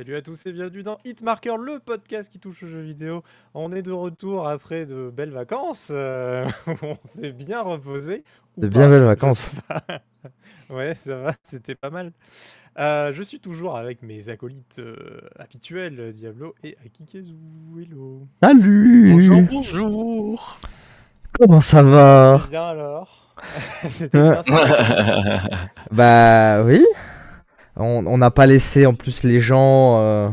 salut à tous et bienvenue dans Hitmarker, le podcast qui touche aux jeux vidéo. On est de retour après de belles vacances. euh, on s'est bien reposé. De bien belles vacances. ouais, ça va, c'était pas mal. Euh, je suis toujours avec mes acolytes euh, habituels, Diablo et Akikezu. Hello. Salut Bonjour, bonjour. Comment ça va? Bien alors bien Bah oui. On n'a pas laissé en plus les gens euh,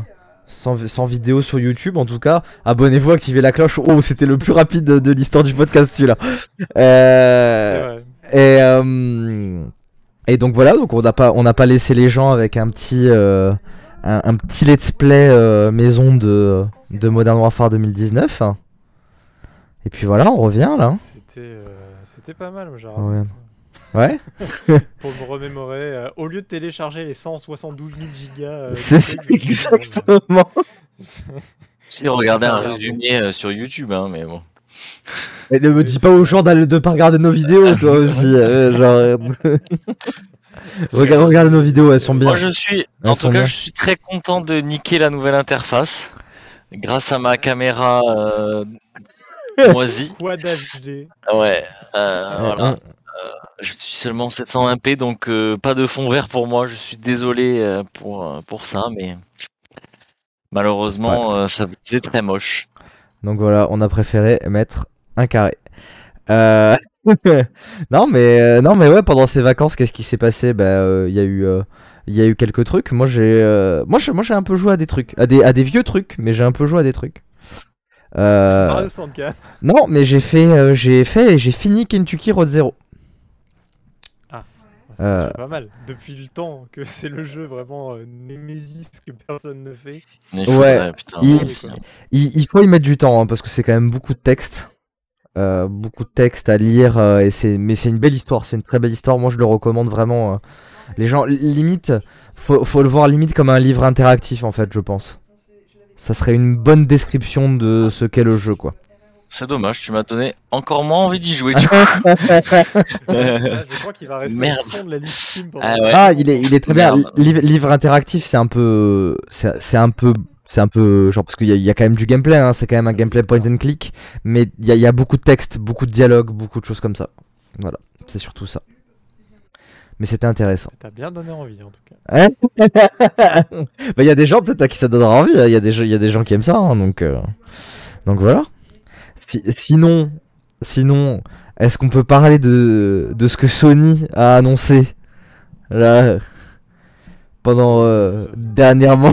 sans, sans vidéo sur YouTube. En tout cas, abonnez-vous, activez la cloche. Oh, c'était le plus rapide de, de l'histoire du podcast celui-là. Euh, et, euh, et donc voilà, donc on n'a pas, on n'a pas laissé les gens avec un petit, un, un petit let's play maison de, de Modern Warfare 2019. Et puis voilà, on revient là. C'était pas mal, j'ai Ouais. Ouais. Pour me remémorer, euh, au lieu de télécharger les 172 000 gigas. euh, C'est ça, exactement. Si regardez un résumé euh, sur YouTube, hein, mais bon. Et ne me dis pas aux gens de pas regarder nos vidéos, toi aussi. genre, regarde, regarde nos vidéos, elles sont bien. Moi, je suis, Elles en tout cas, bien. je suis très content de niquer la nouvelle interface grâce à ma caméra euh, moisie. Quad HD. Ouais, euh, voilà. Je suis seulement 720p, donc euh, pas de fond vert pour moi. Je suis désolé euh, pour, euh, pour ça, mais malheureusement, euh, ça c'est très moche. Donc voilà, on a préféré mettre un carré. Euh, non mais euh, non mais ouais, pendant ces vacances, qu'est-ce qui s'est passé? Bah, euh, il y a eu, euh, il y a eu quelques trucs. Moi j'ai, euh, moi j'ai, moi j'ai un peu joué à des trucs, à des, à des vieux trucs, mais j'ai un peu joué à des trucs. Euh, Mario 64. non, mais j'ai fait, euh, j'ai fait, et j'ai fini Kentucky Road Zero. C'est Euh. pas mal. Depuis le temps que c'est le jeu vraiment euh, Nemesis que personne ne fait. Mais Ouais, putain, il-. Il, il faut y mettre du temps hein, parce que c'est quand même beaucoup de texte. Euh, beaucoup de texte à lire euh, et c'est mais c'est une belle histoire, c'est une très belle histoire. Moi je le recommande vraiment. euh. Les gens limite faut, faut le voir limite comme un livre interactif en fait, je pense. Ça serait une bonne description de ce qu'est le jeu quoi. C'est dommage, tu m'as donné encore moins envie d'y jouer. Du coup. Ça, je crois qu'il va rester Merde. au fond de la liste Steam Ah ouais. Ah, il est, il est très bien. Livre, livre interactif, c'est un peu, c'est un peu, c'est un peu, genre parce qu'il y, a- il y a quand même du gameplay, hein, c'est quand même un gameplay point and click, mais il y a, il y a beaucoup de texte, beaucoup de dialogue, beaucoup de choses comme ça. Voilà, c'est surtout ça. Mais c'était intéressant. T'as bien donné envie en tout cas. Hein Bah, il y a des gens peut-être à qui ça donnera envie. hein. Il y a des y a des gens qui aiment ça, hein, donc, euh, donc voilà. Si- sinon, sinon, est-ce qu'on peut parler de, de ce que Sony a annoncé là pendant euh, dernièrement?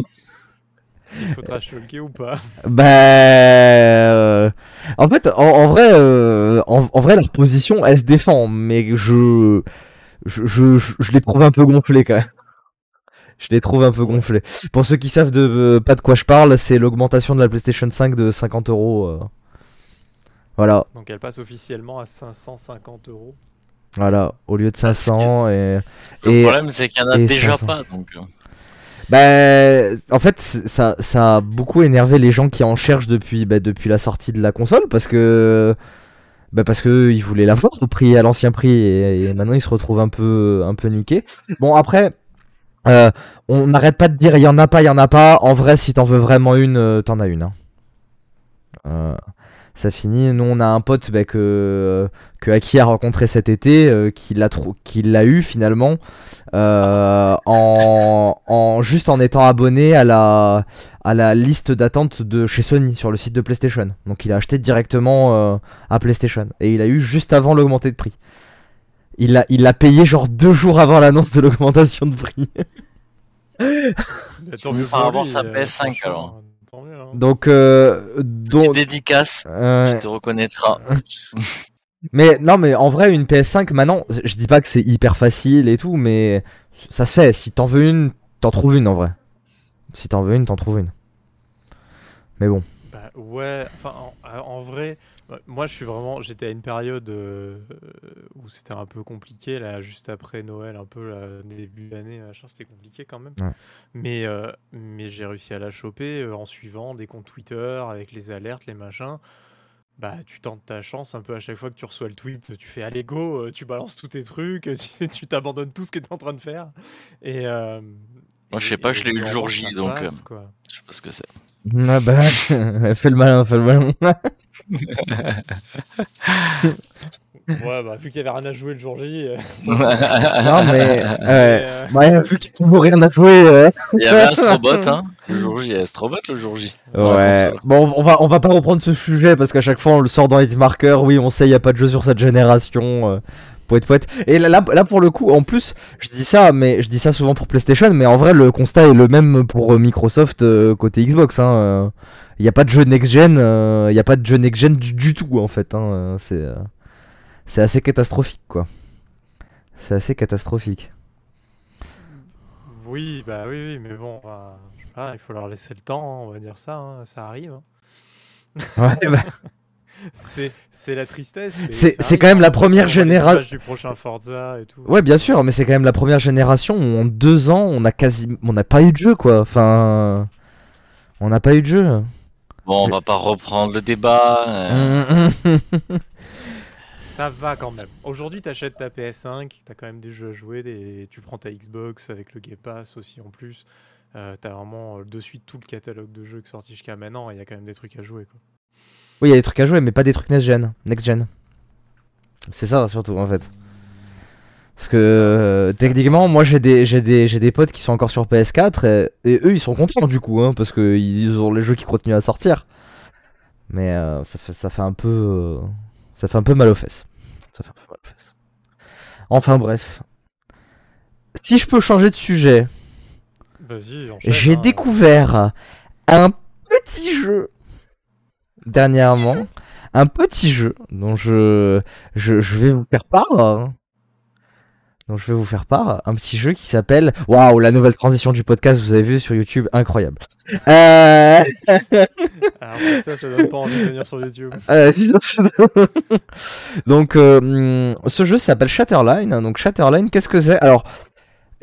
Il faudra shulker ou pas? Bah, euh, en fait, en, en vrai, euh, en, en vrai, leur position, elle se défend, mais je, je, je, je, les trouve un peu gonflés quand même. Je les trouve un peu gonflés. Pour ceux qui savent de, euh, pas de quoi je parle, c'est l'augmentation de la PlayStation 5 de 50 euros. Voilà, Donc elle passe officiellement à 550 euros. voilà, au lieu de 500 et. Le et- problème, c'est qu'il y en a déjà 500. pas. Donc, euh, Bah, en fait, ça, ça a beaucoup énervé les gens qui en cherchent depuis, bah, depuis la sortie de la console parce que, bah, parce que ils voulaient l'avoir au prix, à l'ancien prix et, et maintenant ils se retrouvent un peu, un peu niqués. Bon, après, euh, on n'arrête pas de dire il y en a pas, il y en a pas. En vrai, si t'en veux vraiment une, euh, t'en as une. hein. Euh, ça finit. Nous, on a un pote bah, que, que Aki a rencontré cet été, euh, qui l'a qui l'a eu finalement euh, en, en juste en étant abonné à la à la liste d'attente de chez Sony sur le site de PlayStation. Donc il a acheté directement euh, à PlayStation et il a eu juste avant l'augmenté de prix. Il l'a il l'a payé genre deux jours avant l'annonce de l'augmentation de prix. Tant mieux sa euh, PS5 franchement, alors. Hein. Donc euh, petite donc dédicace, euh, tu te reconnaîtras. Mais non, mais en vrai, une PS5, maintenant, je dis pas que c'est hyper facile et tout, mais ça se fait. Si t'en veux une, t'en trouves une en vrai. Si t'en veux une, t'en trouves une. Mais bon. Bah ouais, enfin en, euh, en vrai, euh, moi je suis vraiment, j'étais à une période euh, où c'était un peu compliqué là, juste après Noël, un peu là, début d'année, c'était compliqué quand même. Ouais. Mais euh, mais j'ai réussi à la choper euh, en suivant des comptes Twitter avec les alertes, les machins. Bah tu tentes ta chance un peu à chaque fois que tu reçois le tweet, tu fais allez go, tu balances tous tes trucs, tu sais, tu t'abandonnes tout ce que tu es en train de faire. Et euh, Moi, je sais pas, je l'ai eu le jour J, donc, passe, euh. Je sais pas ce que c'est. Ah bah, fais le malin, fais le malin. Ouais, bah, vu qu'il y avait rien à jouer le jour J. euh, non mais, euh, euh, ouais, vu qu'il n'y a rien à jouer. euh, Il y avait Astrobot, hein. Le jour J, il y a Astrobot le jour J. Ouais. Bon, on va on va pas reprendre ce sujet parce qu'à chaque fois on le sort dans Hitmarker. Oui, on sait il y a pas de jeu sur cette génération. Euh, poète poète. Et là, là pour le coup, en plus, je dis ça, mais je dis ça souvent pour PlayStation, mais en vrai le constat est le même pour euh, Microsoft euh, côté Xbox. Hein. euh. Il n'y a pas de jeu next gen. euh, Il y a pas de jeu next gen du, du tout en fait. Hein. euh, C'est euh, assez catastrophique quoi. C'est assez catastrophique. Oui, bah oui, oui, mais bon, bah, je sais pas, il faut leur laisser le temps, hein, on va dire ça, hein, ça arrive. hein. Ouais, bah, C'est c'est la tristesse. C'est- quand même la première les généra- images du prochain Forza et tout. Ouais, bien sûr, mais c'est quand même la première génération où en deux ans, on a quasi, on n'a pas eu de jeu, quoi. Enfin, on n'a pas eu de jeu. Bon, on va pas reprendre le débat. euh, Ça va quand même. Aujourd'hui, t'achètes ta PS5, t'as quand même des jeux à jouer, des... tu prends ta Xbox avec le Game Pass aussi en plus. Euh, t'as vraiment euh, de suite tout le catalogue de jeux qui est sorti jusqu'à maintenant, et il y a quand même des trucs à jouer. Quoi. Oui, il y a des trucs à jouer, mais pas des trucs next gen. Next gen. C'est ça surtout en fait. Parce que euh, techniquement, moi j'ai des, j'ai des, j'ai des potes qui sont encore sur PS4 et, et eux ils sont contents du coup, hein, parce que ils ont les jeux qui continuent à sortir. Mais euh, ça fait, ça fait un peu, euh, ça fait un peu mal aux fesses. Ça fait un peu mal aux fesses. Enfin bref. Si je peux changer de sujet, j'ai hein. découvert un petit jeu dernièrement. Un petit jeu dont je, je, je vais vous faire part. Donc je vais vous faire part. Un petit jeu qui s'appelle. Waouh, la nouvelle transition du podcast, vous avez vu sur YouTube, incroyable. Euh... Alors que ça, ça donne pas envie de venir sur YouTube. Euh, Donc, euh, ce jeu s'appelle Shatterline. Donc, Shatterline, qu'est-ce que c'est? Alors,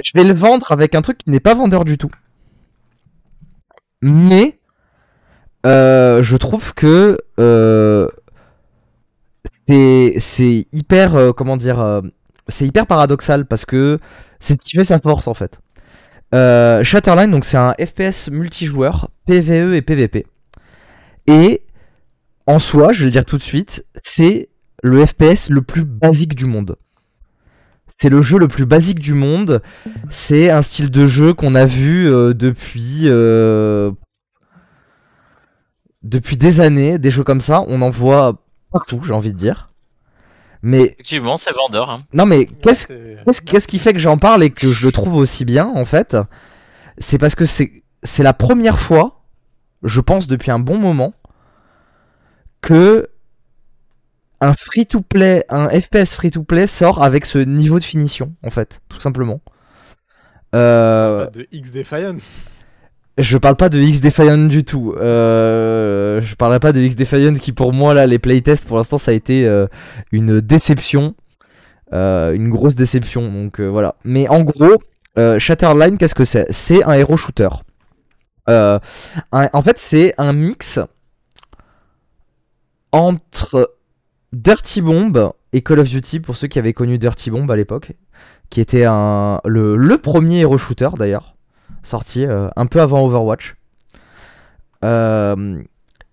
je vais le vendre avec un truc qui n'est pas vendeur du tout. Mais, euh, je trouve que euh, c'est hyper, euh, comment dire, c'est hyper paradoxal parce que c'est ce qui fait sa force en fait. Shatterline, donc c'est un FPS multijoueur, PVE et PVP. Et en soi, je vais le dire tout de suite, c'est le FPS le plus basique du monde. C'est le jeu le plus basique du monde. C'est un style de jeu qu'on a vu depuis depuis des années, des jeux comme ça. On en voit partout, j'ai envie de dire. Mais Effectivement, c'est vendeur. Hein. non, mais qu'est-ce qui fait que j'en parle et que je le trouve aussi bien en fait C'est parce que c'est c'est la première fois, je pense depuis un bon moment, que un free-to-play, un FPS free-to-play sort avec ce niveau de finition en fait, tout simplement. Euh, Pas de X Defiance. Je parle pas de X Defiant du tout. Euh, je parlerai pas de X Defiant qui pour moi là les playtests pour l'instant ça a été euh, une déception, Euh, une grosse déception. Donc voilà. Mais en gros, Shatterline qu'est-ce que c'est? C'est un héros shooter. En fait c'est un mix entre Dirty Bomb et Call of Duty pour ceux qui avaient connu Dirty Bomb à l'époque, qui était le premier héros shooter d'ailleurs sorti euh, un peu avant Overwatch. Euh,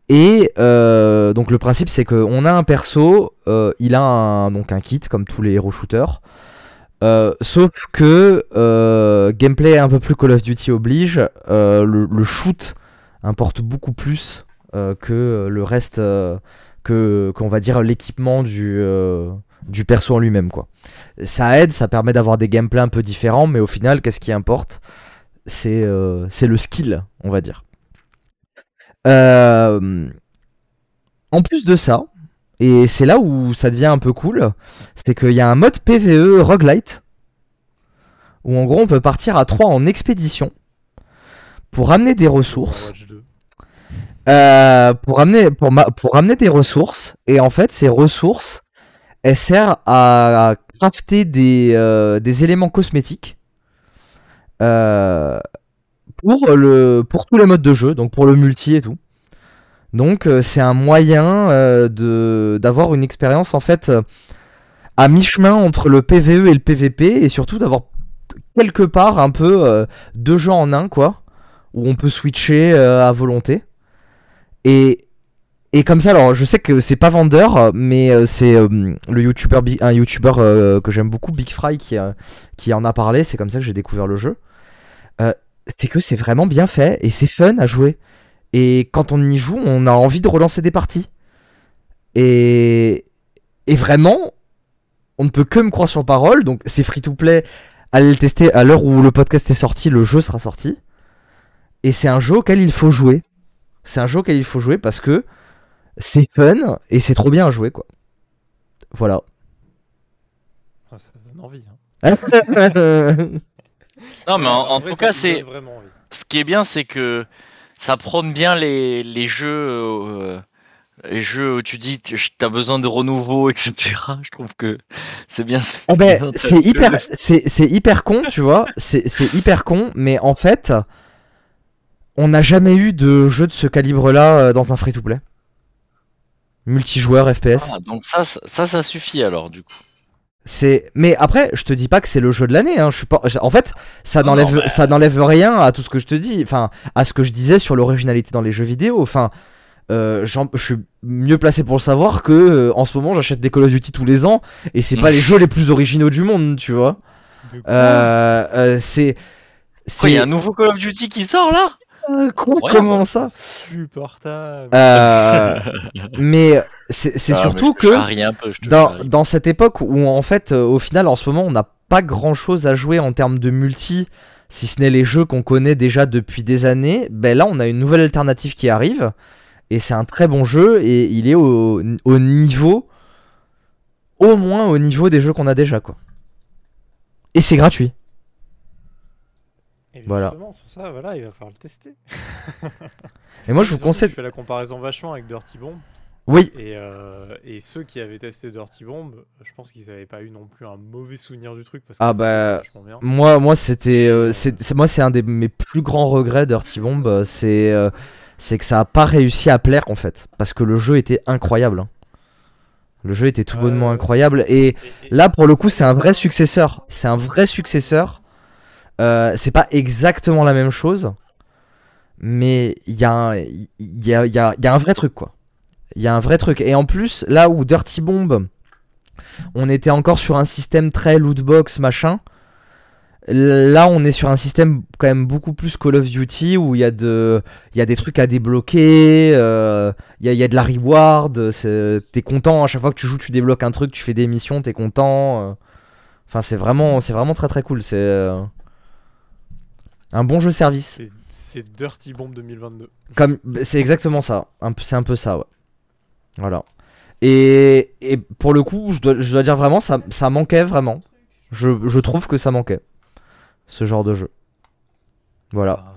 et euh, donc le principe c'est qu'on a un perso, il a un, donc kit comme tous les héros shooters. Sauf que gameplay un peu plus Call of Duty oblige, le, shoot importe beaucoup plus que le reste, que qu'on va dire l'équipement du, du perso en lui-même quoi. Ça aide, ça permet d'avoir des gameplays un peu différents, mais au final, qu'est-ce qui importe? C'est euh, c'est le skill, on va dire. Euh, en plus de ça, et c'est là où ça devient un peu cool, c'est qu'il y a un mode PVE roguelite, où en gros on peut partir à 3 en expédition pour ramener des ressources. Overwatch 2. Euh, pour ramener pour, ma- pour ramener des ressources et en fait ces ressources elles servent à crafter des, euh, des éléments cosmétiques pour le pour tous les modes de jeu donc pour le multi et tout donc euh, c'est un moyen euh, de d'avoir une expérience en fait euh, à mi-chemin entre le PVE et le PVP et surtout d'avoir quelque part un peu euh, deux jeux en un, quoi, où on peut switcher euh, à volonté. Et, et comme ça, alors je sais que c'est pas vendeur, mais euh, c'est euh, le un YouTuber euh, que j'aime beaucoup, Big Fry, qui, euh, qui en a parlé. C'est comme ça que j'ai découvert le jeu. Euh, c'est que c'est vraiment bien fait et c'est fun à jouer. Et quand on y joue, on a envie de relancer des parties. Et, et vraiment, on ne peut que me croire sur parole. Donc c'est free to play. Allez le tester à l'heure où le podcast est sorti, le jeu sera sorti. Et c'est un jeu auquel il faut jouer. C'est un jeu auquel il faut jouer parce que c'est fun et c'est trop bien à jouer quoi. Voilà. Ah, ça donne envie. hein. Non, mais en, en vrai, tout cas, c'est vraiment ce qui est bien, c'est que ça prône bien les, les jeux, euh, les jeux où tu dis que t'as besoin de renouveau, etc. Je trouve que c'est bien. Ben, c'est t'as- hyper, c'est, c'est hyper con, tu vois. C'est, c'est hyper con, mais en fait, on n'a jamais eu de jeu de ce calibre-là euh, dans un free-to-play. Multijoueur FPS. Ah, donc ça, ça suffit alors du coup. C'est, mais après, je te dis pas que c'est le jeu de l'année. Hein. Je suis pas, en fait, ça n'enlève, bah- ça n'enlève rien à tout ce que je te dis. Enfin, à ce que je disais sur l'originalité dans les jeux vidéo. Enfin, euh, je suis mieux placé pour le savoir que euh, en ce moment, j'achète des Call of Duty tous les ans et c'est pas les jeux les plus originaux du monde, tu vois. Euh, c'est. Il y a un nouveau Call of Duty qui sort là? Quoi, Ouais, comment ça Insupportable. Euh, Mais c'est Ah, surtout mais je te que charrie un peu, je te dans, charrie. dans cette époque où en fait, euh, au final, en ce moment, on n'a pas grand chose à jouer en termes de multi, si ce n'est les jeux qu'on connaît déjà depuis des années. Ben là, on a une nouvelle alternative qui arrive et c'est un très bon jeu et il est au, au niveau, au moins au niveau des jeux qu'on a déjà quoi. Et c'est gratuit. Et voilà. justement, sur ça, voilà, il va falloir le tester. Et moi, je vous Surtout, conseille. Je fais la comparaison vachement avec Dirty Bomb. Oui, Et, euh, et ceux qui avaient testé Dirty Bomb, je pense qu'ils n'avaient pas eu non plus un mauvais souvenir du truc. Parce que Ah bah. Moi, moi, c'était, euh, c'est, c'est- moi, c'est un des mes plus grands regrets Dirty Bomb, euh, c'est, euh, c'est que ça a pas réussi à plaire en fait, parce que le jeu était incroyable. hein. Le jeu était tout bonnement incroyable et Et- et- là, pour le coup, c'est un vrai successeur. C'est un vrai successeur. Euh, c'est pas exactement la même chose, mais il y a, un- il y y a, y a un vrai truc quoi. Il y a un vrai truc. Et en plus, là où Dirty Bomb, on était encore sur un système très lootbox machin. Là, on est sur un système quand même beaucoup plus Call of Duty où il y a y a des trucs à débloquer, euh, il y, a, y a de la reward. T'es content à chaque fois que tu joues, tu débloques un truc, tu fais des missions, t'es content. euh. Enfin, c'est vraiment, c'est vraiment très très cool. C'est un bon jeu service. c'est- Dirty Bomb 2022. Comme, c'est exactement ça. Un peu, c'est un peu ça, ouais. Voilà. Et, et pour le coup, je dois, je dois dire vraiment, ça, ça manquait vraiment. Je, je trouve que ça manquait. Ce genre de jeu. Voilà. Bah,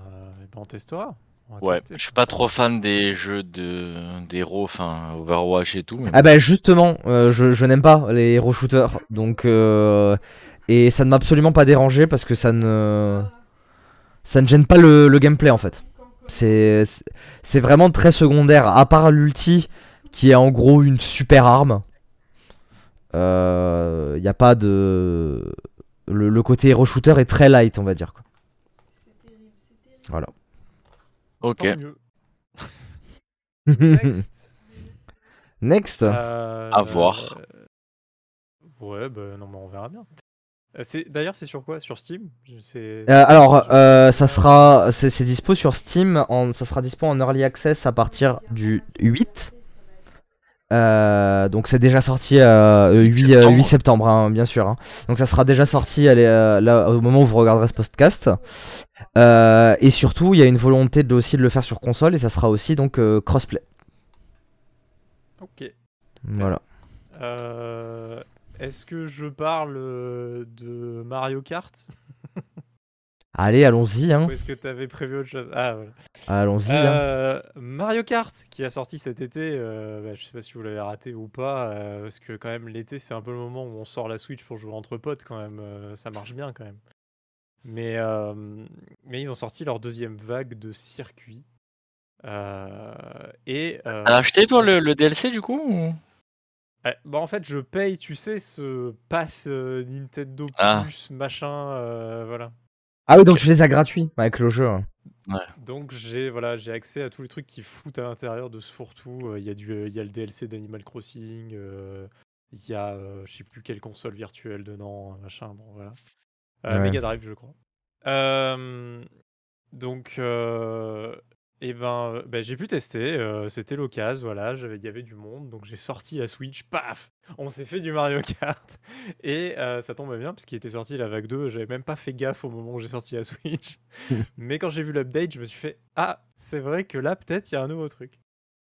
ben, on testera. On va Ouais, tester. je suis pas trop fan des jeux de d'héros, enfin Overwatch et tout. Mais Ah bah justement, euh, je, je n'aime pas les hero shooters. Donc, euh, et ça ne m'a absolument pas dérangé parce que ça ne, ça ne gêne pas le, le gameplay en fait. C'est, vraiment très secondaire. À part l'ulti qui est en gros une super arme. Il n'y a pas de. Le, le côté hero shooter est très light, on va dire. Quoi. Voilà. ok. Next. Next. Euh, À voir. euh, Ouais, bah non, mais on verra bien. Euh, c'est- D'ailleurs, c'est sur quoi? Sur Steam? Euh, alors, euh, ça sera, c'est c'est dispo sur Steam, en, ça sera dispo en early access à partir du 8. Euh, donc c'est déjà sorti euh, euh, 8, euh, septembre. 8 septembre, hein, bien sûr. hein. Donc ça sera déjà sorti allez, euh, là, au moment où vous regarderez ce podcast. Euh, et surtout, il y a une volonté de, aussi de le faire sur console et ça sera aussi donc euh, crossplay. Ok. Voilà. Euh, Est-ce que je parle euh, de Mario Kart? Allez, allons-y. Hein. Ou est-ce que tu avais prévu autre chose? Ah, voilà. Allons-y. hein. Euh, Mario Kart qui a sorti cet été, euh, bah, je sais pas si vous l'avez raté ou pas, euh, parce que quand même l'été c'est un peu le moment où on sort la Switch pour jouer entre potes quand même, euh, ça marche bien quand même. Mais, euh, mais ils ont sorti leur deuxième vague de circuits. Euh, et euh, T'as acheté toi le, le DLC du coup ou- Ouais, bah en fait, je paye, tu sais, ce pass euh, Nintendo Ah. Plus, machin, euh, voilà. Ah oui, donc tu les as gratuits avec le jeu. hein. Donc j'ai voilà, j'ai accès à tous les trucs qui foutent à l'intérieur de ce fourre-tout. Euh, Il y a du, euh, il y a le DLC d'Animal Crossing, euh, il y a, euh, je sais plus quelle console virtuelle dedans, machin. Bon voilà, Euh, Ouais. Mega Drive, je crois. Euh, donc, euh, et ben, euh, ben, j'ai pu tester. euh, C'était l'occasion, voilà. j'avais- Il y avait du monde, donc j'ai sorti la Switch. Paf, on s'est fait du Mario Kart et euh, ça tombait bien parce qu'il était sorti la vague 2. J'avais même pas fait gaffe au moment où j'ai sorti la Switch. Mais quand j'ai vu l'update, je me suis fait ah, c'est vrai que là peut-être il y a un nouveau truc.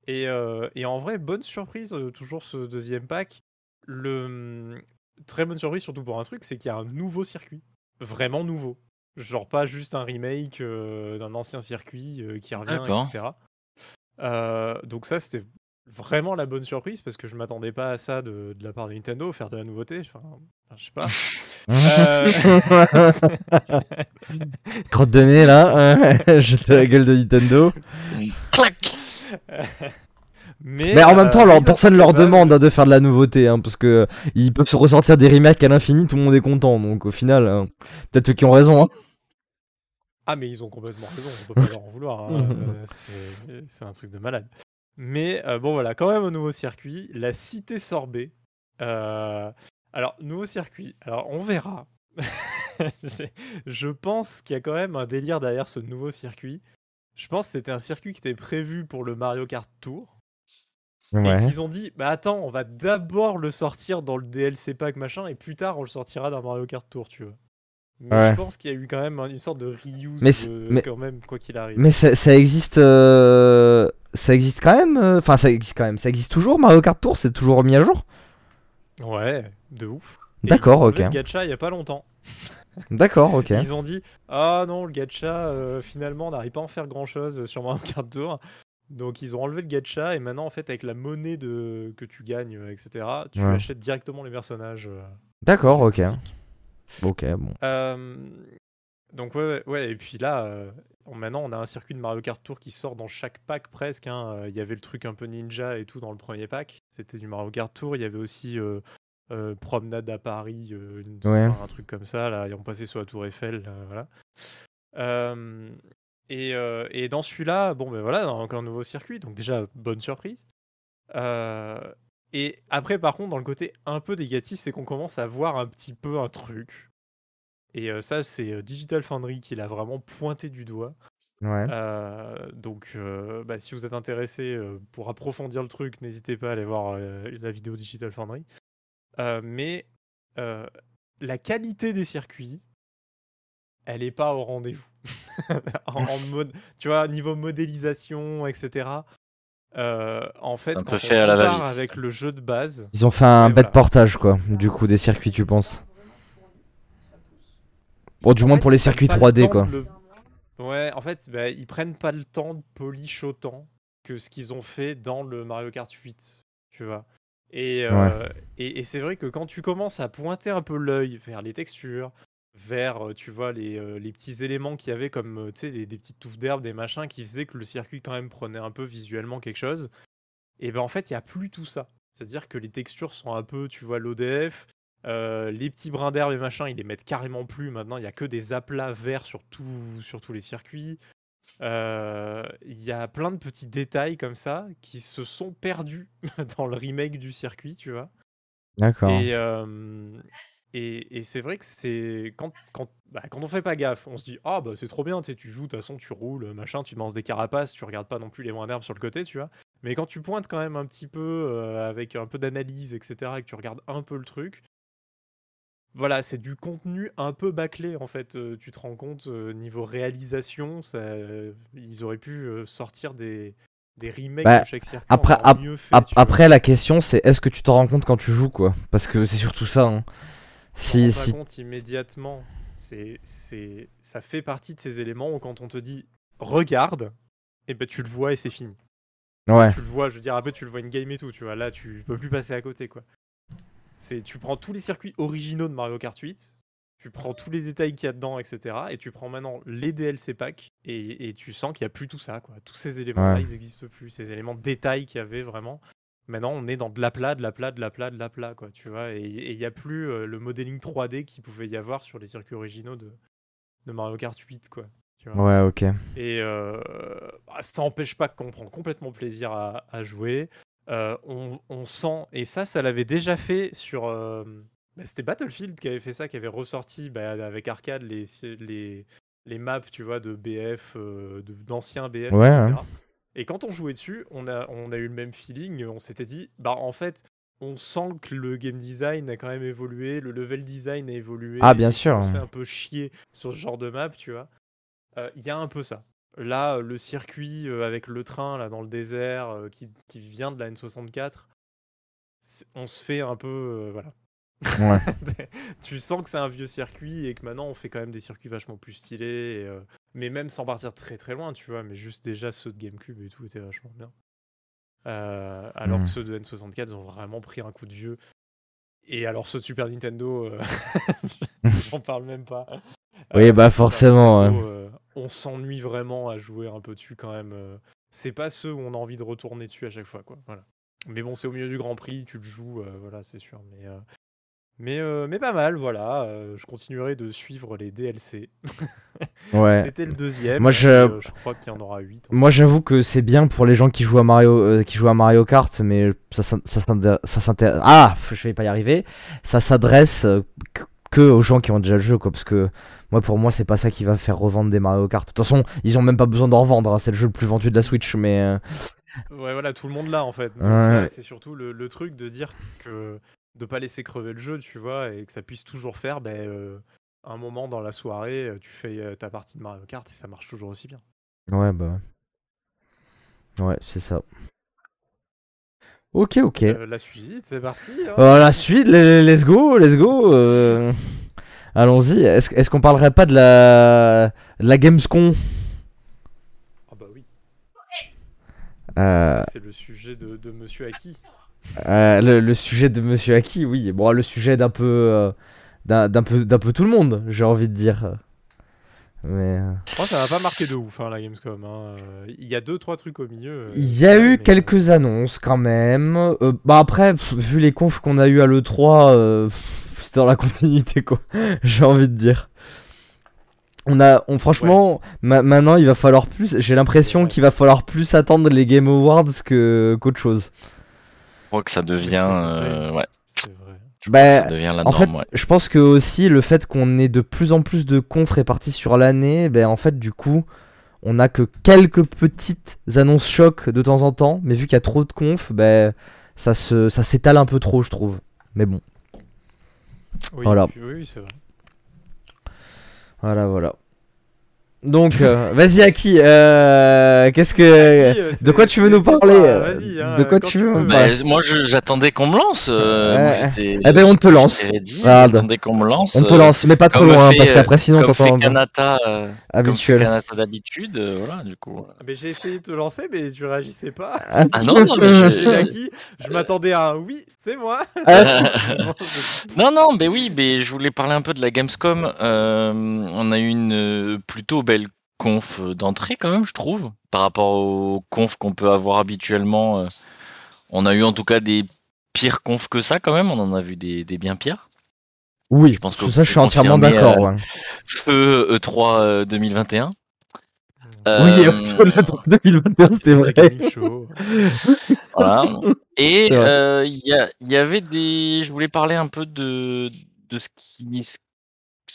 Et, euh, et en vrai, bonne surprise, euh, toujours ce deuxième pack. Le hum, très bonne surprise surtout pour un truc, c'est qu'il y a un nouveau circuit, vraiment nouveau. Genre pas juste un remake euh, d'un ancien circuit euh, qui revient, etc. Euh, donc ça, c'était vraiment la bonne surprise parce que je m'attendais pas à ça de, de la part de Nintendo, faire de la nouveauté. Enfin, enfin, je sais pas. Euh, Crotte de nez là, hein, jeter la gueule de Nintendo. Clac mais, Mais en même euh, temps, alors, mis à personne leur demande hein, de faire de la nouveauté, hein, parce que ils peuvent se ressortir des remakes à l'infini, tout le monde est content. Donc au final, hein, peut-être eux qui ont raison. hein. Ah, mais ils ont complètement raison, on peut pas leur en vouloir. euh, c'est un truc de malade. Mais euh, bon, voilà, quand même un nouveau circuit, la Cité Sorbet. Euh, alors, nouveau circuit, alors on verra. Je pense qu'il y a quand même un délire derrière ce nouveau circuit. Je pense que c'était un circuit qui était prévu pour le Mario Kart Tour. Et qu'ils ont dit, bah attends, on va d'abord le sortir dans le DLC pack machin, et plus tard on le sortira dans Mario Kart Tour, tu vois. Mais Ouais. je pense qu'il y a eu quand même une sorte de reuse, Mais de- mais- quand même, quoi qu'il arrive. Mais ça, ça existe, euh, ça existe quand même. euh, Enfin, ça existe quand même. Ça existe toujours. Mario Kart Tour, c'est toujours remis à jour? Ouais, de ouf. D'accord, ils ont ok. le gacha il y a pas longtemps. D'accord, ok. Ils ont dit Ah non, le gacha, euh, finalement, on n'arrive pas à en faire grand chose sur Mario Kart Tour. Donc ils ont enlevé le gacha et maintenant, en fait, avec la monnaie de... que tu gagnes, euh, etc., tu Ouais. achètes directement les personnages. euh, D'accord, ok. Ok, bon. Euh, donc ouais, ouais, ouais, et puis là, euh, on- maintenant on a un circuit de Mario Kart Tour qui sort dans chaque pack presque. hein. Il y avait le truc un peu ninja et tout dans le premier pack, c'était du Mario Kart Tour. Il y avait aussi Promenade à Paris, une- Ouais. un truc comme ça. Là, ils ont passé sur la Tour Eiffel, là, voilà. Et, euh, et dans celui-là, bon ben voilà, encore un nouveau circuit, donc déjà bonne surprise. Euh, et après, par contre, dans le côté un peu négatif, c'est qu'on commence à voir un petit peu un truc. Et euh, ça, c'est Digital Foundry qui l'a vraiment pointé du doigt. Ouais. Donc, bah, si vous êtes intéressé pour approfondir le truc, n'hésitez pas à aller voir la vidéo Digital Foundry. Mais la qualité des circuits, elle n'est pas au rendez-vous. en, en mode, tu vois, niveau modélisation, etc. euh, en fait, Un quand peu on fait à la avec le jeu de base, Ils ont fait un bête voilà. portage, quoi. Du coup, des circuits, tu penses? Bon, du En moins fait, pour les circuits pas le 3D, temps quoi. le- Ouais, en fait, bah, ils prennent pas le temps de polish autant que ce qu'ils ont fait dans le Mario Kart 8, tu vois. Et, euh, et, et c'est vrai que quand tu commences à pointer un peu l'œil vers les textures, vers, euh, tu vois, les, euh, les petits éléments qu'il y avait comme, euh, tu sais, des, des petites touffes d'herbe, des machins qui faisaient que le circuit quand même prenait un peu visuellement quelque chose, et ben en fait, il n'y a plus tout ça. C'est-à-dire que les textures sont un peu, tu vois, l'ODF, les petits brins d'herbe et machin, ils les mettent carrément plus. Maintenant, il n'y a que des aplats verts sur, tout- sur tous les circuits. Il y a plein de petits détails comme ça qui se sont perdus dans le remake du circuit, tu vois. D'accord. Et, et, et c'est vrai que c'est quand, quand, bah, quand on fait pas gaffe, on se dit ah bah c'est trop bien, tu sais, tu joues, de toute façon tu roules, machin, tu lances des carapaces, tu regardes pas non plus les brins d'herbe sur le côté, tu vois. Mais quand tu pointes quand même un petit peu euh, avec un peu d'analyse, etc., et que tu regardes un peu le truc, voilà, c'est du contenu un peu bâclé en fait. Euh, tu te rends compte euh, niveau réalisation, ça, ils auraient pu sortir des, des remakes Bah, de chaque circuit après- Ap- vois. après, la question, c'est est-ce que tu t'en rends compte quand tu joues, quoi? Parce que c'est surtout ça. hein. Si, rends pas si... compte immédiatement. C'est, c'est, ça fait partie de ces éléments où quand on te dit regarde, et ben tu le vois et c'est fini. Ouais. Tu le vois, je veux dire, après tu le vois in game et tout, tu vois. Là, tu peux plus passer à côté, quoi. C'est, tu prends tous les circuits originaux de Mario Kart 8, tu prends tous les détails qu'il y a dedans, etc. Et tu prends maintenant les DLC packs et, et tu sens qu'il n'y a plus tout ça, quoi. Tous ces éléments-là, Ouais. ils n'existent plus. Ces éléments de détail qu'il y avait vraiment. Maintenant, on est dans de l'aplat, de l'aplat, de l'aplat, de l'aplat, quoi, tu vois. Et il n'y a plus euh, le modeling 3D qu'il pouvait y avoir sur les circuits originaux de, de Mario Kart 8, quoi. tu vois. Ouais, ok. Et euh, bah, ça n'empêche pas qu'on prend complètement plaisir à, à jouer. Euh, on, on sent, et ça, ça l'avait déjà fait sur. bah, C'était Battlefield qui avait fait ça, qui avait ressorti bah, avec Arcade les, les, les maps, tu vois, de BF, d'anciens BF, Ouais, etc. Et quand on jouait dessus, on a, on a eu le même feeling. On s'était dit, bah en fait, on sent que le game design a quand même évolué, le level design a évolué. Ah, bien sûr. On se fait un peu chier sur ce genre de map, tu vois. Euh, Il y a un peu ça. Là, euh, le circuit euh, avec le train là dans le désert qui, qui vient de la N64, c'est- on se fait un peu, euh, voilà. Ouais. tu sens que c'est un vieux circuit et que maintenant on fait quand même des circuits vachement plus stylés. et, euh, mais même sans partir très très loin, tu vois. Mais juste déjà ceux de GameCube et tout étaient vachement bien. Euh, alors que ceux de N64 ils ont vraiment pris un coup de vieux. Et alors ceux de Super Nintendo, euh, j'en parle même pas. Oui, Euh, bah, de Super forcément, Nintendo, on s'ennuie vraiment à jouer un peu dessus quand même. C'est pas ceux où on a envie de retourner dessus à chaque fois, quoi. Voilà. Mais bon, c'est au milieu du Grand Prix, tu le joues, voilà, c'est sûr. Mais, mais, euh, mais pas mal, voilà. euh, je continuerai de suivre les DLC. Ouais. C'était le deuxième. Moi, je- euh, je crois qu'il y en aura 8. Moi, j'avoue que c'est bien pour les gens qui jouent à Mario, euh, qui jouent à Mario Kart, mais ça, ça, ça Ah, je vais pas y arriver. Ça s'adresse que- aux gens qui ont déjà le jeu, quoi. Parce que moi, pour moi, c'est pas ça qui va faire revendre des Mario Kart. De toute façon, ils ont même pas besoin d'en revendre. hein, C'est le jeu le plus vendu de la Switch, mais Ouais, voilà, tout le monde là en fait. Ouais. C'est surtout le, le truc de dire que de pas laisser crever le jeu, tu vois, et que ça puisse toujours faire ben, euh, un moment dans la soirée, euh, tu fais euh, ta partie de Mario Kart et ça marche toujours aussi bien. ouais, bah. ouais. C'est ça. Ok, ok. Euh, la suite, c'est parti. hein. Euh, la suite, le- let's go, let's go. Allons-y. Est-ce est-ce qu'on parlerait pas de la, de la Gamescom? Ah bah oui, c'est le sujet de, de Monsieur Aki. Euh, le, le sujet de Monsieur Aki, oui. Bon, le sujet d'un peu, euh, d'un peu, d'un peu tout le monde, j'ai envie de dire. Mais euh, Moi, ça m'a pas marqué de ouf, hein, la Gamescom. hein. Il y a deux, trois trucs au milieu. il y a eu mais, quelques annonces quand même. Euh, bah après, pff, vu les confs qu'on a eu à l'E3, euh, pff, c'est dans la continuité quoi. j'ai envie de dire. On a, on franchement, ma- maintenant il va falloir plus. J'ai l'impression qu'il va falloir plus attendre les Game Awards que qu'autre chose. Je crois que ça devient, euh, ouais, C'est vrai. que Bah, ça devient la En fait, norme, ouais. je pense que aussi le fait qu'on ait de plus en plus de confs répartis sur l'année, ben en fait du coup, on a que quelques petites annonces choc de temps en temps, mais vu qu'il y a trop de confs, ben ça se ça s'étale un peu trop, je trouve. Mais bon, Oui, Voilà. oui, c'est vrai. voilà voilà. Donc, euh, vas-y Aki, euh, qu'est-ce que Aki, euh, de quoi tu veux nous parler euh, hein, De quoi tu veux Bah, moi, j'attendais qu'on me lance. euh, Ouais. Eh ben, on te lance. J'attendais qu'on me lance. On te lance, mais pas trop loin, fait, parce qu'après sinon t'entends Kanata, euh, comme fait habituel. Kanata d'habitude, euh, voilà, du coup. Ah, Mais j'ai essayé de te lancer, mais tu réagissais pas. Ah non, non, mais J'ai je- je m'attendais à un oui, c'est moi. Je- Non, non, mais oui, mais je voulais parler un peu de la Gamescom. Euh, on a eu une plutôt belle conf d'entrée quand même, je trouve, par rapport aux confs qu'on peut avoir habituellement. euh, on a eu en tout cas des pires confs que ça quand même, on en a vu des, des bien pires. Oui, Je pense que ça je suis entièrement d'accord. euh, ouais. Feu E3 euh, 2021. Oui, Euh, Octobre 2021, c'était vrai. Gaming Show. Voilà. Et euh, il y, y avait des. Je voulais parler un peu de, de ce qui, ce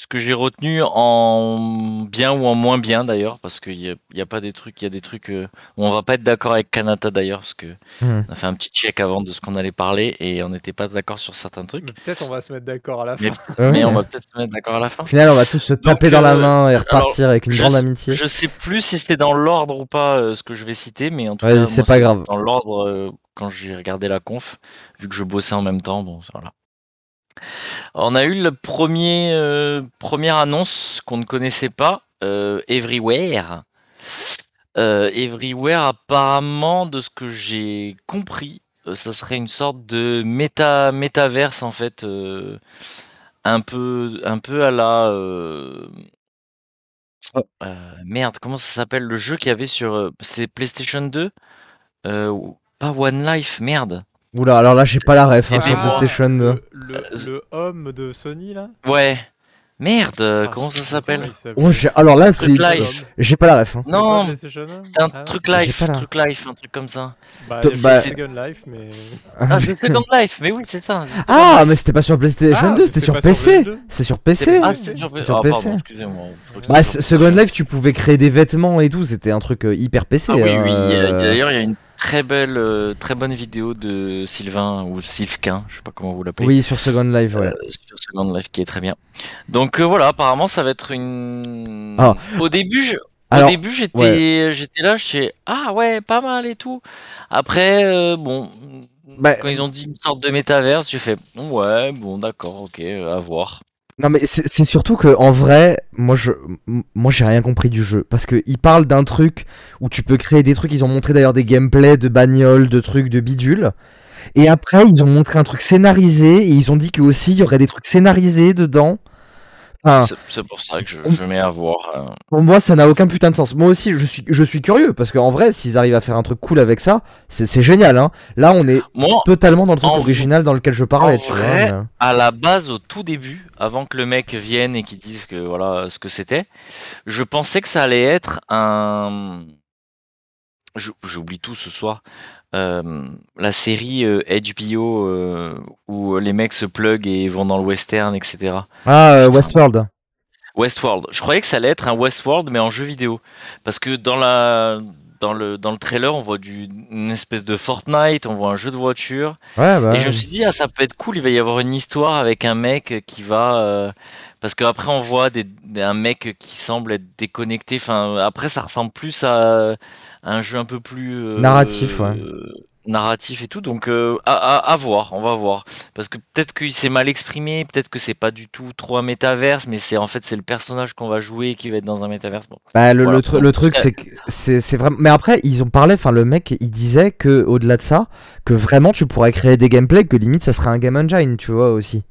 que j'ai retenu en bien ou en moins bien d'ailleurs, parce qu'il y a, y a pas des trucs, il y a des trucs euh, où on va pas être d'accord avec Kanata d'ailleurs, parce que Hmm. on a fait un petit check avant de ce qu'on allait parler et on n'était pas d'accord sur certains trucs. Mais peut-être on va se mettre d'accord à la Mais- fin. Ouais. Mais on va peut-être se mettre d'accord à la fin. Au final, on va tous se taper Donc, dans la euh, main et repartir avec une grande sais- amitié. Je sais plus si c'était dans l'ordre ou pas euh, ce que je vais citer, mais en tout cas, c'est moi, pas grave. Dans l'ordre euh, quand j'ai regardé la conf, vu que je bossais en même temps, bon voilà. On a eu le premier euh, première annonce qu'on ne connaissait pas, euh, Everywhere. Euh, Everywhere, apparemment, de ce que j'ai compris, ça serait une sorte de méta métaverse en fait, un peu un peu à la merde, comment ça s'appelle le jeu qu'il y avait sur c'est PlayStation 2 Euh, ou- pas One Life, merde. Oula, alors là, j'ai pas la ref hein, sur PlayStation 2. Le, le, le homme de Sony là Ouais. Merde, Ah, comment ça s'appelle. Ouais, j'ai- alors là, c'est. J'ai pas la ref. hein. C'est Non, pas PlayStation 1 C'est un Ah, truc life, pas la- truc life, un truc comme ça. Bah, a bah- Second Life, mais. Ah, c'est Second Life, mais oui, c'est ça. Ah, mais c'était pas sur PlayStation Ah, 2, c'était c'est sur PC. PS2. C'est sur C'est PC. ah, c'est c'est sur, c'est sur ah, PC. pardon, Bah, c'était Second. Life, tu pouvais créer des vêtements et tout, c'était un truc euh, hyper PC. Ah oui, oui. euh, D'ailleurs, il y a une très belle, euh, très bonne vidéo de Sylvain ou Sylvquin, je sais pas comment vous l'appelez. Oui, sur Second Life, ouais. euh, sur Second Life qui est très bien. Donc euh, voilà, apparemment ça va être une. Ah. Au début, je... Alors, au début j'étais, j'étais là, je sais ah ouais, pas mal et tout. Après, euh, bon, Bah, quand ils ont dit une sorte de métaverse, j'ai fait ouais, bon d'accord, ok, à voir. Non mais c'est surtout que en vrai, moi je, moi j'ai rien compris du jeu parce que ils parlent d'un truc où tu peux créer des trucs. Ils ont montré d'ailleurs des gameplays de bagnoles, de trucs, de bidules. Et après ils ont montré un truc scénarisé et ils ont dit que aussi il y aurait des trucs scénarisés dedans. Enfin, C'est- pour ça que je, je mets à voir. euh. pour moi ça n'a aucun putain de sens. Moi aussi je suis, je suis curieux parce qu'en vrai s'ils arrivent à faire un truc cool avec ça, c'est génial. Hein. Là on est Moi, totalement dans le truc original dans lequel je parlais. en tu vois, vrai, mais- à la base, au tout début, avant que le mec vienne et qu'il dise que voilà ce que c'était, je pensais que ça allait être un. J'oublie tout ce soir. Euh, la série euh, HBO euh, où les mecs se plug et vont dans le western, etc. Ah euh, Westworld. Westworld. Je croyais que ça allait être un Westworld mais en jeu vidéo, parce que dans la dans le dans le trailer on voit du, une espèce de Fortnite, on voit un jeu de voiture. Ouais bah. Et je me suis dit, ah, ça peut être cool, il va y avoir une histoire avec un mec qui va. euh, Parce qu'après, on voit des, un mec qui semble être déconnecté. Enfin, après, ça ressemble plus à un jeu un peu plus. euh, Narratif, ouais. narratif et tout. Donc, euh, à, à, à voir, on va voir. Parce que peut-être qu'il s'est mal exprimé, peut-être que c'est pas du tout trop un métaverse, mais c'est en fait, c'est le personnage qu'on va jouer qui va être dans un métaverse. Bon. Bah, le, Voilà. le, tru- le truc, c'est que c'est vraiment. Mais après, ils ont parlé, enfin, le mec, il disait que au-delà de ça, que vraiment tu pourrais créer des gameplays, que limite ça serait un game engine, tu vois aussi.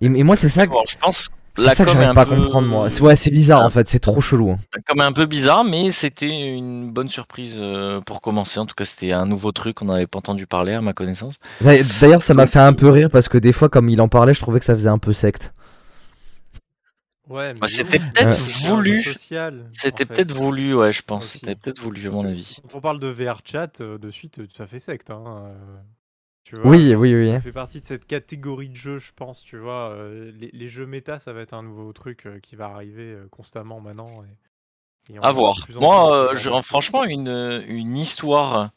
Et, et moi, c'est ça, que- Bon, je pense. C'est la ça que j'arrive pas à peu- comprendre, moi. C'est- Ouais, c'est bizarre en fait, c'est trop chelou. hein. Comme un peu bizarre, mais c'était une bonne surprise euh, pour commencer. En tout cas, c'était un nouveau truc qu'on n'avait pas entendu parler à ma connaissance. D'a- D'ailleurs, ça m'a fait un peu rire parce que des fois, comme il en parlait, je trouvais que ça faisait un peu secte. Ouais, mais Bah, c'était peut-être jeu voulu. social, C'était en fait. peut-être voulu, ouais, je pense. C'était peut-être voulu, à mon avis. Quand on parle de VR chat, euh, de suite, euh, ça fait secte. Hein, euh, tu vois, Oui, oui, oui. Ça fait partie de cette catégorie de jeux, je pense. Tu vois, euh, les, les jeux méta, ça va être un nouveau truc euh, qui va arriver euh, constamment maintenant. Et, et on À voir. Moi, euh, je- franchement, une, une histoire,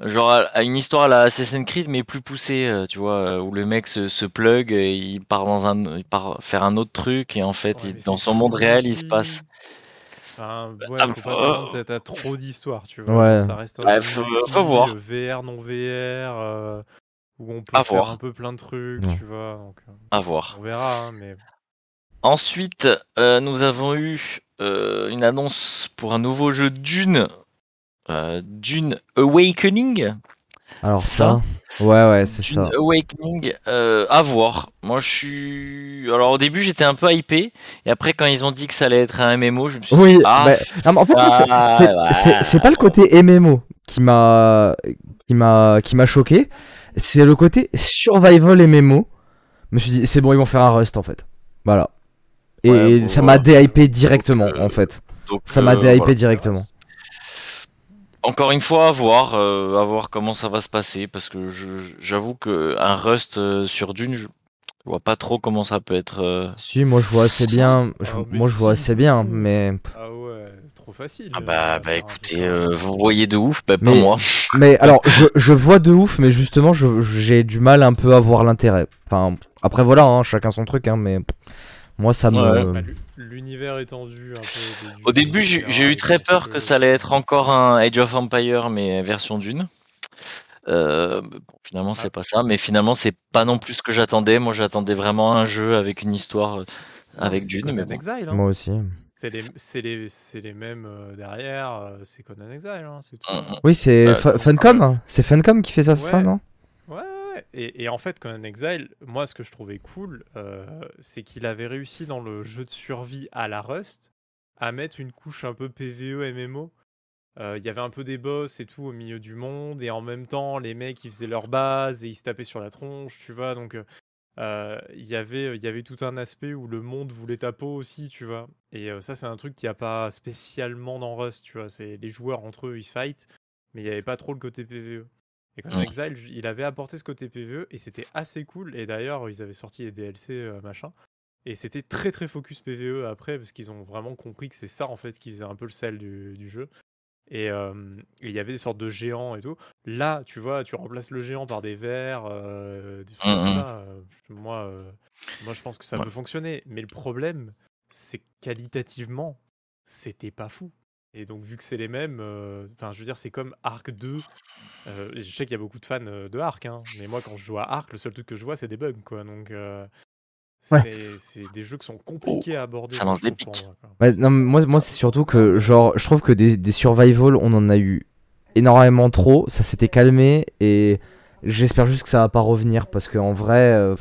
genre à- une histoire à la Assassin's Creed, mais plus poussée, euh, tu vois, où le mec se, se plug, et il part dans un, il part faire un autre truc, et en fait, Ouais, il- mais dans son monde réel, il se passe. Enfin, ouais, Ah, faut pas euh, t'as- trop d'histoires, tu vois. Ouais. Ça reste Ouais, faut- voir. VR, non VR, euh, où on peut À faire voir. un peu plein de trucs, Ouais. tu vois. Donc, euh, À voir. on verra, hein, mais Ensuite, euh, nous avons eu euh, une annonce pour un nouveau jeu Dune, euh, Dune Awakening. Alors Ça ça, ouais, ouais, c'est Dune ça. Awakening, euh, à voir. Moi, je suis. Alors, au début, j'étais un peu hypé, et après, quand ils ont dit que ça allait être un MMO, je me suis dit, Oui, ah, bah, non, mais en fait, c'est- Ah, c'est c'est pas le côté MMO qui m'a qui m'a qui m'a choqué, c'est le côté survival MMO. Je me suis dit c'est bon, ils vont faire un Rust en fait. Voilà. Et Ouais, bon, ça m'a voilà. déhypé directement Donc, euh, en fait. donc, Ça m'a euh, déhypé voilà. directement. Encore une fois, à voir, euh, à voir comment ça va se passer, parce que je- j'avoue que un Rust euh, sur Dune, je je vois pas trop comment ça peut être. euh, Si, moi je vois assez bien, je- Ah, mais moi je vois assez bien, mais Ah ouais, trop facile. Ah euh, bah, bah écoutez, truc euh, vous voyez de ouf, bah, pas Mais- moi. mais alors je, je vois de ouf, mais justement je- j'ai du mal un peu à voir l'intérêt. Enfin après voilà, hein, chacun son truc, hein, mais moi ça me. Ouais. Bah, l'u- L'univers étendu un peu. des Au début, j'ai eu très peur que ça allait être encore un Age of Empire, mais version Dune. Euh, bon, finalement, c'est Ah. pas ça, mais finalement, c'est pas non plus ce que j'attendais. Moi, j'attendais vraiment un jeu avec une histoire avec Dune, Conan mais bon. Exile, hein. Moi aussi. C'est les, c'est les, c'est les mêmes euh, derrière, euh, c'est Conan Exile, hein, c'est tout. Mm, hein. mm. Oui, c'est Bah, Fu- Funcom, hein. c'est Funcom qui fait ça, c'est ça, Ouais. non? Ouais, ouais, ouais. Et, et en fait, Conan Exile, moi, ce que je trouvais cool, euh, c'est qu'il avait réussi dans le jeu de survie à la Rust à mettre une couche un peu PVE MMO euh, il y avait un peu des boss et tout au milieu du monde, et en même temps, les mecs ils faisaient leur base et ils se tapaient sur la tronche, tu vois. Donc, euh, il y avait, il y avait tout un aspect où le monde voulait ta peau aussi, tu vois. Et ça, c'est un truc qu'il n'y a pas spécialement dans Rust, tu vois. C'est les joueurs entre eux, ils se fight, mais il n'y avait pas trop le côté PVE. Et quand Mm. Exile, il avait apporté ce côté PVE et c'était assez cool. Et d'ailleurs, ils avaient sorti les DLC, euh, machin. Et c'était très très focus PVE après, parce qu'ils ont vraiment compris que c'est ça en fait qui faisait un peu le sel du, du jeu. Et euh, il y avait des sortes de géants et tout. Là, tu vois, tu remplaces le géant par des vers, euh, des trucs comme Mhm. ça. moi, moi, je pense que ça Ouais. peut fonctionner. Mais le problème, c'est qualitativement, c'était pas fou. Et donc, vu que c'est les mêmes, euh, enfin, je veux dire, c'est comme Arc 2. euh, je sais qu'il y a beaucoup de fans de Arc, hein, mais moi, quand je joue à Arc, le seul truc que je vois, c'est des bugs, quoi. Donc, euh, Ouais. c'est des jeux qui sont compliqués à aborder. ça moi, lance des pics. moi, quoi. Ouais, non, mais moi, moi c'est surtout que, genre, je trouve que des, des survival, on en a eu énormément trop. Ça s'était calmé et j'espère juste que ça va pas revenir parce qu'en vrai, euh,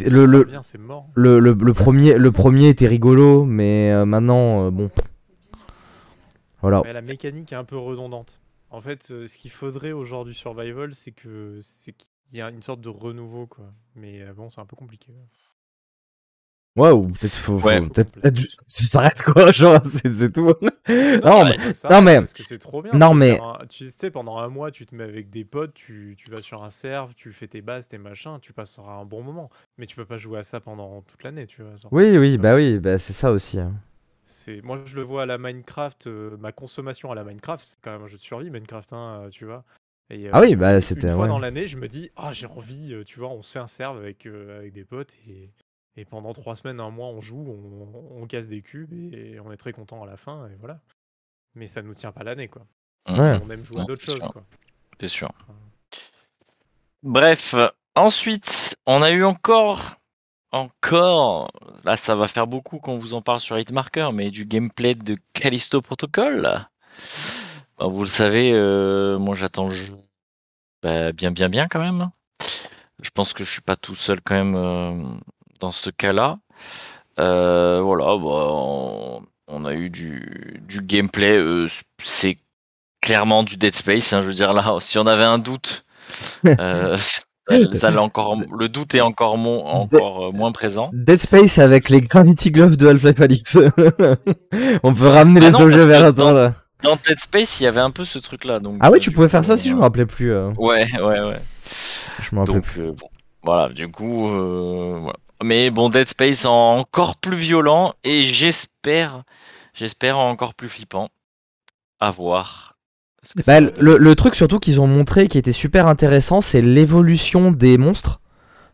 le, Ça le, revient, c'est mort. le, le, le premier, le premier était rigolo, mais euh, maintenant, euh, bon. Voilà. Mais la mécanique est un peu redondante. En fait, euh, ce qu'il faudrait aujourd'hui Survival, c'est que c'est qu'il y a une sorte de renouveau, quoi. Mais euh, bon, c'est un peu compliqué. Ouais, ou peut-être faut, faut- Ouais. peut-être peut-être juste ça s'arrête quoi, genre, c'est c'est tout. non, ouais. mais, Ça, non, mais- parce que c'est trop bien. non, mais- un- tu sais, pendant un mois, tu te mets avec des potes, tu, tu vas sur un serve, tu fais tes bases, tes machins, tu passeras un bon moment. Mais tu peux pas jouer à ça pendant toute l'année, tu vois. genre. oui, oui, bah oui, bah c'est ça aussi. hein. C'est moi je le vois à la Minecraft, euh, ma consommation à la Minecraft, c'est quand même un jeu de survie Minecraft, hein, euh, tu vois. Et, Ah oui, euh, bah, une c'était- fois ouais. dans l'année, je me dis ah j'ai envie, euh, tu vois, on se fait un serve avec euh, avec des potes et, et pendant trois semaines, un mois, on joue, on, on casse des cubes et, on est très content à la fin et voilà. Mais ça nous tient pas l'année quoi. Ouais. On aime jouer à d'autres choses sûr. quoi. C'est sûr. Bref, ensuite, on a eu encore, encore, là ça va faire beaucoup qu'on vous en parle sur Hitmarker, mais du gameplay de Callisto Protocol. Bah, vous le savez, euh, moi j'attends le jeu bah, bien, bien, bien quand même. Je pense que je suis pas tout seul quand même euh, dans ce cas-là. Euh, voilà, bah, on, on a eu du, du gameplay. euh, c'est clairement du Dead Space. hein, je veux dire là, si on avait un doute, euh, ça, encore, le doute est encore, mon- encore euh, moins présent. Dead Space avec les Gravity Gloves de Half-Life Alix. On peut ramener Ah les non, objets vers toi là. Dans Dead Space, il y avait un peu ce truc-là. Donc, Ah euh, oui, tu pouvais coup, faire ça aussi, je me euh, rappelais plus. euh, Ouais, ouais, ouais. Je me rappelais Donc plus. euh, bon, voilà, du coup, euh, voilà. Mais bon, Dead Space en encore plus violent et j'espère, j'espère encore plus flippant. À voir. ce que ça Bah, le, le- truc surtout qu'ils ont montré qui était super intéressant, c'est l'évolution des monstres.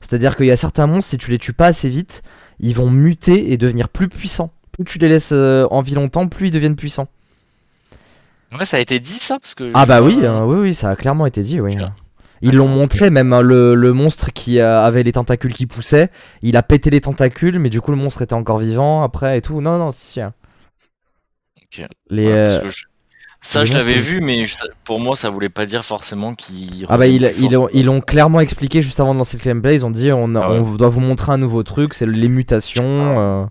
C'est-à-dire qu'il y a certains monstres, si tu les tues pas assez vite, ils vont muter et devenir plus puissants. Plus tu les laisses euh, en vie longtemps, plus ils deviennent puissants. Ouais, ça a été dit ça parce que. Ah bah oui, euh, hein, oui, oui, ça a clairement été dit, oui. Ils l'ont montré, même hein, le, le monstre qui euh, avait les tentacules qui poussaient, il a pété les tentacules, mais du coup le monstre était encore vivant après et tout. Non, non, si, si. hein. Les, ouais, parce euh, que je- Ça, les je l'avais vu, mais je- pour moi, ça voulait pas dire forcément qu'il. Ah bah ils, ils, ont, ils l'ont clairement expliqué juste avant de lancer le gameplay, ils ont dit on, Ah ouais. on doit vous montrer un nouveau truc, c'est les mutations. euh,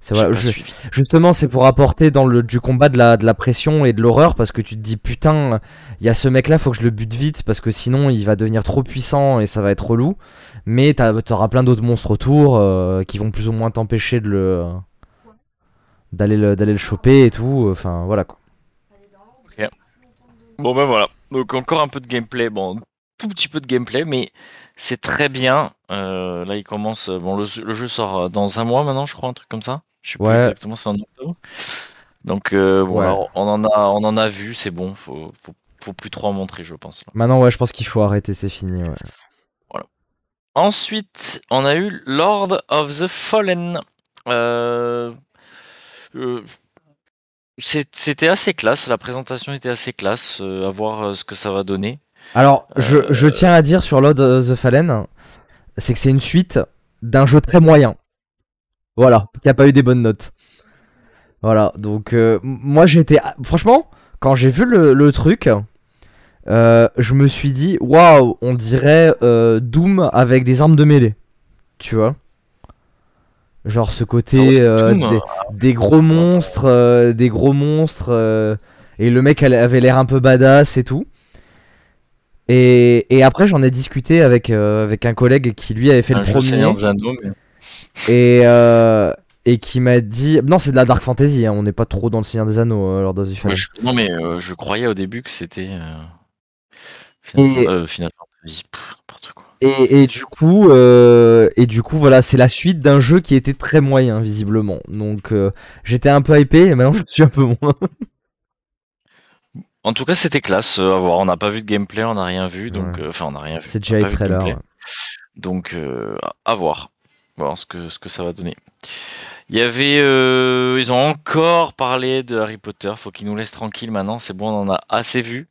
c'est voilà, je- justement c'est pour apporter dans le du combat de la, de la pression et de l'horreur parce que tu te dis putain il y a ce mec là faut que je le bute vite parce que sinon il va devenir trop puissant et ça va être relou. Mais t'as- t'auras plein d'autres monstres autour euh, qui vont plus ou moins t'empêcher de le d'aller le d'aller le choper et tout. Enfin voilà quoi. Bon ben voilà, donc encore un peu de gameplay, bon, tout petit peu de gameplay, mais c'est très bien. Euh, là il commence, bon le, le jeu sort euh, dans un mois maintenant, je crois, un truc comme ça. Je sais Ouais. plus exactement, c'est en octobre. Donc euh, bon, Ouais. alors, on en a, on en a vu, c'est bon, faut, faut, faut plus trop en montrer, je pense. là. Maintenant ouais je pense qu'il faut arrêter c'est fini. Ouais. Ensuite, on a eu Lord of the Fallen. Euh, euh, C'était assez classe, la présentation était assez classe, à voir ce que ça va donner. Alors, je, je tiens à dire sur Lord of the Fallen, c'est que c'est une suite d'un jeu très moyen. Voilà, qui a pas eu des bonnes notes. Voilà, donc euh, moi j'étais. Franchement, quand j'ai vu le, le truc, euh, je me suis dit, waouh, on dirait euh, Doom avec des armes de mêlée. Tu vois? Genre ce côté Ah euh, Doom, des, des gros monstres, des gros monstres, Et le mec avait l'air un peu badass et tout. Et, et après, j'en ai discuté avec, avec un collègue qui lui avait fait Un le premier. Et, euh, et qui m'a dit. Non, c'est de la Dark Fantasy, hein, on n'est pas trop dans le Seigneur des Anneaux, euh, Lord of the Fallen. Ouais, je- Non, mais euh, je croyais au début que c'était. Final... Et- Final Fantasy. Pff, n'importe quoi. Et, et du coup, et du coup, voilà, c'est la suite d'un jeu qui était très moyen, visiblement. Donc, j'étais un peu hypé, et maintenant je suis un peu moins. En tout cas, c'était classe à voir. On n'a pas vu de gameplay, on n'a rien vu, donc Ouais. euh, enfin, on n'a rien vu. C'est déjà ouais. Donc, euh, à voir. Voir ce que, ce que ça va donner. Il y avait. euh, ils ont encore parlé de Harry Potter. Faut qu'ils nous laissent tranquilles maintenant. C'est bon, on en a assez vu.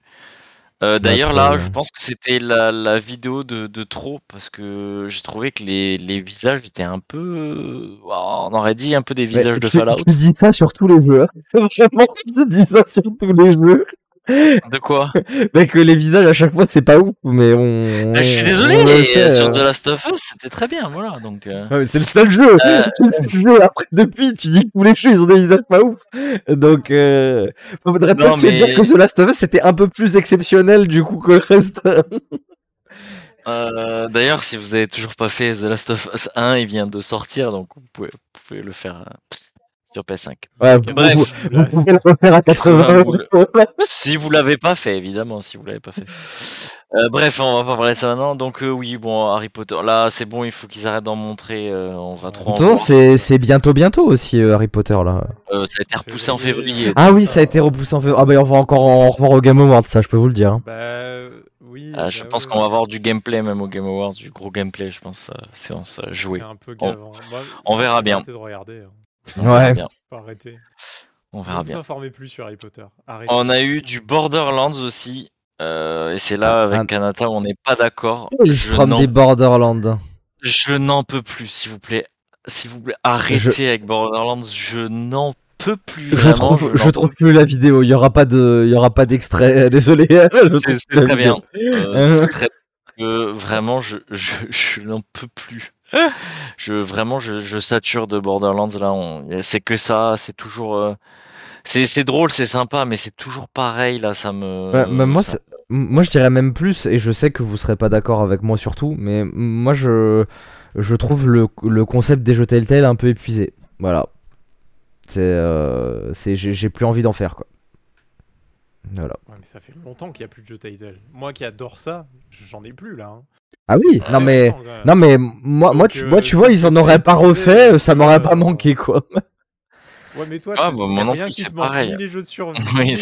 Euh, D'ailleurs, là, je pense que c'était la, la vidéo de, de trop parce que j'ai trouvé que les, les visages étaient un peu. euh, on aurait dit un peu des visages Ouais, de tu, Fallout. tu dis ça sur tous les jeux. hein. Vraiment, tu dis ça sur tous les jeux. De quoi Bah, que les visages à chaque fois c'est pas ouf, mais on. Bah, Je suis désolé, on mais sait, sur euh. The Last of Us, c'était très bien, voilà. Donc, euh, mais c'est le seul jeu. Euh, C'est le seul jeu. Après, depuis, tu dis que tous les jeux ils ont des visages pas ouf. Donc, euh... faudrait Non, peut-être se dire que The Last of Us c'était un peu plus exceptionnel du coup que le reste. euh, D'ailleurs, si vous avez toujours pas fait The Last of Us 1, il vient de sortir, donc vous pouvez, vous pouvez le faire euh, sur PS5. Ouais, Bref. vous, vous pouvez le refaire à 80 euros. Si vous l'avez pas fait, évidemment, si vous l'avez pas fait. Euh, bref, on va pas parler de ça maintenant. Donc euh, oui, bon, Harry Potter, là, c'est bon, il faut qu'ils arrêtent d'en montrer. euh, on va trop. c'est bientôt, bientôt aussi euh, Harry Potter là. Euh, ça a été repoussé en février. Ah oui, ça a été repoussé en février. Ah bah on va encore en revoir au Game Awards, ça je peux vous le dire. hein. Bah euh, oui. Ah, je bah pense ouais, qu'on va avoir du gameplay même au Game Awards, du gros gameplay, je pense, euh, séance jouée. C'est un peu On-. Moi, on verra bien. arrêté de regarder. hein. On verra Ouais. bien. Faut arrêter. On verra bien. plus sur Harry Potter. Arrêtez. On a eu du Borderlands aussi. euh, et c'est là avec Un- Kanata où on n'est pas d'accord. From n'en- des Borderlands? Je n'en peux plus, s'il vous plaît. S'il vous plaît, arrêtez avec Borderlands. Je n'en peux plus. Je trouve, je je n'en trouve plus la vidéo. Il y aura pas de, il y aura pas d'extrait. Désolé. C'est- très bien. Euh, très- euh, vraiment, je, je, je n'en peux plus. Je vraiment, je, je sature de Borderlands là. on- C'est que ça. C'est toujours. euh, c'est drôle, c'est sympa, mais c'est toujours pareil là. Ça me. Ouais, mais moi, ça- moi, je dirais même plus, et je sais que vous serez pas d'accord avec moi surtout, mais moi, je, je trouve le, le concept des jeux Telltale un peu épuisé. Voilà. C'est, euh, c'est, j'ai plus envie d'en faire, quoi. Voilà. Ouais, mais ça fait longtemps qu'il n'y a plus de jeux Title. Moi qui adore ça, j'en ai plus là. hein. Ah oui, non Très mais, non mais, moi, moi, tu, euh, moi, tu si vois, tu ils en auraient pas refait, euh, ça m'aurait pas euh, manqué, quoi. Ouais, mais toi, Ah, bah, non rien qui te manque, pareil. Ni les jeux de survie, Oui,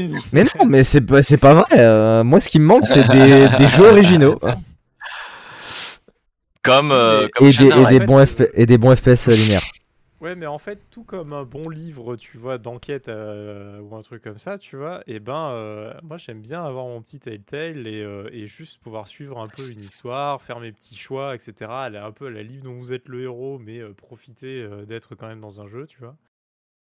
ni Mais non, mais c'est pas, c'est pas vrai. euh, moi, ce qui me manque, c'est des, des jeux originaux Comme, euh, comme et des, et bons euh, FP et des bons FPS linéaires. Ouais, mais en fait, tout comme un bon livre, tu vois, d'enquête euh, ou un truc comme ça, tu vois, et ben, euh, moi j'aime bien avoir mon petit Telltale et, euh, et juste pouvoir suivre un peu une histoire, faire mes petits choix, etc. Aller un peu à la livre dont vous êtes le héros, mais profiter d'être quand même dans un jeu, tu vois.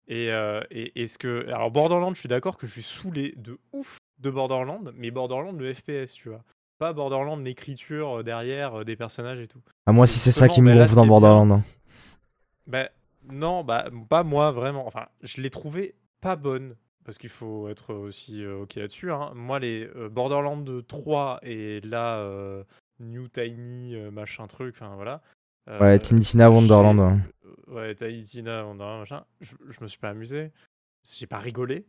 Et, et est-ce que. Alors, Borderlands, je suis d'accord que je suis saoulé de ouf de Borderlands, mais Borderlands le FPS, tu vois. Pas Borderlands l'écriture derrière euh, des personnages et tout. Ah, moi, si c'est ça qui me bah, gonfle ce dans Borderlands. hein. Non, bah pas moi vraiment. Enfin, je l'ai trouvé pas bonne parce qu'il faut être aussi euh, ok là-dessus. hein. Moi, les euh, Borderlands 3 et là euh, New Tiny euh, machin truc, enfin voilà. euh, Ouais, Tiny Tina Wonderland. ouais. j'ai- Ouais, Tiny Tina Wonderland machin. Je, je me suis pas amusé. J'ai pas rigolé.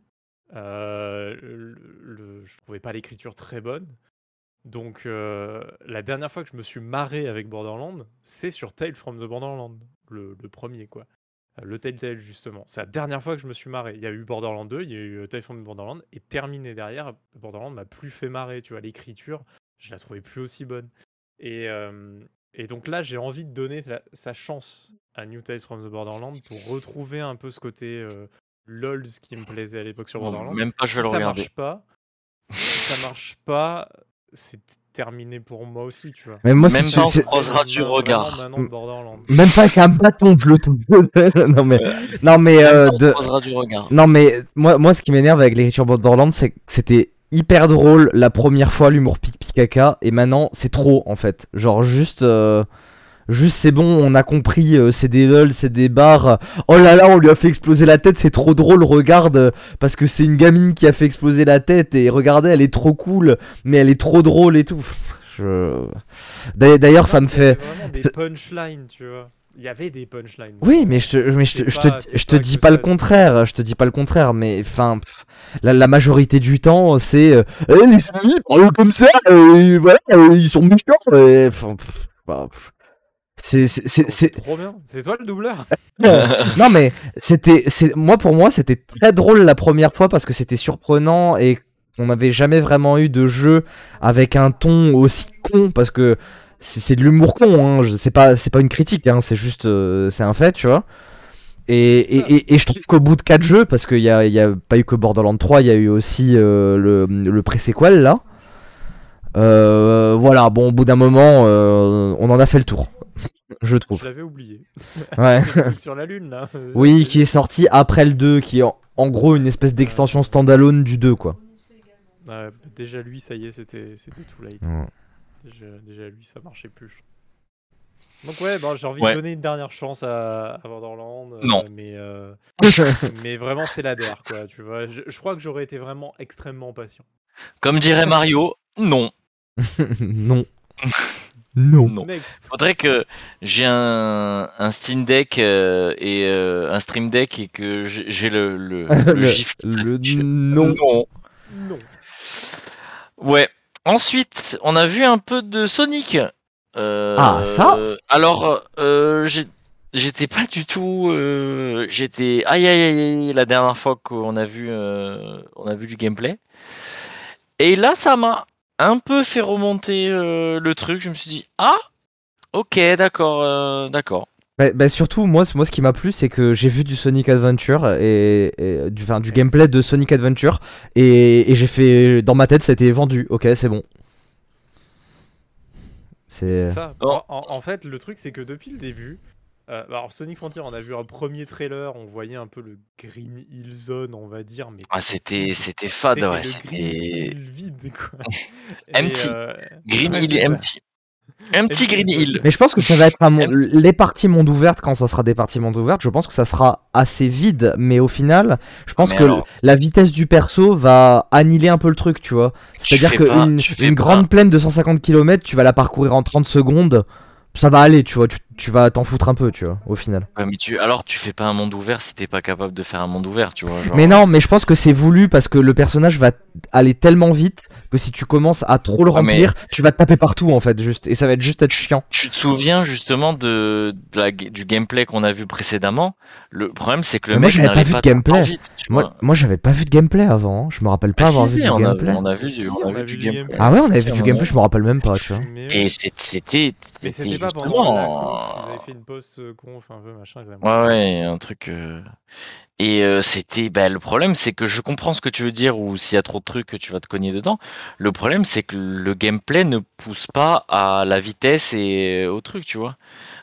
Euh, le, le- je trouvais pas l'écriture très bonne. Donc, euh, la dernière fois que je me suis marré avec Borderland, c'est sur Tale from the Borderland, le, le premier, quoi. Le Telltale, justement. C'est la dernière fois que je me suis marré. Il y a eu Borderland 2, il y a eu euh, Tale from the Borderland, et terminé derrière, Borderland m'a plus fait marrer, tu vois. L'écriture, je la trouvais plus aussi bonne. Et, euh, et donc là, j'ai envie de donner sa, sa chance à New Tales from the Borderland pour retrouver un peu ce côté euh, LOLs qui me plaisait à l'époque sur Non, Borderland. même pas, je vais si le ça regarder. marche pas, si ça marche pas, c'est terminé pour moi aussi, tu vois. Mais moi, Même c'est- pas croisera du Vraiment regard. maintenant même pas avec un bâton, je le trouve. non mais, non mais, euh, Même on de... du regard. non mais, moi, moi, ce qui m'énerve avec l'écriture Borderlands, c'est que c'était hyper drôle la première fois l'humour pic pic caca, et maintenant c'est trop en fait. Genre juste, euh, Juste c'est bon, on a compris, euh, c'est des lol, c'est des barres. Oh là là, on lui a fait exploser la tête, c'est trop drôle, regarde, euh, parce que c'est une gamine qui a fait exploser la tête et regardez, elle est trop cool, mais elle est trop drôle et tout. Je... D'ailleurs, ça me fait. des punchlines, tu vois. Il y avait des punchlines. Oui, mais je te, mais je te, je te, je dis pas le contraire, je te dis pas le contraire, mais enfin, la, la majorité du temps, c'est euh, Eh, les soumis parlent comme ça, et voilà, euh, ils sont méchants, et pff, bah, pff. C'est, c'est, c'est, c'est- Trop bien. C'est toi le doubleur non mais c'était, c'est, moi pour moi c'était très drôle la première fois parce que c'était surprenant et on n'avait jamais vraiment eu de jeu avec un ton aussi con parce que c'est, c'est de l'humour con, hein, c'est pas, c'est pas une critique, hein, c'est juste, euh, c'est un fait, tu vois. Et, et, et, et je trouve qu'au bout de 4 jeux, parce qu'il y a, il y a pas eu que Borderlands 3, il y a eu aussi euh, le, le pré-sequel là. Euh, voilà, bon, au bout d'un moment, euh, on en a fait le tour, je trouve. Je l'avais oublié. Ouais. Sur la lune là. Oui, qui est sorti après le 2, qui est en, en gros une espèce d'extension standalone du 2, quoi. Ouais, déjà lui, ça y est, c'était c'était too late. Déjà, déjà lui, ça marchait plus. Donc ouais, bon, j'ai envie Ouais. de donner une dernière chance à, à euh, Non. Mais, euh, mais vraiment, c'est la DR, quoi. Tu vois, je, je crois que j'aurais été vraiment extrêmement patient. Comme dirait Mario, non. non. non. Non. Next. Faudrait que j'ai un, un Steam Deck euh, et euh, un Stream Deck et que j'ai le, le, le Le- gif. le non. non. Non. Ouais. Ensuite, on a vu un peu de Sonic. Euh, Ah, ça Alors, euh, j'ai- j'étais pas du tout. euh, j'étais aïe aïe aïe aïe la dernière fois qu'on a vu, euh, on a vu du gameplay. Et là, ça m'a un peu fait remonter euh, le truc. Je me suis dit ah, ok, d'accord, euh, d'accord. Bah, bah, surtout, moi, ce qui m'a plu, c'est que j'ai vu du Sonic Adventure et, et du, enfin, du Yes. gameplay de Sonic Adventure et, et j'ai fait. Dans ma tête, ça a été vendu. Ok, c'est bon. C'est ça. Oh. En, en- en fait, le truc, c'est que depuis le début, euh, alors Sonic Frontier, on a vu un premier trailer, on voyait un peu le Green Hill Zone, on va dire, mais Ah, c'était, c'était fade, c'était ouais. Green C'était Hill vide, quoi. Empty. euh, Green ouais, Hill empty. Empty Green Hill. Mais je pense que ça va être un monde. Les parties monde ouvertes, quand ça sera des parties monde ouvertes, je pense que ça sera assez vide. Mais au final, je pense Mais que alors- la vitesse du perso va annihiler un peu le truc, tu vois. C'est-à-dire qu'une une pas- grande plaine de 150 km, tu vas la parcourir en 30 secondes. Ça va aller, tu vois. Tu, tu vas t'en foutre un peu, tu vois, au final. Ouais, mais tu, alors tu fais pas un monde ouvert si t'es pas capable de faire un monde ouvert, tu vois. genre- Mais non, mais je pense que c'est voulu parce que le personnage va aller tellement vite que si tu commences à trop le Ah, mais- remplir, tu vas te taper partout en fait, juste. Et ça va être juste être chiant. Tu te souviens justement de, de la- du gameplay qu'on a vu précédemment? Le problème, c'est que le Mais moi, mec j'avais pas vu pas de gameplay. vite. Moi, j'avais pas vu de gameplay avant. hein. Je me rappelle pas Ah, avoir si, vu du on, a, gameplay. on a vu Si, du, on a vu du gameplay. Ah ouais, on avait vu du gameplay, je me rappelle même pas, tu vois. Mais Et c'était. Mais c'était pas pendant justement- la conf, ils avaient fait une post euh, conf un peu machin. Ouais, ouais, un truc. Et euh, c'était. Bah, le problème, c'est que je comprends ce que tu veux dire, ou s'il y a trop de trucs, tu vas te cogner dedans. Le problème, c'est que le gameplay ne pousse pas à la vitesse et au truc, tu vois.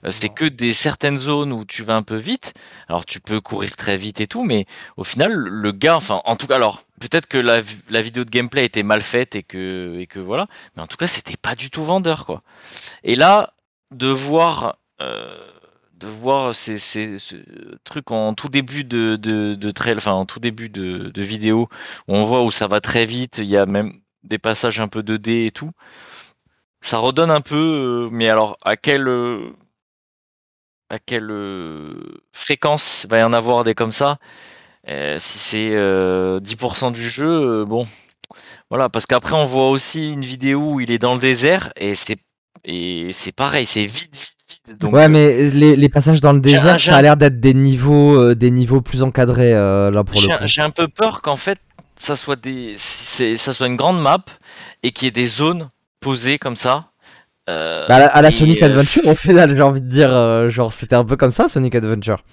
Euh, C'est que des certaines zones où tu vas un peu vite. Alors, tu peux courir très vite et tout, mais au final, le gars, enfin, en tout cas, alors, peut-être que la, la vidéo de gameplay était mal faite et que, et que voilà, mais en tout cas, c'était pas du tout vendeur, quoi. Et là, de voir. euh, de voir ces, ces, ce truc en tout début de, trail, enfin en tout début de, vidéo, où on voit où ça va très vite, il y a même des passages un peu 2D et tout. Ça redonne un peu, euh, mais alors à quelle euh, à quelle euh, fréquence va y en avoir des comme ça? Si c'est euh, 10% du jeu, bon, voilà, parce qu'après on voit aussi une vidéo où il est dans le désert et c'est et c'est pareil, c'est vide, vide. Donc, ouais, euh, mais les, les passages dans le désert, ça a l'air d'être des niveaux, euh, des niveaux plus encadrés euh, là pour le coup. j'ai un peu peur qu'en fait ça soit des ça soit une grande map et qu'il y ait des zones posées comme ça. euh, Bah, à la, à la et, Sonic Adventure, au final, j'ai envie de dire, euh, genre, c'était un peu comme ça, Sonic Adventure.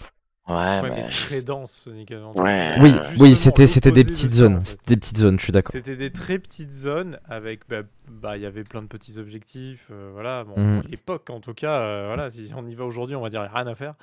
Ouais, Ouais, mais- mais très dense, Sonic Adventure. Ouais. Oui, oui, c'était, c'était des de petites zones, en fait. c'était des petites zones, je suis d'accord. C'était des très petites zones avec, bah, bah, il y avait plein de petits objectifs, euh, voilà. Bon, Mhm. pour l'époque, en tout cas, euh, voilà. Si on y va aujourd'hui, on va dire rien à faire.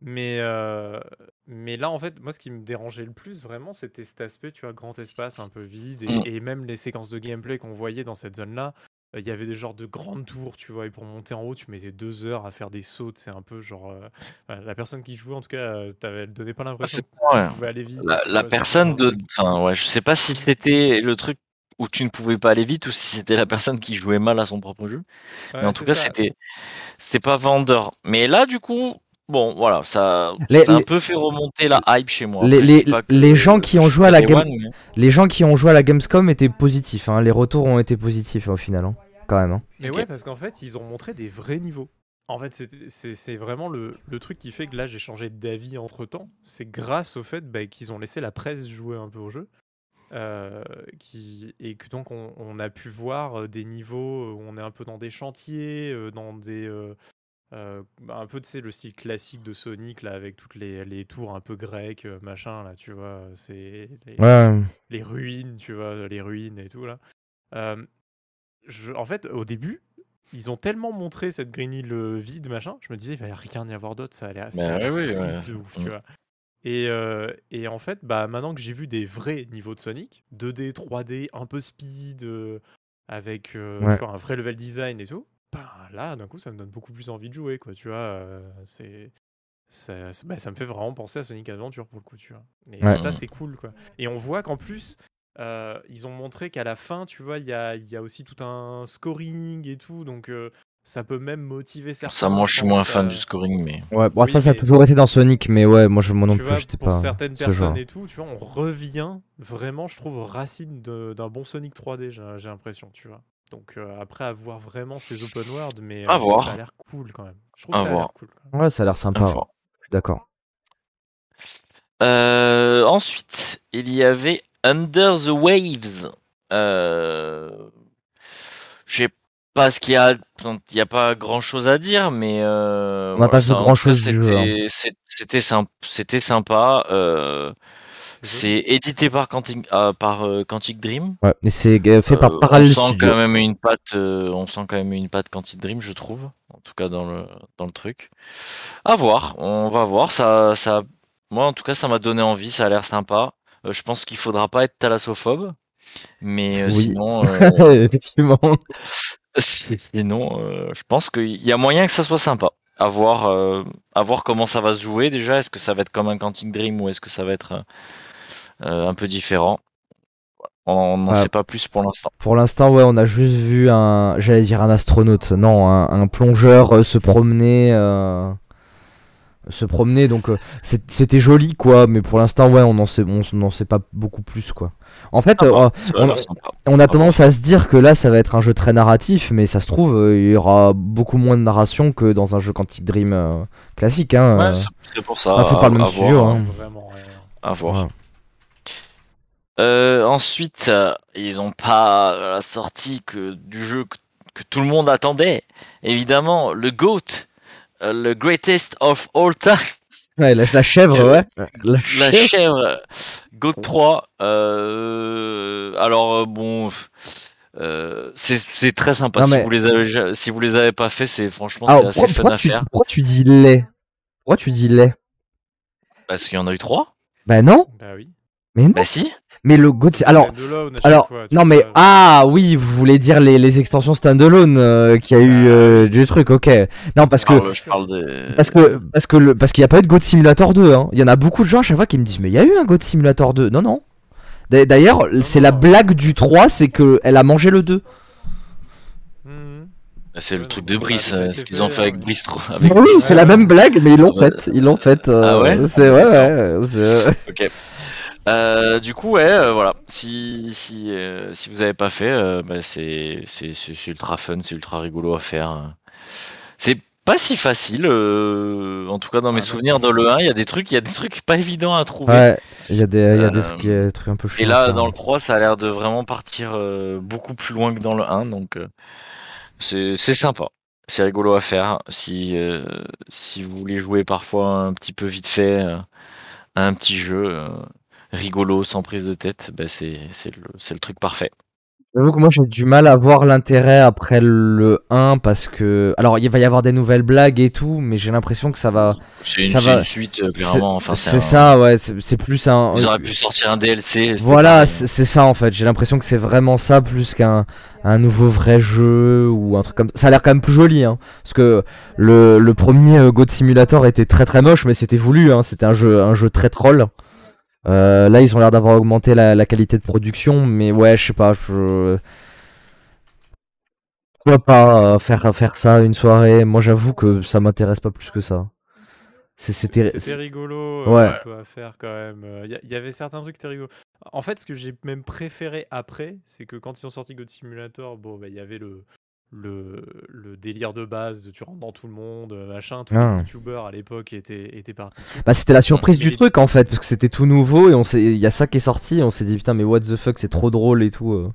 Mais, euh, mais là, en fait, moi, ce qui me dérangeait le plus, vraiment, c'était cet aspect, tu vois, grand espace, un peu vide, et, Mm. et même les séquences de gameplay qu'on voyait dans cette zone-là. Il y avait des genres de grandes tours, tu vois, et pour monter en haut, tu mettais deux heures à faire des sauts. C'est un peu genre. euh, la personne qui jouait, en tout cas, euh, t'avais, elle donnait pas l'impression c'est que tu ouais. pouvais aller vite. La, tu la vois, personne de. Enfin, ouais, je sais pas si c'était le truc où tu ne pouvais pas aller vite ou si c'était la personne qui jouait mal à son propre jeu. Ouais, Mais en tout c'est cas, ça. c'était c'était pas vendeur. Mais là, du coup, bon, voilà, ça, Les- ça a un les- peu fait remonter la hype chez moi. les- que gens qui ont joué à la game- One, mais- Les gens qui ont joué à la Gamescom étaient positifs, hein. les retours ont été positifs au final, hein, quand même. hein. Mais ouais, parce qu'en fait, ils ont montré des vrais niveaux. En fait, c'est c'est vraiment le, le truc qui fait que là, j'ai changé d'avis entre temps. C'est grâce au fait bah, qu'ils ont laissé la presse jouer un peu au jeu. euh, qui, et que donc, on, on a pu voir euh, des niveaux où on est un peu dans des chantiers, euh, dans des. euh, euh, bah, un peu, tu sais, le style classique de Sonic, là, avec toutes les, les tours un peu grecques, euh, machin, là, tu vois. C'est. les- Ouais, les ruines, tu vois, les ruines et tout là. Euh, je, en fait, au début, ils ont tellement montré cette Green Hill euh, vide, machin, je me disais, il va rien y avoir d'autre, ça allait ça Bah oui, ouais. de ouf, Mm. tu vois. Et, euh, et en fait, bah, maintenant que j'ai vu des vrais niveaux de Sonic, 2D, 3D, un peu speed, euh, avec euh, tu Ouais. vois, un vrai level design et tout, bah, là, d'un coup, ça me donne beaucoup plus envie de jouer, quoi, tu vois. euh, c'est ça, ça- bah, ça me fait vraiment penser à Sonic Adventure pour le coup, tu vois. Et Ouais. ça, c'est cool, quoi. Et on voit qu'en plus, euh, ils ont montré qu'à la fin, tu vois, il y a, y a aussi tout un scoring et tout, donc euh, ça peut même motiver certains. Ça, moi, je suis moins fan euh, du scoring, mais. ouais. Bon, Oui, ça, ça a toujours été dans Sonic, mais ouais, moi, je, moi non plus, j'étais pour pas certaines ce genre. personnes et tout, tu vois, on revient vraiment, je trouve, aux racines d'un bon Sonic 3D, j'ai j'ai l'impression, tu vois. Donc euh, après avoir vraiment ces open world, mais, euh, voir. ça a l'air cool quand même. Je trouve À que ça a l'air voir. cool. Quand même. Ouais, ça a l'air sympa, voir. je suis d'accord. Euh, ensuite, il y avait Under the Waves. Euh, je sais pas ce qu'il y a. Il n'y a pas grand chose à dire, mais. euh, On n'a pas voilà, vu du jeu, hein. c'était- c'est- C'était sympa. C'était sympa. C'est édité par Quantic, euh, par, euh, Quantic Dream. Ouais, et c'est fait par Euh, Parallel on sent Studio. quand même une patte, on sent quand même une patte Quantic Dream, je trouve. En tout cas dans le dans le truc. À voir, on va voir. Ça, ça, moi en tout cas, ça m'a donné envie. Ça a l'air sympa. Je pense qu'il faudra pas être thalassophobe, mais Oui. sinon, Effectivement. sinon, euh, je pense qu'il y a moyen que ça soit sympa. À voir, euh, à voir comment ça va se jouer déjà. Est-ce que ça va être comme un Quantic Dream ou est-ce que ça va être un peu différent On n'en Ah. sait pas plus pour l'instant. Pour l'instant, ouais, on a juste vu un, j'allais dire un astronaute, non, un, un plongeur euh, se promener, euh, se promener. Donc euh, c'était joli, quoi. Mais pour l'instant, ouais, on n'en sait, on sait pas beaucoup plus, quoi. En fait, euh, Ça a on- a tendance à se dire que là, ça va être un jeu très narratif, mais ça se trouve, euh, il y aura beaucoup moins de narration que dans un jeu Quantic Dream euh, classique, hein. Ouais, euh. c'est- pour ça. pas fait par le à- même studio, voir, hein. Vraiment, ouais. à voir. Ouais. Euh, ensuite, euh, ils ont pas euh, la sortie que du jeu que, que tout le monde attendait. Évidemment, le GOAT, euh, le greatest of all time, Ouais, la, la chèvre, ouais. La la chèvre. GOAT 3. Euh, alors euh, bon, euh, c'est très sympa. Non, si vous les avez si vous les avez pas fait, c'est franchement Ah, c'est assez pourquoi, fun pourquoi à tu, faire pourquoi tu dis lait Pourquoi tu dis lait parce qu'il y en a eu trois? Bah non, Bah oui. Mais non. Bah si. Mais le God, c'est- alors, alors, fois, non mais vois. ah oui, vous voulez dire les, les extensions standalone euh, qu'il y a eu Ah, euh, du truc, ok. Non parce que Alors, je parle des. parce que parce que le parce qu'il n'y a pas eu de God Simulator 2. Hein. Il y en a beaucoup de gens à chaque fois qui me disent mais il y a eu un God Simulator 2. Non non. D'a- D'ailleurs, c'est la blague du 3, c'est que elle a mangé le 2. Mhm. C'est le truc de Brice, euh, ce qu'ils ont fait, avec. Brice. trop- avec Oui, c'est la même blague, mais ils l'ont faite. Ils l'ont faite. euh, Ah ouais C'est ouais, ouais. Ok. Euh, du coup, ouais, euh, voilà. Si si euh, si vous avez pas fait, euh, bah, c'est c'est c'est c'est ultra fun, c'est ultra rigolo à faire. C'est pas si facile. euh, en tout cas, dans mes Ah, souvenirs, dans le 1, il y a des trucs, il y a des trucs pas évidents à trouver. Ouais, il y a des, il y a des trucs, des un peu chiants. Et là, dans le 3, ça a l'air de vraiment partir euh, beaucoup plus loin que dans le 1, donc euh, c'est c'est sympa. C'est rigolo à faire. Si, euh, si vous voulez jouer parfois un petit peu vite fait euh, à un petit jeu euh, rigolo, sans prise de tête, bah c'est c'est le, c'est le truc parfait. J'avoue que moi j'ai du mal à voir l'intérêt après le 1 parce que. Alors il va y avoir des nouvelles blagues et tout, mais j'ai l'impression que ça va. C'est une, va- une suite, euh, clairement. Enfin, c'est un- ça, ouais, c'est c'est plus un. Ils auraient pu sortir un DLC. Voilà, c'est ça en fait. J'ai l'impression que c'est vraiment ça plus qu'un un nouveau vrai jeu ou un truc comme ça. a l'air quand même plus joli, hein. Parce que le, le premier euh, God Simulator était très très moche, mais c'était voulu, hein. C'était un jeu, un jeu très troll. Euh, là, ils ont l'air d'avoir augmenté la, la qualité de production, mais ouais, je sais pas. Je... Pourquoi pas euh, faire, faire ça une soirée? Moi, j'avoue que ça m'intéresse pas plus que ça. C'est- C'était. Rigolo euh, Ouais. un peu à faire quand même. Il y, y avait certains trucs qui étaient rigolos. En fait, ce que j'ai même préféré après, c'est que quand ils ont sorti God Simulator, bon, bah, il y avait le, le, le délire de base de tu rentres dans tout le monde, euh, machin. Tous Ah. les youtubeurs à l'époque étaient, étaient partis. Bah, c'était la surprise du truc en fait, parce que c'était tout nouveau et on s'est, il y a ça qui est sorti, et on s'est dit putain mais what the fuck, c'est trop drôle et tout. euh.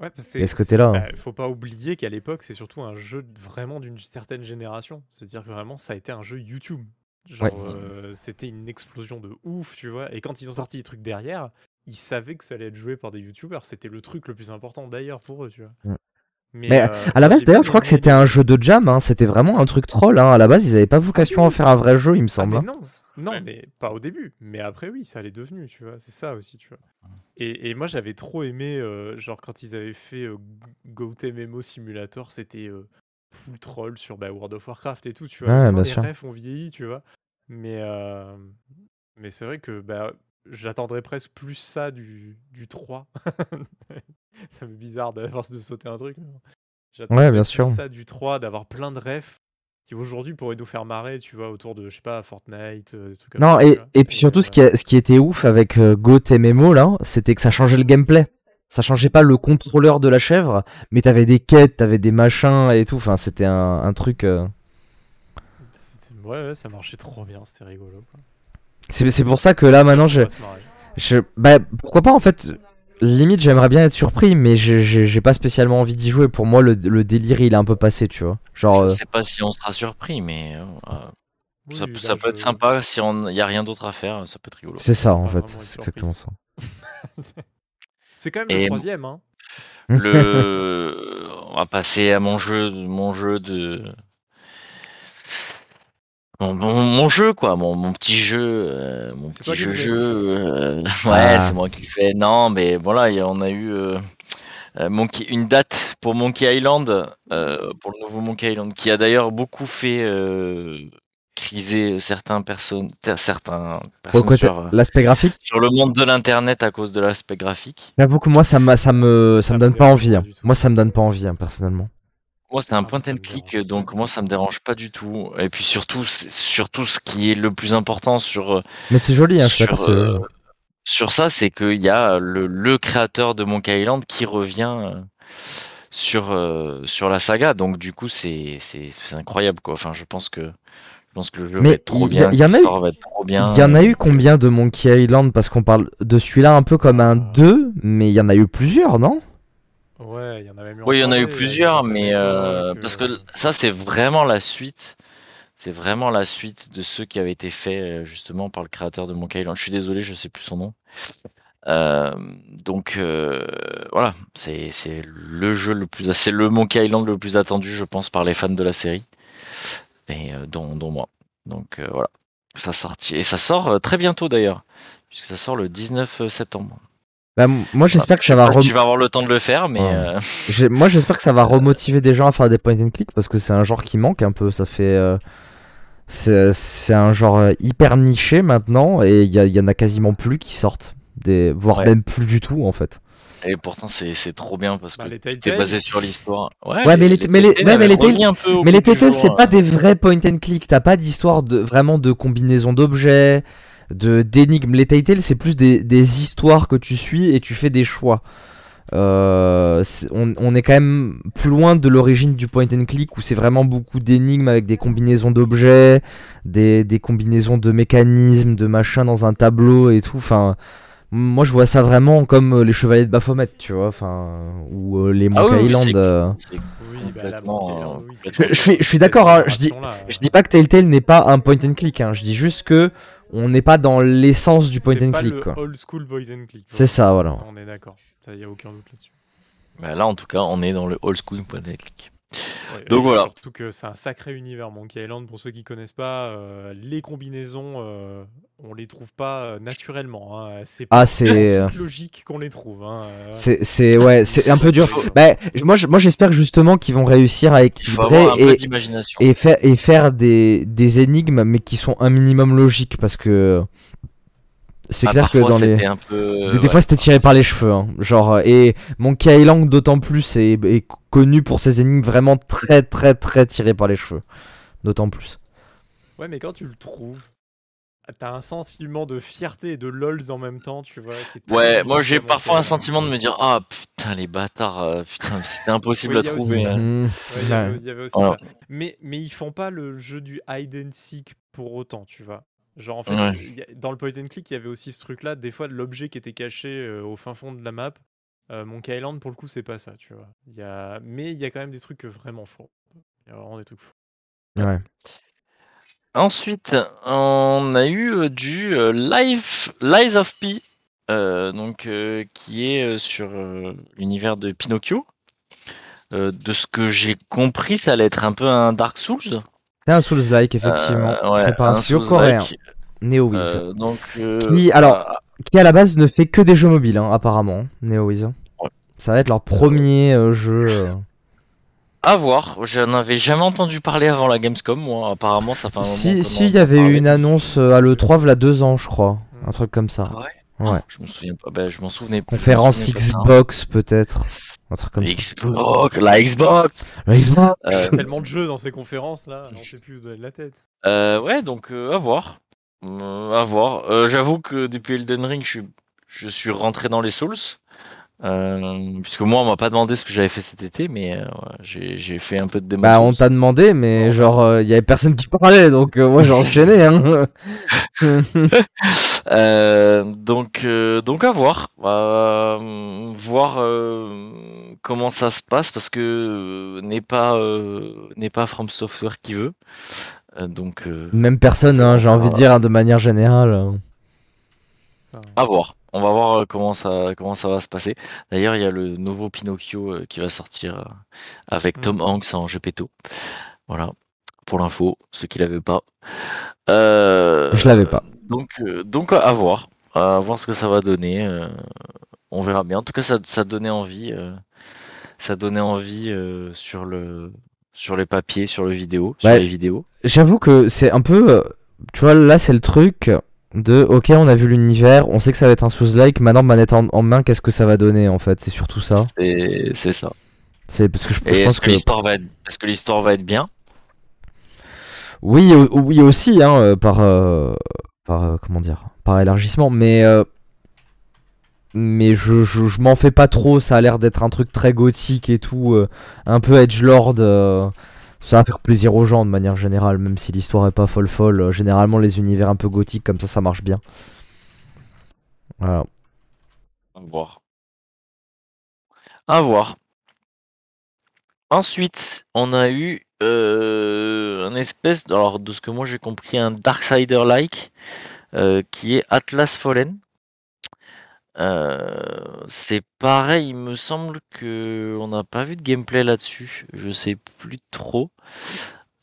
Ouais, a ce c'est- côté-là, bah, hein. faut pas oublier qu'à l'époque, c'est surtout un jeu vraiment d'une certaine génération. C'est-à-dire que vraiment, ça a été un jeu YouTube. Genre, Ouais. euh, c'était une explosion de ouf, tu vois. Et quand ils ont sorti les trucs derrière, ils savaient que ça allait être joué par des YouTubers. C'était le truc le plus important d'ailleurs pour eux, tu vois. Mais, Mais euh, à la base d'ailleurs, je crois que c'était un jeu de jam, hein. c'était vraiment un truc troll. Hein. À la base, ils avaient pas vocation à faire un vrai jeu, il me Ah, semble. mais hein. non, non, Ouais. mais pas au début. Mais après, oui, ça l'est devenu, tu vois. C'est ça aussi, tu vois. Et, et moi, j'avais trop aimé, euh, genre, quand ils avaient fait euh, GoTMMO Simulator, c'était euh, full troll sur bah, World of Warcraft et tout, tu vois. Ouais, les sûr. refs ont vieilli, tu vois. Mais, euh, mais c'est vrai que bah, j'attendrais presque plus ça du, du 3. ça me fait bizarre d'avoir de sauter un truc. J'attendrais Ouais, bien plus sûr. ça du 3, d'avoir plein de refs qui aujourd'hui pourraient nous faire marrer, tu vois, autour de, je sais pas, Fortnite, euh, des trucs comme Non, ça. et, et puis surtout, ce qui, euh, a- ce qui était ouf avec euh, MMO là, c'était que ça changeait le gameplay. Ça changeait pas le contrôleur de la chèvre, mais t'avais des quêtes, t'avais des machins et tout. Enfin, c'était un, un truc. euh, Ouais, ouais, ça marchait trop bien, c'était rigolo. quoi. C'est c'est pour ça que là maintenant, je, je, bah pourquoi pas en fait. Limite, j'aimerais bien être surpris, mais j'ai- pas spécialement envie d'y jouer. Pour moi, le, le délire, il est un peu passé, tu vois. Genre, euh, Je sais pas si on sera surpris, mais euh, euh, ça, ça peut être sympa si on y a rien d'autre à faire, ça peut être rigolo. c'est ça en fait, c'est exactement ça. C'est quand même Et- le troisième, hein. Le, on va passer à mon jeu, mon jeu de, mon, mon- mon jeu quoi, mon, mon petit jeu, euh, mon petit jeu fais. jeu. euh, ouais, Ah. c'est moi qui le fais. Non, mais voilà, on a eu euh, euh, Monkey, une date pour Monkey Island, euh, pour le nouveau Monkey Island, qui a d'ailleurs beaucoup fait euh, criser certains personnes, certains personnes sur, euh, L'aspect graphique, sur le monde de l'internet à cause de l'aspect graphique. j'avoue que moi, ça, ça me, ça Ça me donne pas envie. hein. Moi, ça me donne pas envie, hein, personnellement. Moi, c'est un Ah, point and click, donc moi, ça me dérange pas du tout. Et puis surtout, surtout ce qui est le plus important sur euh, Mais c'est joli, hein, sur, euh, sur ça, c'est qu'il y a le, le créateur de Monkey Island qui revient euh, sur euh, sur la saga. Donc du coup, c'est incroyable quoi. Enfin, je pense que je pense que le jeu Mais va être trop bien, il y en a eu- l'histoire va être trop bien. Il y en a eu combien de Monkey Island? Parce qu'on parle de celui-là un peu comme un 2, mais il y en a eu plusieurs, non? Ouais, il y en Oui, il y en a eu plusieurs, avec mais euh, Clock, parce euh, que ça, c'est vraiment la suite. C'est vraiment la suite de ceux qui avaient été faits euh, justement par le créateur de Monkey Island. Je suis désolé, je sais plus son nom. Euh, donc euh, voilà, c'est le jeu le plus, c'est le Monkey Island le plus attendu, je pense, par les fans de la série, et euh, dont, dont moi. Donc euh, voilà, ça sorti et ça sort euh, très bientôt d'ailleurs, puisque ça sort le 19 septembre. Bah, Moi, j'espère que ça va. pas si rem- tu vas avoir le temps de le faire, mais Ouais. euh, Moi, j'espère que ça va remotiver des gens à faire des point and click parce que c'est un genre qui manque un peu. Ça fait. euh, C'est un genre euh, hyper niché maintenant et il y, en a quasiment plus qui sortent. Des... Voire Ouais. même plus du tout en fait. Et pourtant, c'est c'est trop bien parce que Bah, les c'est Telltale. basé sur l'histoire. Ouais, mais les- mais les- Telltale ouais, mais les au Mais les c'est hein. pas des vrais point and click. T'as pas d'histoire de vraiment de combinaison d'objets, de d'énigmes. Les Telltale, c'est plus des, des histoires que tu suis et tu fais des choix. Euh, on, on est quand même plus loin de l'origine du point and click où c'est vraiment beaucoup d'énigmes avec des combinaisons d'objets, des, des combinaisons de mécanismes, de machins dans un tableau et tout. Enfin, moi je vois ça vraiment comme euh, les Chevaliers de Baphomet, tu vois, enfin, ou euh, les Ah oui, Monkey oui, Island. euh. Oui, bah Monkey Island, oui, c'est- Je suis- je suis d'accord, hein, je dis- euh, Je dis pas que Telltale n'est pas un point and click, hein. je dis juste que on n'est pas dans l'essence du point and pas click. le Quoi. old school point and click. C'est ça, voilà. on est d'accord. Ça, y a aucun doute là-dessus. Bah, là, en tout cas, on est dans le old school point and click. Ouais, Donc et voilà. Surtout que c'est un sacré univers Monkey Island. Pour ceux qui connaissent pas, euh, les combinaisons, euh, on les trouve pas euh, naturellement. hein. C'est Ah, pas c'est, dans euh, logique qu'on les trouve. hein, euh. C'est, c'est, ouais, c'est un peu dur. Bah, moi, je- moi, j'espère justement qu'ils vont réussir à équilibrer et, et, faire, et faire des, des énigmes, mais qui sont un minimum logiques, parce que c'est Ah, clair que dans les. c'était un peu. Des, des ouais. fois, c'était tiré par les cheveux, hein. genre et Monkey Island d'autant plus est, est connu pour ses énigmes vraiment très très très tirées par les cheveux, d'autant plus. Ouais, mais quand tu le trouves, t'as un sentiment de fierté et de lols en même temps, tu vois. qui est très Ouais, moi j'ai parfois un sentiment de me dire Ah putain, les bâtards, euh, putain, c'était impossible à trouver. hein. Mmh. Ouais, il y avait- Ouais. il y avait aussi Voilà. ça. Mais, mais ils font pas le jeu du hide and seek pour autant, tu vois. Genre, en fait, a- dans le point and click, il y avait aussi ce truc-là. Des fois, l'objet qui était caché euh, au fin fond de la map, euh, Monkey Island, pour le coup, c'est pas ça, tu vois. Il y a... Mais il y a quand même des trucs vraiment faux. Il y a vraiment des trucs faux. Ouais. Ensuite, on a eu euh, du euh, Life, Lies of P, euh, donc, euh, qui est sur euh, l'univers de Pinocchio. De ce que j'ai compris, ça allait être un peu un Dark Souls. C'est un Souls-like effectivement, ouais, fait par un, un studio coréen, NeoWiz, donc, Qui, alors, qui à la base ne fait que des jeux mobiles hein, apparemment, NeoWiz. Ouais. Ça va être leur premier jeu. À voir. J'en avais jamais entendu parler avant la Gamescom, moi. Apparemment, ça fait un Si, si, il y avait eu une annonce euh, à l'E3 v'là deux ans, je crois, un truc comme ça. Ah ouais? Ouais. Je me souviens pas. Ben, je m'en souvenais plus. Conférence je pas Xbox peut-être, un truc comme ça. Xbox, la Xbox. La Xbox. Euh, Il y a tellement de jeux dans ces conférences là, on sait plus où donner de la tête. Euh, ouais, donc euh, à voir. Euh, à voir. Euh, J'avoue que depuis Elden Ring, je suis, je suis rentré dans les Souls. Euh, puisque moi, on m'a pas demandé ce que j'avais fait cet été, mais euh, j'ai j'ai fait un peu de démo. Bah on t'a demandé, mais genre il y avait personne qui parlait, donc euh, moi j'ai enchaîné. Hein. Euh, donc, euh, donc à voir. Euh, voir euh, comment ça se passe, parce que euh, n'est pas, euh, n'est pas From Software qui veut. Euh, donc, euh, Même personne, hein, j'ai envie de dire hein, de manière générale. hein. À voir. On va voir euh, comment ça, comment ça va se passer. D'ailleurs, il y a le nouveau Pinocchio euh, qui va sortir euh, avec Mm. Tom Hanks en Gepetto. Voilà, pour l'info, ceux qui l'avaient pas. Euh, Je l'avais pas. Donc, euh, donc à voir. À voir ce que ça va donner. euh, on verra bien. En tout cas, ça, ça donnait envie. euh, ça donnait envie euh, sur le sur les papiers, sur le vidéo, sur Ouais. les vidéos. J'avoue que c'est un peu. Tu vois, là c'est le truc de ok, on a vu l'univers, on sait que ça va être un Souls-like, maintenant manette en, en main, qu'est-ce que ça va donner en fait? C'est surtout ça. C'est ça. C'est parce que je, pense est-ce que que. l'histoire va être, est-ce que l'histoire va être bien? Oui, oui aussi, hein, euh, par, euh, par euh, comment dire, par élargissement, mais euh, mais je, je, je m'en fais pas trop. Ça a l'air d'être un truc très gothique et tout, un peu edgelord. euh, ça va faire plaisir aux gens de manière générale, même si l'histoire est pas folle folle. euh, généralement, les univers un peu gothiques comme ça, ça marche bien. Voilà. À voir. À voir. Ensuite, on a eu euh, un espèce, de- alors de ce que moi j'ai compris, un Darksider-like euh, qui est Atlas Fallen. Euh, c'est pareil, il me semble que on n'a pas vu de gameplay là-dessus. Je sais plus trop.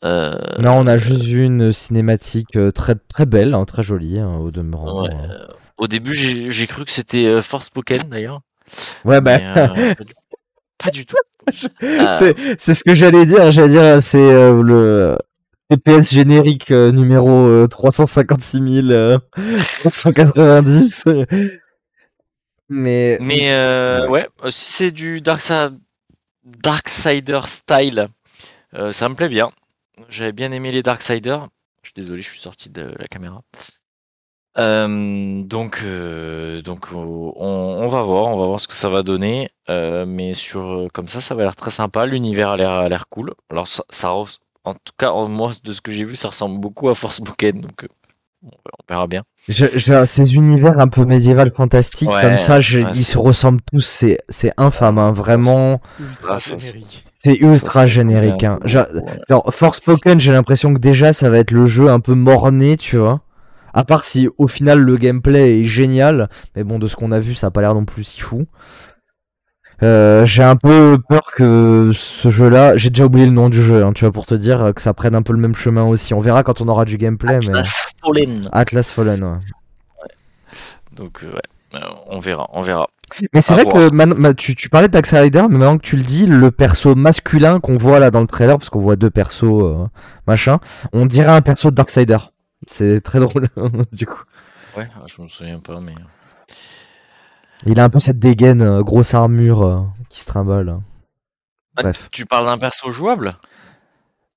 Euh, Non, on a juste vu une cinématique euh, très très belle, hein, très jolie hein, au demeurant. ouais, euh, au début, j'ai cru que c'était euh, Forspoken d'ailleurs. Ouais, bah. euh, pas, du, tout. C'est, ce que j'allais dire. J'allais dire, c'est le TPS générique numéro euh, 356 euh, 390. Mais, Mais euh, ouais, euh, c'est du Darksa- Darksider style, euh, ça me plaît bien. J'avais bien aimé les Darksiders. Je suis désolé, je suis sorti de la caméra. Euh, donc, euh, donc on, on va voir, on va voir ce que ça va donner. Mais sur comme ça, ça va l'air très sympa. L'univers a l'air a l'air cool. Alors ça, ça en tout cas, moi de ce que j'ai vu, ça ressemble beaucoup à Forspoken. Donc euh, bon, on verra bien. Je, je- ces univers un peu médiéval fantastiques Ouais, comme ça, je- ouais, ils se ressemblent tous. C'est, c'est infâme, hein, vraiment. ultra Ah, c'est- générique. C'est Ça, ultra générique. Hein. Genre, genre, Forspoken, j'ai l'impression que déjà ça va être le jeu un peu morné, tu vois. À part si au final le gameplay est génial, mais bon, de ce qu'on a vu, ça a pas l'air non plus si fou. Euh, j'ai un peu peur que ce jeu-là, j'ai déjà oublié le nom du jeu, hein, tu vois, pour te dire que ça prenne un peu le même chemin aussi. On verra quand on aura du gameplay, mais Atlas Fallen. Atlas Fallen, ouais. Donc euh, ouais, euh, on verra, on verra. Mais c'est vrai voir. que man- tu, tu parlais de Darksider, mais maintenant que tu le dis, le perso masculin qu'on voit là dans le trailer, parce qu'on voit deux persos, euh, machin, on dirait un perso de Darksider. C'est très drôle, du coup. Ouais, je me souviens pas, mais. Il a un peu cette dégaine, euh, grosse armure euh, qui se trimballe. Ah, Bref. Tu parles d'un perso jouable?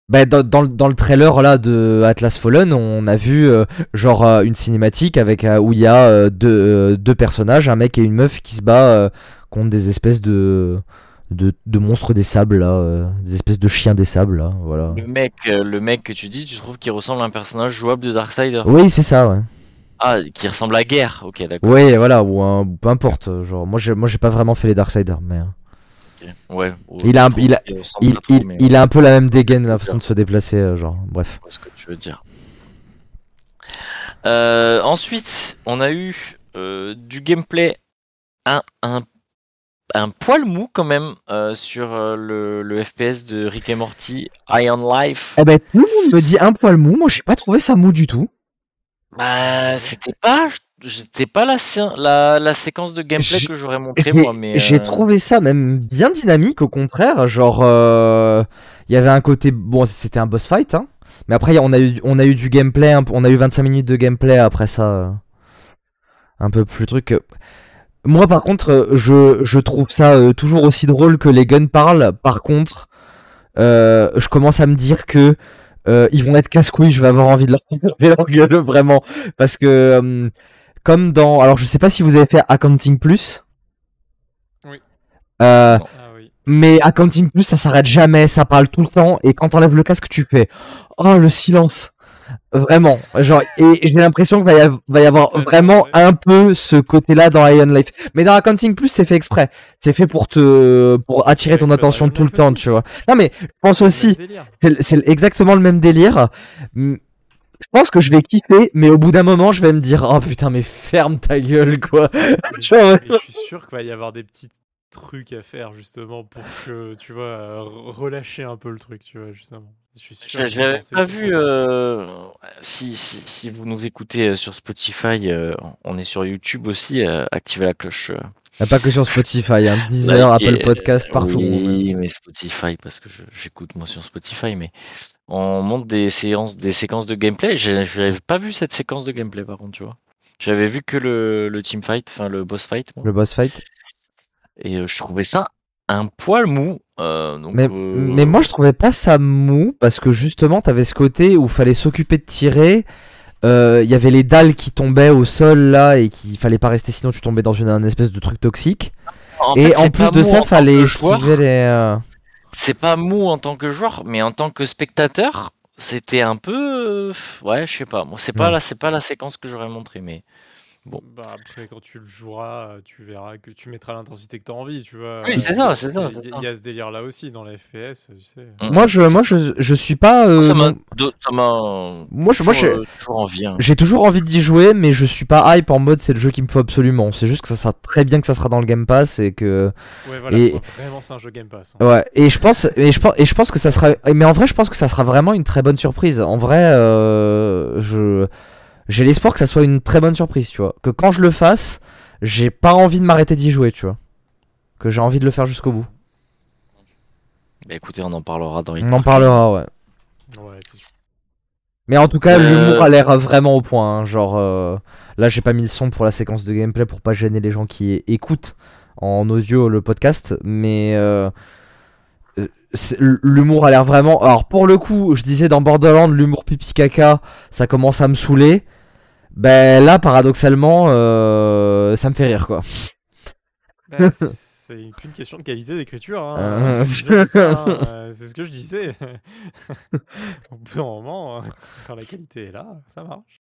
Bah, dans, dans, le- dans le trailer là de Atlas Fallen, on a vu euh, genre euh, une cinématique avec euh, où il y a deux, deux personnages, un mec et une meuf qui se bat contre des espèces de, de, de monstres des sables là, des espèces de chiens des sables là, voilà. Le mec, le mec que tu dis, tu trouves qu'il ressemble à un personnage jouable de Darksider Oui, c'est ça, ouais. Ah, qui ressemble à Guerre. Ok, d'accord. Ouais, voilà, ou un- peu importe. Genre, moi, j'ai, moi, j'ai pas vraiment fait les Darksiders, mais euh, ok. Ouais. ouais, Il a un- il a- il, trop, il, mais il a un peu la même dégaine, la façon de se déplacer, euh, genre, bref. ce que tu veux dire. Euh, ensuite, on a eu euh, du gameplay un, un, un poil mou quand même euh, sur le, le FPS de Rick et Morty, Iron Life. Eh ben, tout le monde me dit un poil mou. Moi, j'ai pas trouvé ça mou du tout. Bah, c'était pas, j'étais pas la, sé- la, la séquence de gameplay que j'aurais montré moi, mais j'ai euh, trouvé ça même bien dynamique, au contraire. Genre, euh, il y avait un côté. Bon, c'était un boss fight, hein. Mais après, on a eu, on a eu du gameplay. On a eu 25 minutes de gameplay après ça. euh, un peu plus truc. Moi, par contre, je, je trouve ça euh, toujours aussi drôle que les guns parlent. Par contre, je commence à me dire que euh, ils vont être casse-couilles. Je vais avoir envie de leur taper leur gueule, vraiment. Parce que, euh, comme dans. Alors, je sais pas si vous avez fait Accounting Plus. Oui. Euh, Ah oui. mais Accounting Plus, ça s'arrête jamais, ça parle tout le temps, et quand t'enlèves le casque, tu fais Oh, le silence Vraiment, genre, et j'ai l'impression qu'il va, y av- va y avoir vraiment un peu ce côté-là dans Iron Life. Mais dans Accounting Plus, c'est fait exprès. C'est fait pour te, pour attirer ton attention tout le temps, tu vois. Non, mais je pense aussi, c'est exactement le même délire. Je pense que je vais kiffer, mais au bout d'un moment, je vais me dire, oh putain, mais ferme ta gueule, quoi. Mais je suis sûr qu'il va y avoir des petits trucs à faire justement pour que tu vois re- relâcher un peu le truc, tu vois justement. Je suis sûr. Je, qu'ils je vont l'avais pas vu. euh, si, si, si vous nous écoutez euh, sur Spotify, euh, on est sur YouTube aussi. euh, activez la cloche. euh, Pas que sur Spotify, hein, Deezer, Apple Podcast, partout. Oui, mais Spotify parce que je- j'écoute moi sur Spotify, mais on monte des séances, des séquences de gameplay. Je n'avais pas vu cette séquence de gameplay par contre, tu vois. J'avais vu que le, le team fight, enfin le boss fight, moi, Le boss fight. et euh, je trouvais ça un poil mou. Euh, donc, Mais, euh, mais moi, je trouvais pas ça mou parce que justement, t'avais ce côté où fallait s'occuper de tirer. Euh, Il y avait les dalles qui tombaient au sol là et qu'il fallait pas rester sinon tu tombais dans une, un espèce de truc toxique. en et fait, en plus de ça, fallait esquiver les. euh, c'est pas mou en tant que joueur, mais en tant que spectateur, c'était un peu, euh, ouais, je sais pas. Moi, c'est pas Ouais. la, c'est pas la séquence que j'aurais montré, mais Bon. Bah après, quand tu le joueras, tu verras que tu mettras l'intensité que tu as envie, tu vois. Oui, c'est ça, c'est ça, Il y, a ce délire-là aussi dans les FPS, tu sais. Mm. Moi, je, moi, je, je suis pas. euh, ça m'a, Moi, je, moi, toujours, j'ai- euh, toujours envie. hein. j'ai toujours envie d'y jouer, mais je suis pas hype en mode c'est le jeu qu'il me faut absolument. C'est juste que ça sera très bien que ça sera dans le Game Pass et que. Ouais, voilà, Et- vraiment, c'est un jeu Game Pass. hein. Ouais, et je pense, et je pense, et je pense que ça sera, mais en vrai, je pense que ça sera vraiment une très bonne surprise. En vrai, euh, je, j'ai l'espoir que ça soit une très bonne surprise, tu vois. Que quand je le fasse, j'ai pas envie de m'arrêter d'y jouer, tu vois. Que j'ai envie de le faire jusqu'au bout. Bah, écoutez, on en parlera dans. On en parlera, ouais. Ouais, c'est sûr. Mais en tout cas, Euh, l'humour a l'air vraiment au point. hein. Genre, euh, là, j'ai pas mis le son pour la séquence de gameplay pour pas gêner les gens qui écoutent en audio le podcast. Mais euh, l'humour a l'air vraiment. Alors, pour le coup, je disais dans Borderlands, l'humour pipi caca, ça commence à me saouler. Ben là, paradoxalement, euh, ça me fait rire, quoi. Bah, c'est qu'une question de qualité d'écriture. Hein. Euh, C'est hein. C'est ce que je disais. Au bout d'un moment, euh, quand la qualité est là, ça marche.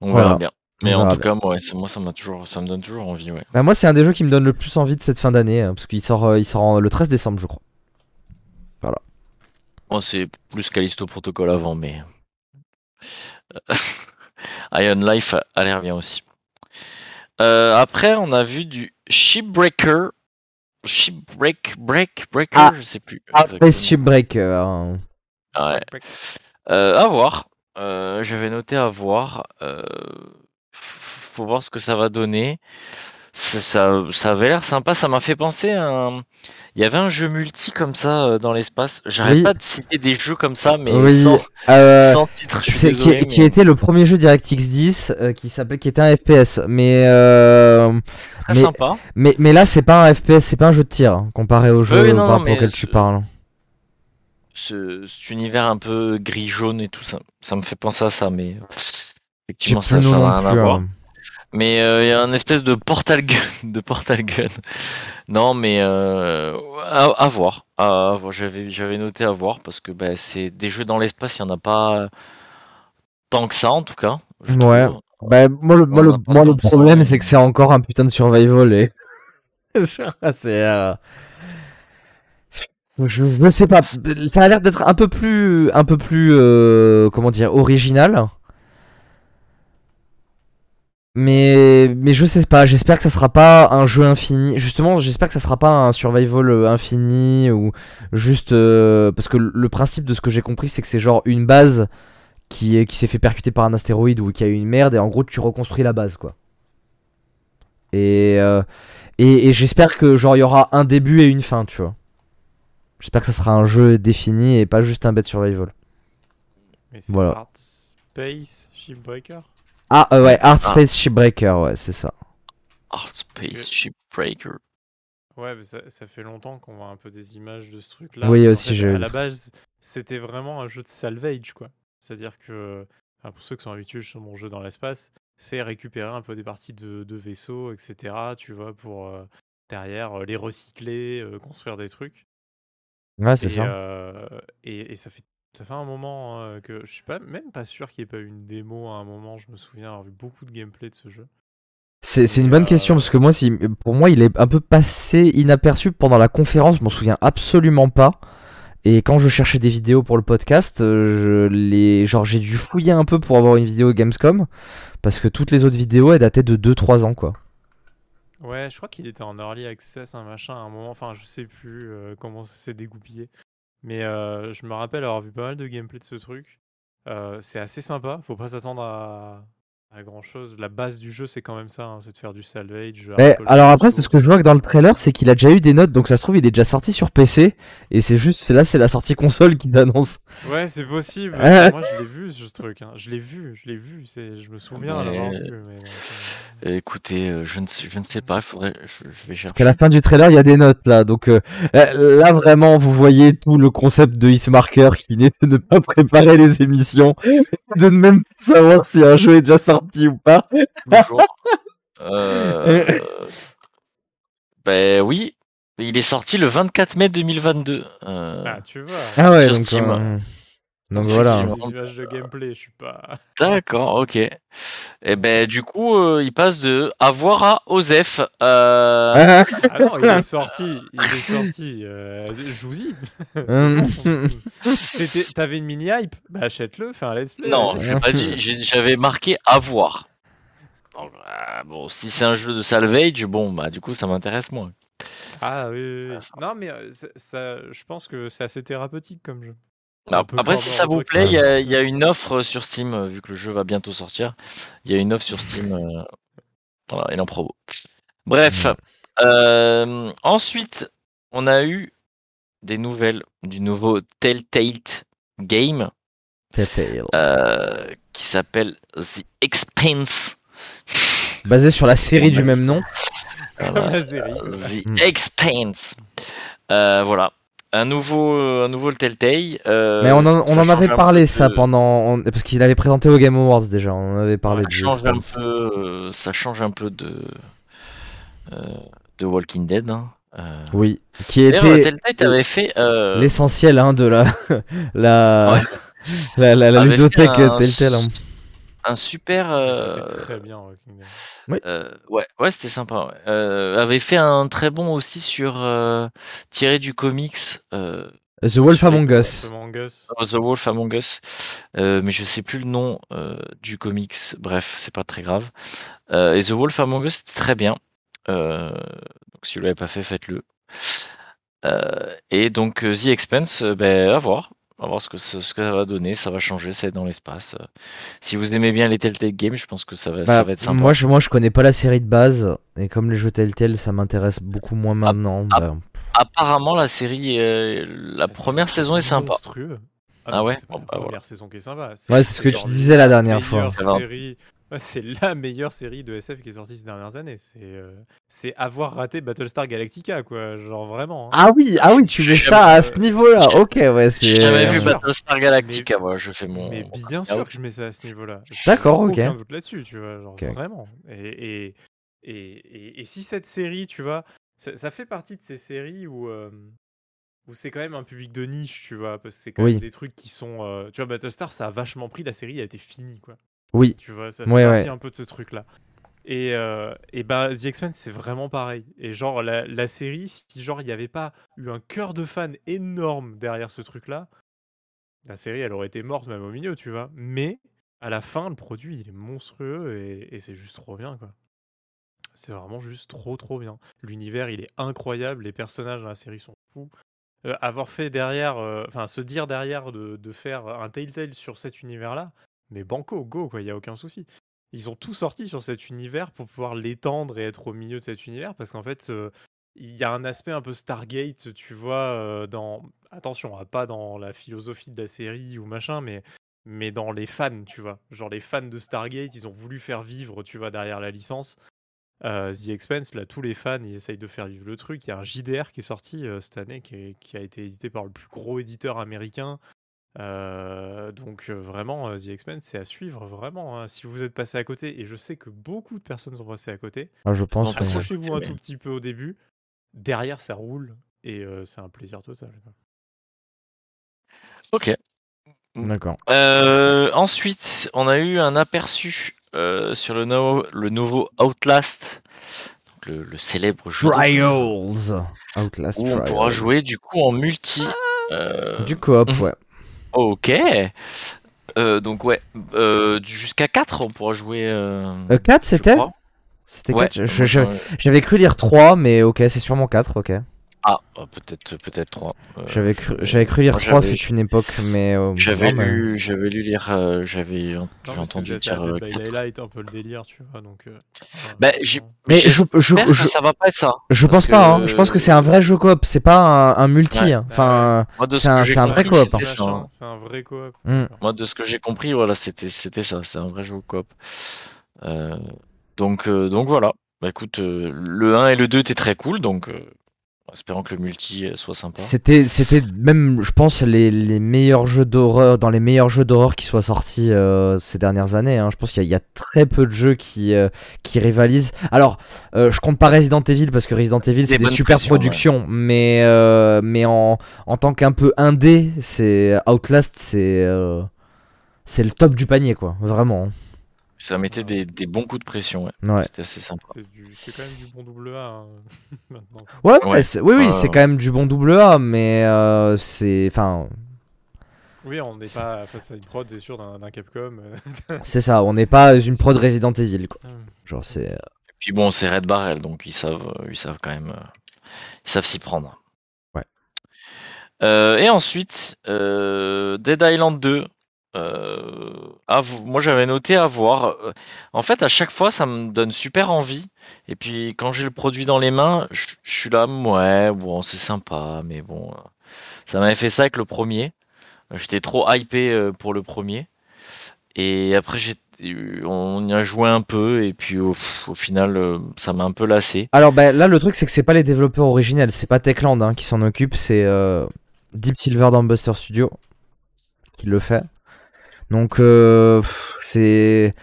On Voilà. verra bien. Mais en tout cas, moi, ça m'a toujours, ça me donne toujours envie, ouais. Ben, moi, c'est un des jeux qui me donne le plus envie de cette fin d'année. hein, parce qu'il sort, euh, il sort en- le 13 décembre, je crois. Moi, c'est plus Callisto Protocol avant, mais. Iron Life a- a l'air bien aussi. Euh, après, on a vu du Shipbreaker. Shipbreak, break, breaker, Ah, je sais plus. Exactement. Shipbreaker. hein. Ouais. Euh, à voir. Euh, J'avais noté à voir. Euh, faut voir ce que ça va donner. Ça, ça, ça avait l'air sympa. Ça m'a fait penser à un... Il y avait un jeu multi comme ça euh, dans l'espace. J'arrête Oui. pas de citer des jeux comme ça, mais Oui, sans, euh, sans titre. Je suis qui, désolé, qui était le premier jeu DirectX 10 euh, qui s'appelait qui était un FPS mais euh, Très mais- sympa. mais mais là c'est pas un FPS c'est pas un jeu de tir hein, comparé au jeu Oui, non, par rapport tu parles. Ce, cet univers un peu gris-jaune et tout ça, ça me fait penser à ça, mais effectivement, ça, n'a rien à voir. Mais euh, il y a un espèce de portal gun, de portal gun. Non, mais euh, à, à voir. À voir. J'avais, j'avais noté à voir parce que bah, c'est des jeux dans l'espace, il y en a pas tant que ça en tout cas. je Ouais. trouve. Bah, moi, le, moi, le, moi, problème, c'est que c'est encore un putain de survival et. c'est. euh, Je, je sais pas. Ça a l'air d'être un peu plus. Un peu plus. euh, comment dire Original. Mais, mais je sais pas, j'espère que ça sera pas un jeu infini. Justement, j'espère que ça sera pas un survival euh, infini ou juste. euh, parce que le le principe de ce que j'ai compris, c'est que c'est genre une base qui, est, qui s'est fait percuter par un astéroïde ou qui a eu une merde et en gros tu reconstruis la base quoi. Et, euh, et, et j'espère que genre il y aura un début et une fin, tu vois. J'espère que ça sera un jeu défini et pas juste un bête survival. Mais c'est Voilà. Art Space Shipbreaker? Ah euh, ouais, Art Ah. Space Shipbreaker, ouais, c'est ça. Art que- Space Shipbreaker. Ouais, mais ça, ça fait longtemps qu'on voit un peu des images de ce truc-là. Oui, En aussi, fait, eu À la base, c'était vraiment un jeu de salvage, quoi. C'est-à-dire que, enfin, pour ceux qui sont habitués sur mon jeu dans l'espace, c'est récupérer un peu des parties de, de vaisseaux, etc. Tu vois, pour euh, derrière euh, les recycler, euh, construire des trucs. Ouais, c'est ça. euh, et, et ça fait ça fait un moment euh, que je suis pas même pas sûr qu'il n'y ait pas eu une démo à un moment. Je me souviens avoir vu beaucoup de gameplay de ce jeu. C'est une bonne euh, question parce que moi, si, pour moi, il est un peu passé inaperçu pendant la conférence, je m'en souviens absolument pas. Et quand je cherchais des vidéos pour le podcast, euh, je les... genre j'ai dû fouiller un peu pour avoir une vidéo Gamescom parce que toutes les autres vidéos elles dataient de 2-3 ans quoi. Ouais, je crois qu'il était en early access, un machin, à un moment. Enfin, je sais plus euh, comment ça s'est dégoupillé. Mais je me rappelle avoir vu pas mal de gameplay de ce truc. C'est assez sympa. Faut pas s'attendre à, à grand chose. La base du jeu, c'est quand même ça. hein, c'est de faire du salvage. Mais alors après, ce que je vois que dans le trailer, c'est qu'il a déjà eu des notes, donc ça se trouve il est déjà sorti sur PC et c'est juste c'est là c'est la sortie console qui l'annonce. Ouais, c'est possible. Moi, je l'ai vu ce truc. hein. Je l'ai vu, je l'ai vu. Je me souviens Mais- l'avoir vu. Mais, Écoutez, euh, je ne sais, je ne sais pas, il faudrait, je, je vais Parce qu'à la fin du trailer, il y a des notes là, donc euh, euh, là vraiment vous voyez tout le concept de Hitmarker qui n'est de ne pas préparer les émissions, de ne même pas savoir si un jeu est déjà sorti ou pas? Toujours. Euh, ben oui, il est sorti le 24 mai 2022. euh, Ah, tu vois. Ah ouais, Sur donc, Steam. Donc voilà. Steam. Des images de gameplay, je suis pas. D'accord, ok. Et ben du coup, euh, il passe de avoir à Osef. Euh, Ah, non, il est sorti. Il est sorti. Euh. T'étais- T'avais une mini hype? Bah achète-le, fais un let's play. non, j'avais marqué avoir. Euh, bon, si c'est un jeu de salvage, bon, bah du coup, ça m'intéresse moins. Ah oui, oui, oui. Ah, ça Non, mais euh, ça, ça- je pense que c'est assez thérapeutique comme jeu. Peu Après, si ça vous plaît, il y, a- il y a une offre sur Steam, euh, vu que le jeu va bientôt sortir. Il y a une offre sur Steam. euh, Voilà, en promo. Bref. Mm. euh, ensuite, on a eu des nouvelles du nouveau Telltale Game Telltale. euh, qui s'appelle The Expanse. Basé sur la série du même nom. Voilà. la série. The Mm. Expanse. Euh, voilà. Un nouveau, un nouveau Telltale. euh, Mais on en, on ça en avait parlé ça pendant on- parce qu'il avait présenté au Game Awards déjà. On en avait parlé ça de change un peu, euh, ça change un peu de euh, de Walking Dead. hein. Euh, Oui, qui était Telltale avait fait euh, l'essentiel hein, de la la, Ouais. la, la, la ludothèque un- Telltale. hein. Un super. euh, C'était très bien, Walking Dead. euh, ouais, ouais, c'était sympa. ouais. Euh, avait fait un très bon aussi sur euh, tiré du comics. euh, The Wolf Among Us. Among Us. The Wolf Among Us, euh, mais je sais plus le nom euh, du comics. Bref, c'est pas très grave. Euh, et The Wolf Among Us, c'était très bien. Euh, donc si vous l'avez pas fait, faites-le. Euh, et donc The Expense, ben, à voir. À voir ce que, ce ce que ça va donner, ça va changer, c'est dans l'espace. Euh, Si vous aimez bien les Telltale Games, je pense que ça va, ça Bah, va être sympa. moi, je, moi, je connais pas la série de base, et comme les jeux Telltale, ça m'intéresse beaucoup moins maintenant. ah, bah, Apparemment, la série, euh, la première saison est sympa. Monstrueux. Ah non, ouais C'est pas Bon, la bah, première voilà. saison qui est sympa. Ouais, c'est ce que tu disais la dernière fois. Ça va. série- Ouais, c'est la meilleure série de SF qui est sortie ces dernières années. C'est euh, c'est avoir raté Battlestar Galactica, quoi. Genre vraiment. hein. Ah oui, ah oui, tu mets ça à ce niveau-là. j'ai- Ok, ouais, J'ai c'est. jamais vu sûr. Battlestar Galactica, moi, je fais mon. Mais bien sûr que je mets ça à ce niveau-là. J'ai D'accord, ok. Aucun doute là-dessus, tu vois. Genre Ok. vraiment. Et, et, et, et- et si cette série, tu vois, ça, ça fait partie de ces séries où. euh, où c'est quand même un public de niche, tu vois, parce que c'est quand Oui. même des trucs qui sont... euh, tu vois, Battlestar, ça a vachement pris, la série a été finie, quoi. Oui, Tu vois, ça fait Ouais, partie ouais. un peu de ce truc-là. Et, euh, et bah, The X-Men, c'est vraiment pareil. Et genre, la, la série, si genre il n'y avait pas eu un cœur de fan énorme derrière ce truc-là, la série, elle aurait été morte même au milieu, tu vois. Mais à la fin, le produit, il est monstrueux et, et c'est juste trop bien, quoi. C'est vraiment juste trop, trop bien. L'univers, il est incroyable. Les personnages dans la série sont fous. Euh, avoir fait derrière, euh, enfin, se dire derrière de, de faire un Telltale sur cet univers-là, mais banco, go, quoi, il n'y a aucun souci. Ils ont tout sorti sur cet univers pour pouvoir l'étendre et être au milieu de cet univers parce qu'en fait, euh, il y a un aspect un peu Stargate, tu vois, euh, dans. Attention, hein, pas dans la philosophie de la série ou machin, mais, dans les fans, tu vois. Genre, les fans de Stargate, ils ont voulu faire vivre, tu vois, derrière la licence. Euh, The Expense, là, tous les fans, ils essayent de faire vivre le truc. Il y a un JDR qui est sorti cette année, qui a été édité par le plus gros éditeur américain. Euh, donc euh, vraiment, euh, The Expense, c'est à suivre, vraiment. hein. Si vous êtes passé à côté, et je sais que beaucoup de personnes sont passées à côté, Ah, je pense. Ouais. accrochez-vous un tout petit peu au début. Derrière, ça roule, et euh, c'est un plaisir total. quoi. Ok. D'accord. Euh, ensuite, on a eu un aperçu euh, sur le, no- le nouveau Outlast, donc le, le célèbre jeu de- Trials. Outlast où on Trials. pourra jouer du coup en multi. Euh, Du coop, Mhm. ouais. Ok. Euh, donc ouais, euh, jusqu'à 4 on pourra jouer. Euh, Euh, 4 je c'était. C'était Ouais, 4 je- moi, je- je- J'avais cru lire 3, mais ok, c'est sûrement 4, ok. Ah, euh, peut-être peut-être 3. J'avais cru, j'avais cru lire moi, 3 j'avais- fut une époque, mais. euh, J'avais lu, j'avais lu lire, euh, j'avais entendu dire. euh, by 4. Daylight, un peu le délire, tu vois. Donc, euh, voilà, Bah, Mais je, je, ça va pas être ça. je pense pas, hein. je pense que c'est un vrai jeu coop, c'est pas un, un multi. Ouais. hein. Enfin, ce C'est un- c'est vrai coop, hein. ça, hein. C'est un vrai coop. Moi, de ce que j'ai compris, voilà, c'était c'était ça, c'est un vrai jeu coop. Euh, donc euh, donc voilà. Bah écoute, euh, le 1 et le 2 étaient très cool, donc espérons que le multi euh, soit sympa. c'était, c'était même, je pense, les, les meilleurs jeux d'horreur, dans les meilleurs jeux d'horreur qui soient sortis euh, ces dernières années. hein. Je pense qu'il y, a- il y a très peu de jeux qui, euh, qui rivalisent. Alors, euh, je compte pas Resident Evil parce que Resident Evil c'est des super ouais. productions, mais, mais en, en tant qu'un peu indé, c'est Outlast, c'est, c'est le top du panier, quoi. Vraiment. Ça mettait des, des bons coups de pression, ouais. Ouais. C'était assez sympa. C'est du- c'est quand même du bon double A hein, maintenant. Ouais, ouais, Ouais. c'est- oui, oui, Ouais, c'est quand même du bon double A, mais euh, c'est, enfin, Oui, on n'est pas face à une prod, c'est sûr, d'un d'un Capcom. euh. c'est ça. On n'est pas une prod Resident Evil, quoi. Hmm. Genre, c'est. Et puis bon, c'est Red Barrel, donc ils savent, euh, ils savent quand même, euh, ils savent s'y prendre. Ouais. Euh, et ensuite, euh, Dead Island 2. Euh, à moi j'avais noté à voir. Euh, En fait, à chaque fois, ça me donne super envie. Et puis quand j'ai le produit dans les mains, je suis là, ouais, bon, c'est sympa, mais bon, euh, ça m'avait fait ça avec le premier. J'étais trop hypé pour le premier. Et après, on y a joué un peu, et puis au, final, ça m'a un peu lassé. Alors, bah, là, le truc, c'est que c'est pas les développeurs originels, c'est pas Techland hein, qui s'en occupe, c'est Deep Silver dans Buster Studio qui le fait. Donc, euh, c'est.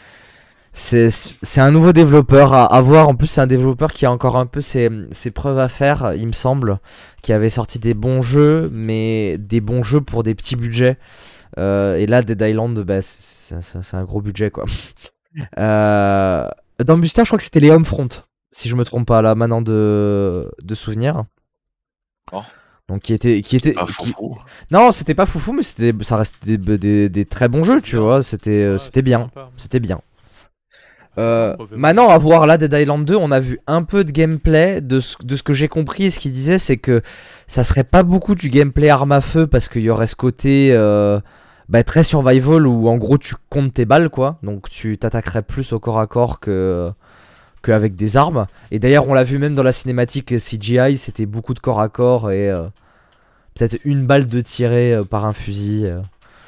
Un nouveau développeur à, à voir. En plus, c'est un développeur qui a encore un peu ses, preuves à faire, il me semble. Qui avait sorti des bons jeux, mais des bons jeux pour des petits budgets. Euh, et là, Dead Island, bah, c'est un gros budget, quoi. Euh, dans Buster, je crois que c'était les Homefront, si je me trompe pas, là, maintenant de, de souvenir. Oh. Donc, qui était. Qui était Pas qui- foufou. Non, c'était pas foufou, mais c'était, ça restait des, des- des très bons jeux, tu Bien. vois. C'était, euh, Ouais, c'était c'est bien. C'était bien. Euh, maintenant, à voir là Dead Island 2, on a vu un peu de gameplay. De ce, de ce que j'ai compris, et ce qu'il disait, c'est que ça serait pas beaucoup du gameplay arme à feu parce qu'il y aurait ce côté euh, bah, très survival où en gros tu comptes tes balles, quoi. Donc tu t'attaquerais plus au corps à corps que qu'avec des armes. Et d'ailleurs, on l'a vu même dans la cinématique CGI, c'était beaucoup de corps à corps et euh, peut-être une balle de tirée euh, par un fusil. euh.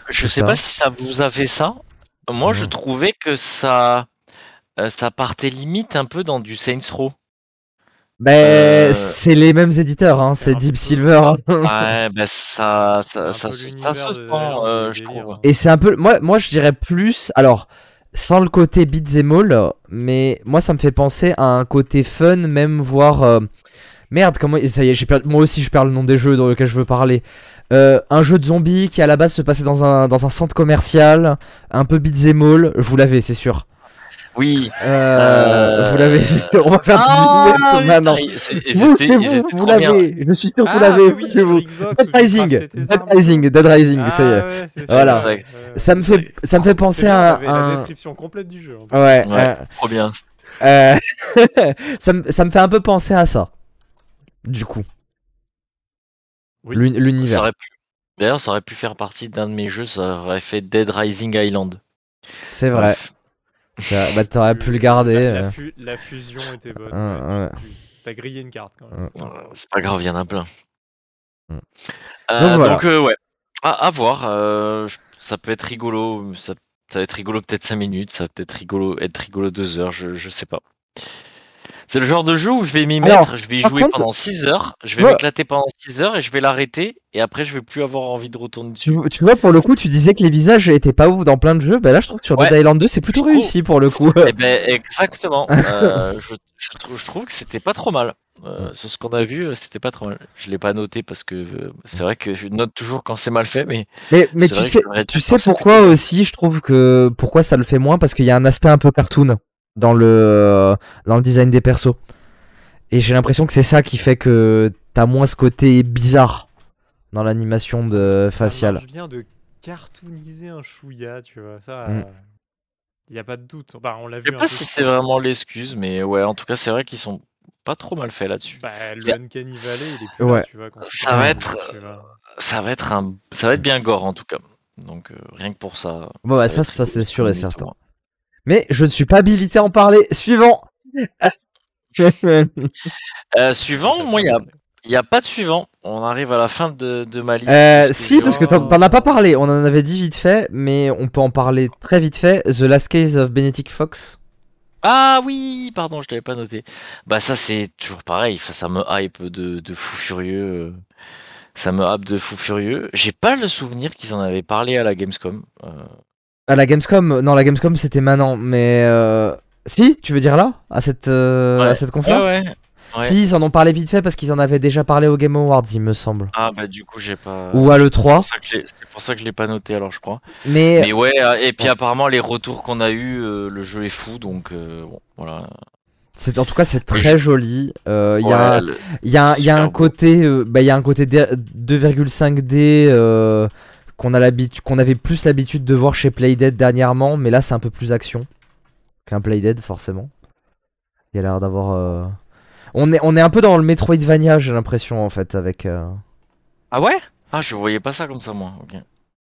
Je sais ça. pas si ça vous a fait ça. Moi, je trouvais que ça, euh, ça partait limite un peu dans du Saints Row. Ben, Euh, c'est les mêmes éditeurs, hein, c'est Deep peu- Silver. Ouais, ben ça, se- ça euh, je trouve. Et c'est un peu. Moi, moi, je dirais plus. Alors, sans le côté beat'em all, mais moi, ça me fait penser à un côté fun, même voire. euh, Merde, comment. Ça y est, j'ai perdu- moi aussi, je perds le nom des jeux dans lesquels je veux parler. Euh, un jeu de zombies qui à la base se passait dans un, dans un centre commercial, un peu beat'em all. Vous l'avez, c'est sûr. Oui. Euh, Euh, Vous l'avez, c'est sûr. On va faire Ah, du oui, maintenant. ils Vous, étaient- vous, vous l'avez. Je suis sûr que vous Ah, l'avez. oui, Dead Rising, Dead. Rising, Dead Rising, ça y est. Ah ouais, c'est Voilà. ça. ouais. Ça me fait, ça me fait penser à un. la description complète du jeu. en plus. Ouais, Ouais, euh, trop bien. Euh, ça, me, ça me fait un peu penser à ça. Du coup, Oui. l'univers. pu. D'ailleurs, ça aurait pu faire partie d'un de mes jeux. Ça aurait fait Dead Rising Island. C'est vrai. Ça- Bah, t'aurais pu le garder. La, la euh. fu- la fusion était bonne. Ouais, tu- tu- T'as grillé une carte quand même. Euh, C'est pas grave, il y en a plein. Mm. Euh, Donc voilà. donc, euh, ouais. À, à voir. euh, je- ça peut être rigolo. Ça, ça va être rigolo peut-être 5 minutes. Ça va peut-être rigolo, être rigolo 2 heures. Je, je sais pas. C'est le genre de jeu où je vais m'y mettre, je vais y jouer contre, pendant 6 heures, je vais m'éclater pendant 6 heures et je vais l'arrêter et après je vais plus avoir envie de retourner dessus. Tu, tu vois, pour le coup, tu disais que les visages étaient pas ouf dans plein de jeux. Bah là, je trouve que sur Ouais. Dead Island 2, c'est plutôt Je trouve- réussi pour le coup. Eh ben exactement. Euh, je, je trouve, je trouve que c'était pas trop mal. Euh, sur ce qu'on a vu, euh, c'était pas trop mal. Je l'ai pas noté parce que euh, c'est vrai que je note toujours quand c'est mal fait, mais Mais, mais tu sais, tu sais pourquoi aussi, je trouve que pourquoi ça le fait moins? Parce qu'il y a un aspect un peu cartoon dans le dans le design des persos. Et j'ai l'impression que c'est ça qui fait que t'as moins ce côté bizarre dans l'animation de Ça faciale. marche bien de cartooniser un chouïa, tu vois. Ça, Mm. il y a pas de doute. Bah, on l'a je vu. sais un pas si c'est vraiment l'excuse, mais ouais, en tout cas, c'est vrai qu'ils sont pas trop mal faits là-dessus. Bah, le Uncanny Valley, il est plus Ouais. là, tu vois. quand Ça va être-. Ça va être un, ça va être bien gore en tout cas. Donc euh, rien que pour ça. Bon bah ça, ça c'est sûr et tout certain. Mais je ne suis pas habilité à en parler. Suivant. Euh, suivant, moi, il y a, pas de suivant. On arrive à la fin de, de ma liste. Euh, si, j'ai- parce que t'en as pas parlé. On en avait dit vite fait, mais on peut en parler très vite fait. The Last Case of Benedict Fox. Ah oui, pardon, je l'avais pas noté. Bah ça c'est toujours pareil, ça, me hype de, de fou furieux. euh, Ça me hype de fou furieux. J'ai pas le souvenir qu'ils en avaient parlé à la Gamescom. euh, À la Gamescom, non, la Gamescom c'était maintenant, mais euh... si, tu veux dire là, à cette euh, Ouais. à cette conf Ouais, ouais. ouais. Si, ils en ont parlé vite fait parce qu'ils en avaient déjà parlé au Game Awards, il me semble, Ah bah du coup j'ai pas. ou à le C'est 3. pour ça que je l'ai- c'est pour ça que je l'ai pas noté alors je crois. Mais, Mais ouais, euh, et puis Ouais. apparemment les retours qu'on a eu, euh, le jeu est fou donc euh, bon voilà. c'est en tout cas c'est très joli. Euh, Il y a, le- y a, il y a un côté, bah, il y a un côté D- 2,5D euh, qu'on avait plus l'habitude de voir chez Playdead dernièrement, mais là c'est un peu plus action qu'un Playdead forcément. Il y a l'air d'avoir. euh, On est, on est un peu dans le Metroidvania, j'ai l'impression en fait avec. euh, Ah ouais? Ah je voyais pas ça comme ça moi. ok.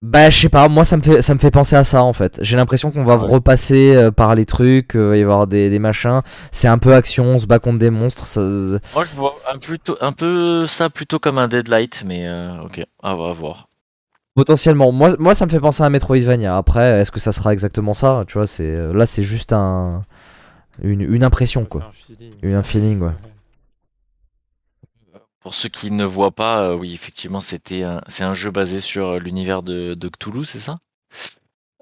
Bah je sais pas, moi ça me fait ça me fait penser à ça en fait. J'ai l'impression qu'on va Ouais. repasser euh, par les trucs, euh, il va y avoir des, des machins. C'est un peu action, on se bat contre des monstres. Ça... Moi je vois un, plutôt, un peu ça plutôt comme un Deadlight mais euh, ok, à voir. Potentiellement, moi, moi ça me fait penser à un Metroidvania. Après, est-ce que ça sera exactement ça Tu vois, c'est euh, là c'est juste un une, une impression quoi, un feeling. Une- un feeling ouais. Pour ceux qui ne voient pas, euh, oui, effectivement, c'était un, c'est un jeu basé sur euh, l'univers de, de Cthulhu, c'est ça?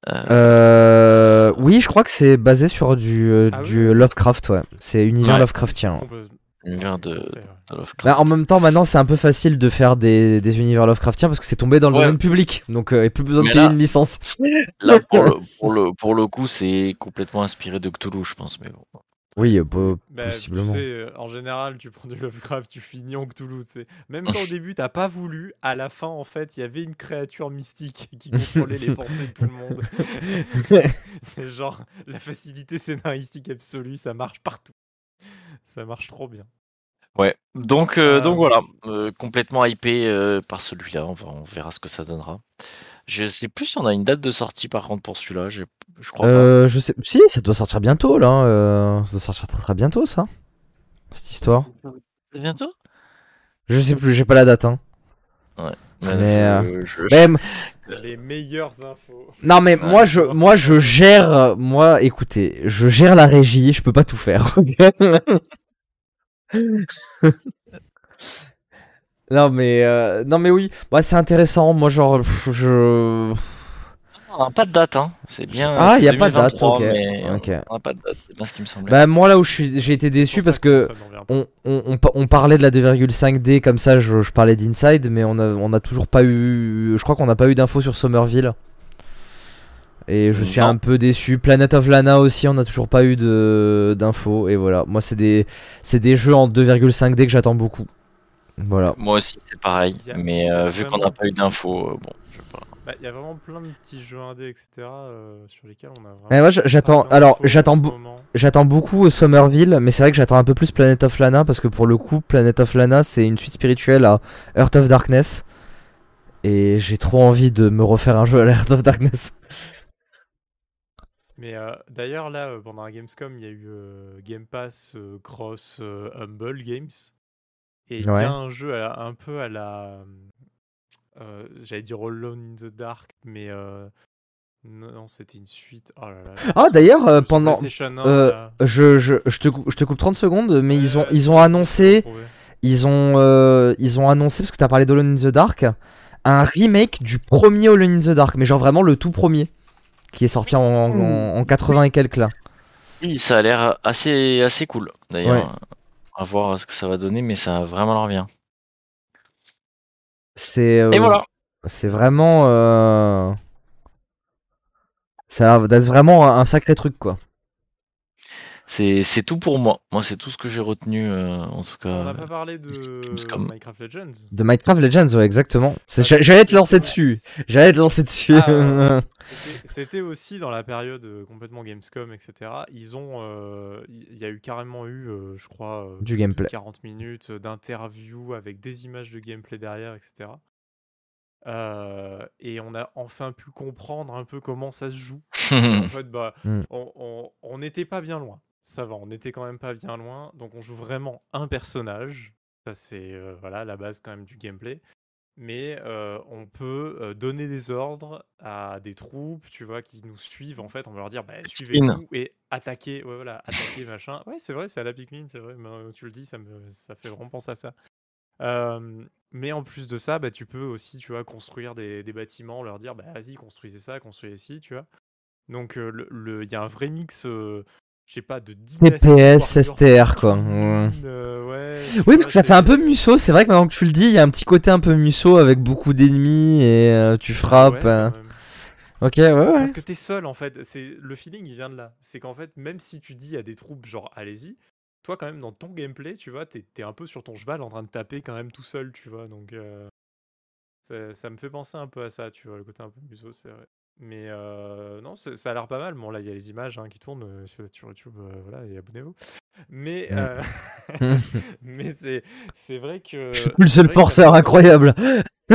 Euh, Euh, oui, je crois que c'est basé sur du, euh, Ah du oui? Lovecraft, ouais. C'est univers Ouais. Lovecraftien. L'univers de, de Lovecraft. Bah, en même temps, maintenant c'est un peu facile de faire des, des univers Lovecraftiens parce que c'est tombé dans le Ouais. domaine public, donc euh, il n'y a plus besoin de payer là- une licence. Là, pour le, pour, le, pour le coup, c'est complètement inspiré de Cthulhu, je pense. Mais bon. Oui, euh, Bah, tu possiblement. sais, euh, en général, tu prends du Lovecraft, tu finis en Cthulhu, tu sais. Même quand au début, t'as pas voulu, à la fin, en fait, il y avait une créature mystique qui contrôlait les pensées de tout le monde. C'est genre la facilité scénaristique absolue, ça marche partout. Ça marche trop bien. Ouais. Donc, euh, Euh, donc voilà, euh, complètement hypé euh, par celui-là. On, va- on verra ce que ça donnera. Je sais plus si on a une date de sortie par contre pour celui-là. j'ai- Je crois Euh, je sais. Si, ça doit sortir bientôt là. euh, Ça doit sortir très très bientôt ça. Cette histoire. pas. Bientôt? Je sais plus, j'ai pas la date. Hein. Ouais, Mais, je- je- Même. Les meilleures infos. Non mais Ouais. moi je moi je gère moi écoutez je gère la régie je peux pas tout faire. non mais euh, non mais oui bah c'est intéressant moi genre je On n'a pas de date, hein. C'est bien. Ah, c'est y a pas de date, 2023, ok, mais ok. On n'a pas de date, c'est bien ce qui me semblait. bah moi là où je suis j'ai été déçu parce que on, on, on, pa- on parlait de la 2,5D comme ça je, je parlais d'Inside mais on a on a toujours pas eu je crois qu'on n'a pas eu d'infos sur Somerville. Et je suis Non. un peu déçu. Planet of Lana aussi, on n'a toujours pas eu de d'infos. Et voilà, moi c'est des c'est des jeux en 2,5D que j'attends beaucoup. Voilà. Moi aussi, c'est pareil. A- mais euh, vu qu'on n'a pas eu d'infos, euh, bon, je sais pas. Bah, Il y a vraiment plein de petits jeux indés, etc. euh, sur lesquels on a vraiment. Mais moi, j- j'attends- alors, en j'attends. J'attends beaucoup Somerville, mais c'est vrai que j'attends un peu plus Planet of Lana parce que pour le coup, Planet of Lana c'est une suite spirituelle à Heart of Darkness. Et j'ai trop envie de me refaire un jeu à la Heart of Darkness. Mais euh, d'ailleurs, là, euh, pendant un Gamescom, il y a eu euh, Game Pass Cross Humble Games. Et il y a un jeu à- un peu à la. euh, J'allais dire Alone in the Dark, mais. non, c'était une suite. Oh là là. Ah, d'ailleurs, pendant. PlayStation 1, là. Je, je, je, te, cou- je te coupe 30 secondes, mais ils ont, ils ont annoncé. Ils ont, ils ont annoncé, parce que t'as parlé d'Alone in the Dark, un remake du premier Alone in the Dark, mais genre vraiment le tout premier, qui est sorti en, en, en 80 et quelques là. Oui, ça a l'air assez, assez cool. D'ailleurs, Ouais. à voir ce que ça va donner, mais ça a vraiment l'air bien. C'est euh, Et voilà. c'est vraiment. euh, Ça a l'air d'être vraiment un un sacré truc quoi. C'est c'est tout pour moi. Moi, c'est tout ce que j'ai retenu, euh, en tout On cas. n'a pas parlé de Gamescom. Minecraft Legends. De Minecraft Legends, ouais, exactement. Ah, j'a- J'allais te lancer dessus. J'allais te lancer dessus. Ah. C'était- aussi dans la période euh, complètement Gamescom, etc. Ils ont, euh, il y a eu carrément eu, euh, je crois, euh, Du gameplay. 40 minutes d'interview avec des images de gameplay derrière, etc. Euh, et on a enfin pu comprendre un peu comment ça se joue. En fait, bah, Mm. on- on on n'était pas bien loin. Ça va, on était quand même pas bien loin. Donc on joue vraiment un personnage. Ça c'est euh, voilà la base quand même du gameplay. Mais euh, on peut euh, donner des ordres à des troupes, tu vois, qui nous suivent. En fait, on va leur dire, bah, suivez-nous et attaquez. Ouais, voilà, attaquez, machin. Ouais, c'est vrai, c'est à la Pikmin, c'est vrai. Que tu le dis, ça me, ça fait vraiment penser à ça. Euh, mais en plus de ça, bah, tu peux aussi, tu vois, construire des, des bâtiments, leur dire, bah, vas-y, construisez ça, construisez ci, tu vois. Donc, euh, le- le- il y a un vrai mix, je sais pas, de. TPS, STR, quoi. Ouais. euh, ouais, Oui, parce que ça fait un peu Musso. C'est vrai que maintenant que tu le dis, il y a un petit côté un peu Musso avec beaucoup d'ennemis et euh, tu frappes. euh. Ok, ouais, ouais. Parce que t'es seul en fait. C'est le feeling, il vient de là. C'est qu'en fait, même si tu dis à des troupes genre allez-y, toi quand même dans ton gameplay, tu vois, t'es es un peu sur ton cheval en train de taper quand même tout seul, tu vois. Donc ça, ça me fait penser un peu à ça, tu vois, le côté un peu museau, c'est vrai. Mais euh, non, ça a l'air pas mal. Bon là, il y a les images hein, qui tournent euh, sur sur YouTube, euh, voilà, et abonnez-vous. Mais Mm. euh, mais c'est vrai que Je suis plus le seul forceur, incroyable.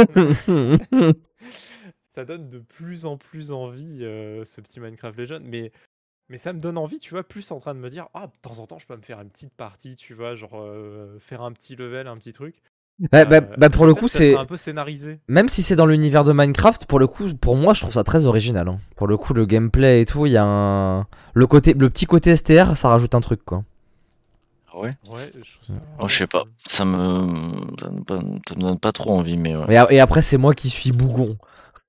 ça donne de plus en plus envie ce petit Minecraft Legend mais mais ça me donne envie tu vois plus en train de me dire ah de temps en temps je peux me faire une petite partie tu vois genre faire un petit level un petit truc bah, bah, Euh, bah, pour le coup, c'est. sera un peu scénarisé Même si c'est dans l'univers de Minecraft, pour le coup, pour moi, je trouve ça très original. hein. Pour le coup, le gameplay et tout, il y a un. Le, côté, le petit côté STR, ça rajoute un truc, quoi. Ah ouais? ouais je trouve ça Oh, je sais pas. Ça me, ça me, ça me donne pas trop envie, mais ouais. Et, a- et après, c'est moi qui suis bougon.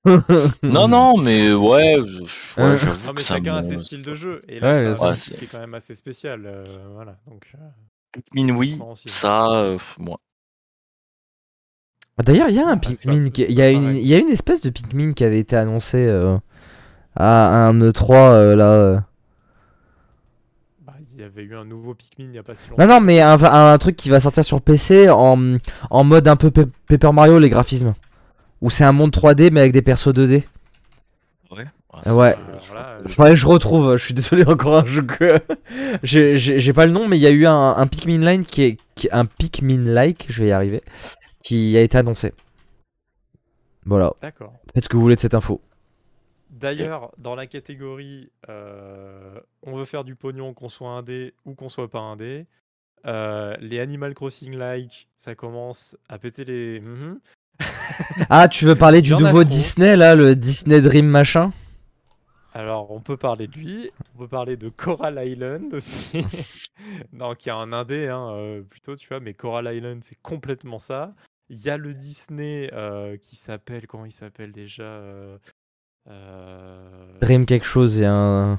Non, non, mais ouais, je- Hein. ouais j'avoue non mais que ça chacun me... a ses styles de jeu et là Ouais, ça bien a un sûr. style qui est quand même assez spécial euh, voilà donc euh, ça, euh, moi. Ah, D'ailleurs, il y a un Ah, Pikmin. Il y, a une... pareil. il y a une espèce de Pikmin qui avait été annoncé euh, à un E3 euh, là. euh. bah, il y avait eu un nouveau Pikmin il y a pas si longtemps. Non, non, mais un, un truc qui va sortir sur PC en, en mode un peu Pe- Paper Mario, les graphismes. Où c'est un monde 3D mais avec des persos 2D. Ouais. Ah ouais. Alors là, euh, Faudrait que je retrouve, je suis désolé, encore un jeu que. J'ai- J'ai j'ai pas le nom, mais il y a eu un, un Pikmin Line qui est. qui- un Pikmin-like, je vais y arriver, qui a été annoncé. Voilà. D'accord. Faites ce que vous voulez de cette info. D'ailleurs, dans la catégorie euh, on veut faire du pognon, qu'on soit indé ou qu'on soit pas indé, euh, les Animal Crossing like, ça commence à péter les. Mhm. Ah, tu veux parler du a nouveau. Disney là, le Disney Dream machin? Alors, on peut parler de lui, on peut parler de Coral Island aussi. non, qui est un indé, hein, euh, plutôt, tu vois, mais Coral Island, c'est complètement ça. Il y a le Disney euh, qui s'appelle. Comment il s'appelle déjà euh, euh, Dream quelque chose et un.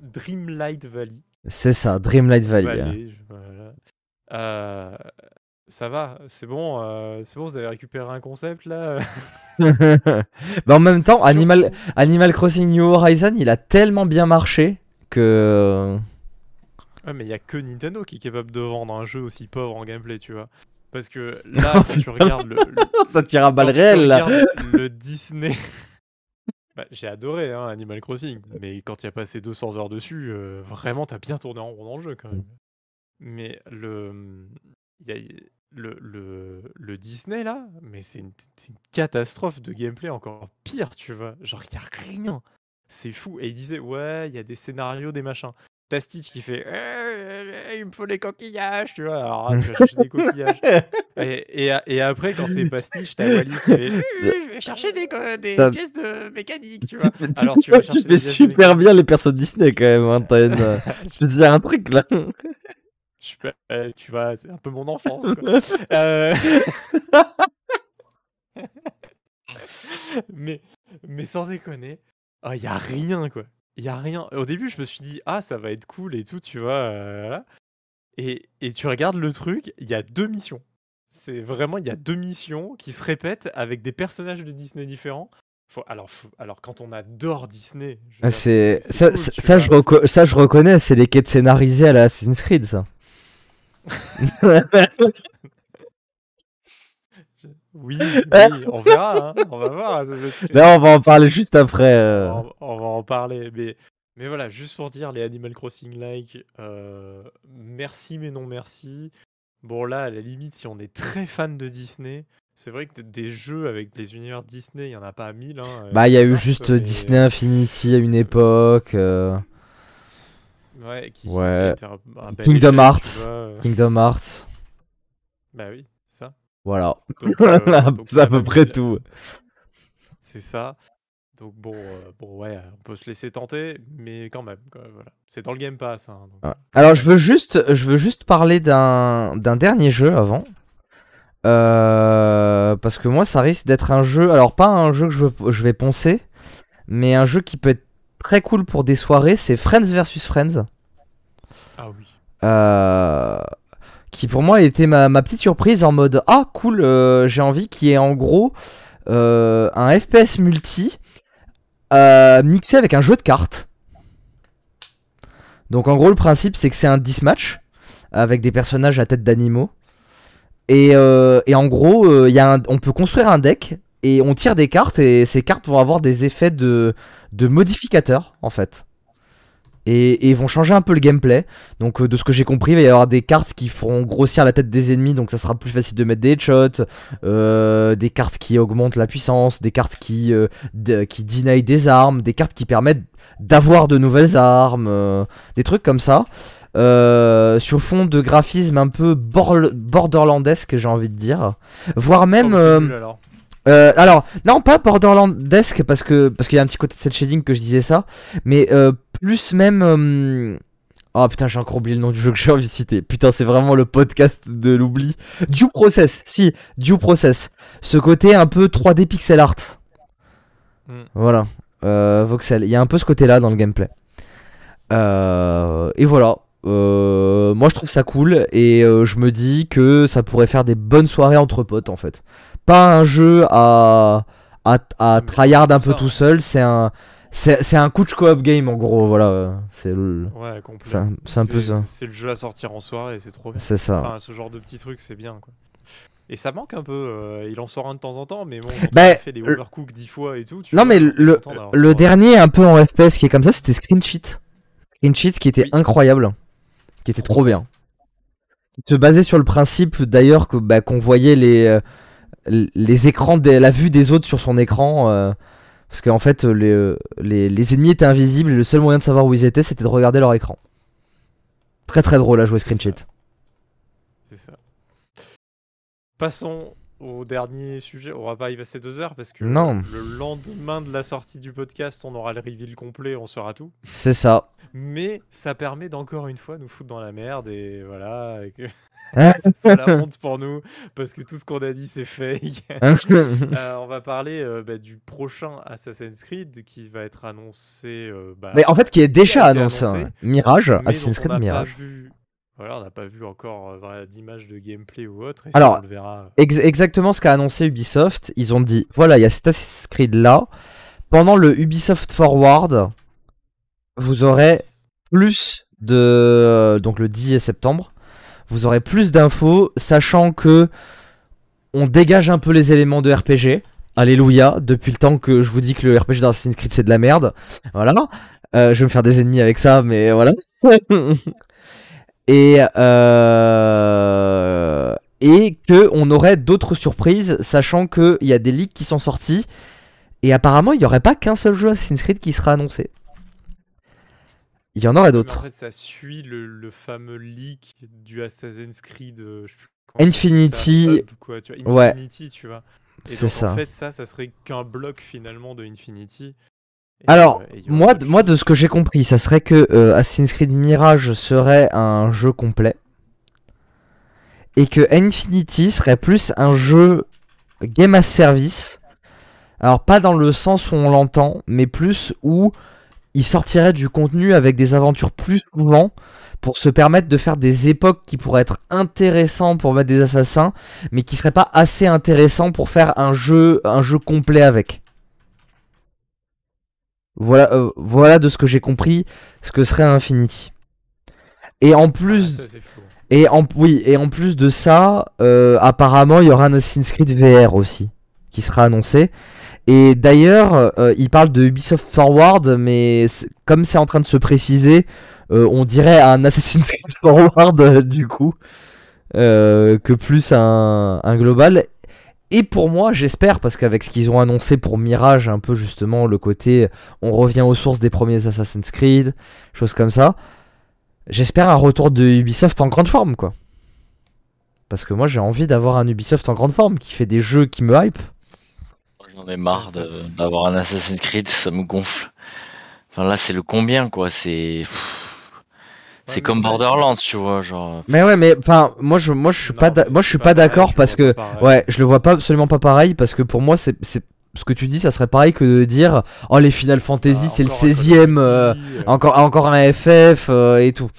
Dreamlight Valley. C'est ça, Dreamlight Valley. Valley, je- voilà. Ça va, c'est bon, c'est bon, vous avez récupéré un concept là? bah en même temps, Animal, Animal Crossing New Horizon, il a tellement bien marché que. Ouais, mais il y a que Nintendo qui est capable de vendre un jeu aussi pauvre en gameplay, tu vois. Parce que là, quand tu regardes le, le- Ça tire à balles réelles là. le Disney. Bah, j'ai adoré hein, Animal Crossing, mais quand tu as passé 200 heures dessus, euh, vraiment, t'as bien tourné en rond dans le jeu quand même. Mais le, il y a- le, le, le Disney là, mais c'est une, catastrophe de gameplay encore pire, tu vois. Genre, il a rien. C'est fou. Et il disait, ouais, il y a des scénarios, des machins. T'as Stitch qui fait, Eh, il me faut les coquillages, tu vois. Alors, tu vas chercher des coquillages. Et, et, a- et après, quand c'est pas Stitch, t'as Wally qui fait, je vais chercher des, des pièces de mécanique, tu vois. tu Alors, fais- tu vas tu chercher fais des super bien les persos de Disney quand même. Hein. T'as une, euh, je te dis un truc là. Je euh, tu vois, c'est un peu mon enfance. Quoi. Euh, mais, mais sans déconner, il y a rien quoi. Il y a rien. Au début, je me suis dit ah ça va être cool et tout, tu vois. euh, et, et tu regardes le truc, il y a deux missions. C'est vraiment il y a deux missions qui se répètent avec des personnages de Disney différents. Faut- alors, faut- alors quand on adore Disney, Ah, C'est ça, cool, ça, je reco- ça, je reconnais, c'est les quêtes scénarisées à la Assassin's Creed ça. Oui, oui, on verra, hein, on va voir. Là, on va en parler juste après. euh. on, on va en parler. Mais, mais voilà, juste pour dire, les Animal Crossing like, euh, merci mais non merci. Bon là, à la limite, si on est très fan de Disney, c'est vrai que des jeux avec les univers Disney, il n'y en a pas mille. Hein, euh, Bah, il y a eu mars, juste mais- Disney Infinity à une époque. euh, Ouais, qui, qui Ouais. été un- Kingdom Hearts. euh. Kingdom Hearts. Bah oui. Voilà. Euh, c'est à peu près tout. C'est ça. Donc bon, euh, bon ouais, on peut se laisser tenter, mais quand même, voilà. C'est dans le Game Pass. hein, donc, Ouais. Alors je veux juste, je veux juste parler d'un d'un dernier jeu avant. Euh, parce que moi ça risque d'être un jeu, alors pas un jeu que je, veux, je vais poncer, mais un jeu qui peut être très cool pour des soirées, c'est Friends vs Friends. Ah oui. Euh, qui pour moi était ma, petite surprise en mode ah cool euh, j'ai envie qui est en gros euh, un FPS multi euh, mixé avec un jeu de cartes. Donc en gros le principe c'est que c'est un 10 match avec des personnages à tête d'animaux. Et, en gros on peut construire un deck et on tire des cartes et ces cartes vont avoir des effets de, de modificateurs en fait et, et vont changer un peu le gameplay donc euh, de ce que j'ai compris, il va y avoir des cartes qui feront grossir la tête des ennemis, donc ça sera plus facile de mettre des headshots, euh, des cartes qui augmentent la puissance, des cartes qui, euh, de- qui deny des armes, des cartes qui permettent d'avoir de nouvelles armes, euh, des trucs comme ça. Euh, sur fond de graphisme un peu bor- borderlandesque, j'ai envie de dire. Voire même... Oh, euh, nul, alors. Euh, alors, non, pas Borderlandesque, parce que parce qu'il y a un petit côté de cel shading que je disais ça, mais euh, plus même. euh, Oh putain, j'ai encore oublié le nom du jeu que j'ai envie de citer. Putain, c'est vraiment le podcast de l'oubli. Due Process, si, Due Process. Ce côté un peu 3D pixel art. Mm. Voilà, Voxel. Il y a un peu ce côté-là dans le gameplay. Et voilà. Euh, moi, je trouve ça cool et euh, je me dis que ça pourrait faire des bonnes soirées entre potes en fait. Pas un jeu à, à, à tryhard un peu ça, tout seul, c'est un, C'est c'est un couch co-op game en gros, voilà. C'est le- Ouais, c'est un, peu ça. C'est le jeu à sortir en soirée, c'est trop bien. C'est ça. Enfin, ce genre de petits trucs, c'est bien quoi. Et ça manque un peu. euh, il en sort un de temps en temps, mais bon, quand Bah, il a fait les le- overcook 10 fois et tout. tu Non, vois, mais le, le dernier un peu en FPS qui est comme ça, c'était Screen Sheet. Screen Sheet qui était Oui. incroyable, qui était trop bien. Qui se basait sur le principe d'ailleurs que bah, qu'on voyait les, euh, les écrans, la vue des autres sur son écran. euh, parce qu'en fait, les, euh, les, les ennemis étaient invisibles et le seul moyen de savoir où ils étaient, c'était de regarder leur écran. Très très drôle à jouer Screen C'est ça. Sheet. C'est ça. Passons au dernier sujet. On va pas y passer deux heures parce que Non. le lendemain de la sortie du podcast, on aura le reveal complet, on saura tout. C'est ça. Mais ça permet d'encore une fois nous foutre dans la merde et voilà. et que ce soit la honte pour nous parce que tout ce qu'on a dit c'est fake. Euh, on va parler euh, bah, du prochain Assassin's Creed qui va être annoncé. euh, bah, Mais en fait, qui est déjà annoncé. annoncé, hein. Mirage, Assassin's on Creed n'a pas Mirage. vu- Voilà, on n'a pas vu encore d'image de gameplay ou autre. Et Alors, ça, on le verra. Ex- exactement ce qu'a annoncé Ubisoft. Ils ont dit voilà, il y a cet Assassin's Creed là. Pendant le Ubisoft Forward, vous aurez plus de. Donc le 10 septembre, vous aurez plus d'infos, sachant que on dégage un peu les éléments de RPG. Alléluia, depuis le temps que je vous dis que le RPG dans Assassin's Creed c'est de la merde. Voilà. Euh, je vais me faire des ennemis avec ça, mais voilà. Et, euh, et que on aurait d'autres surprises, sachant qu'il y a des leaks qui sont sortis. Et apparemment, il n'y aurait pas qu'un seul jeu Assassin's Creed qui sera annoncé. Il y en aurait Mais En d'autres. fait, ça suit le, le fameux leak du Assassin's Creed. euh, je sais plus Infinity. ça, Hub, quoi, tu vois, Ouais. Infinity, tu vois. Et C'est donc, ça. En fait, ça, ça serait qu'un bloc finalement de Infinity. Et, Alors, euh, aurait moi, d'autres moi, de ce que j'ai compris, ça serait que euh, Assassin's Creed Mirage serait un jeu complet. Et que Infinity serait plus un jeu game as service. Alors, pas dans le sens où on l'entend, mais plus où il sortirait du contenu avec des aventures plus souvent pour se permettre de faire des époques qui pourraient être intéressants pour mettre des assassins, mais qui seraient pas assez intéressants pour faire un jeu, un jeu complet avec. Voilà, euh, voilà de ce que j'ai compris, ce que serait Infinity. Et en Ah, plus, ça, c'est fou. et en, oui, et en plus de ça, euh, apparemment, il y aura un Assassin's Creed VR aussi, qui sera annoncé. Et d'ailleurs, euh, il parle de Ubisoft Forward, mais comme c'est en train de se préciser, euh, on dirait un Assassin's Creed Forward, euh, du coup, que plus un, un global. Et pour moi, j'espère, parce qu'avec ce qu'ils ont annoncé pour Mirage, un peu justement le côté on revient aux sources des premiers Assassin's Creed, choses comme ça, j'espère un retour de Ubisoft en grande forme, quoi. Parce que moi, j'ai envie d'avoir un Ubisoft en grande forme qui fait des jeux qui me hype. J'en ai marre d'avoir un Assassin's Creed, ça me gonfle. Enfin là, c'est le combien quoi, c'est. C'est comme Borderlands, tu vois, genre. Mais ouais, mais enfin, moi, je, moi, je suis Non, pas, moi, je suis pas d'accord parce que, ouais, je le vois pas absolument pas pareil parce que pour moi, c'est, c'est ce que tu dis, ça serait pareil que de dire, oh les Final Fantasy, Ah, c'est le encore un Call of 16ème. euh, euh, encore, encore un FF euh, et tout.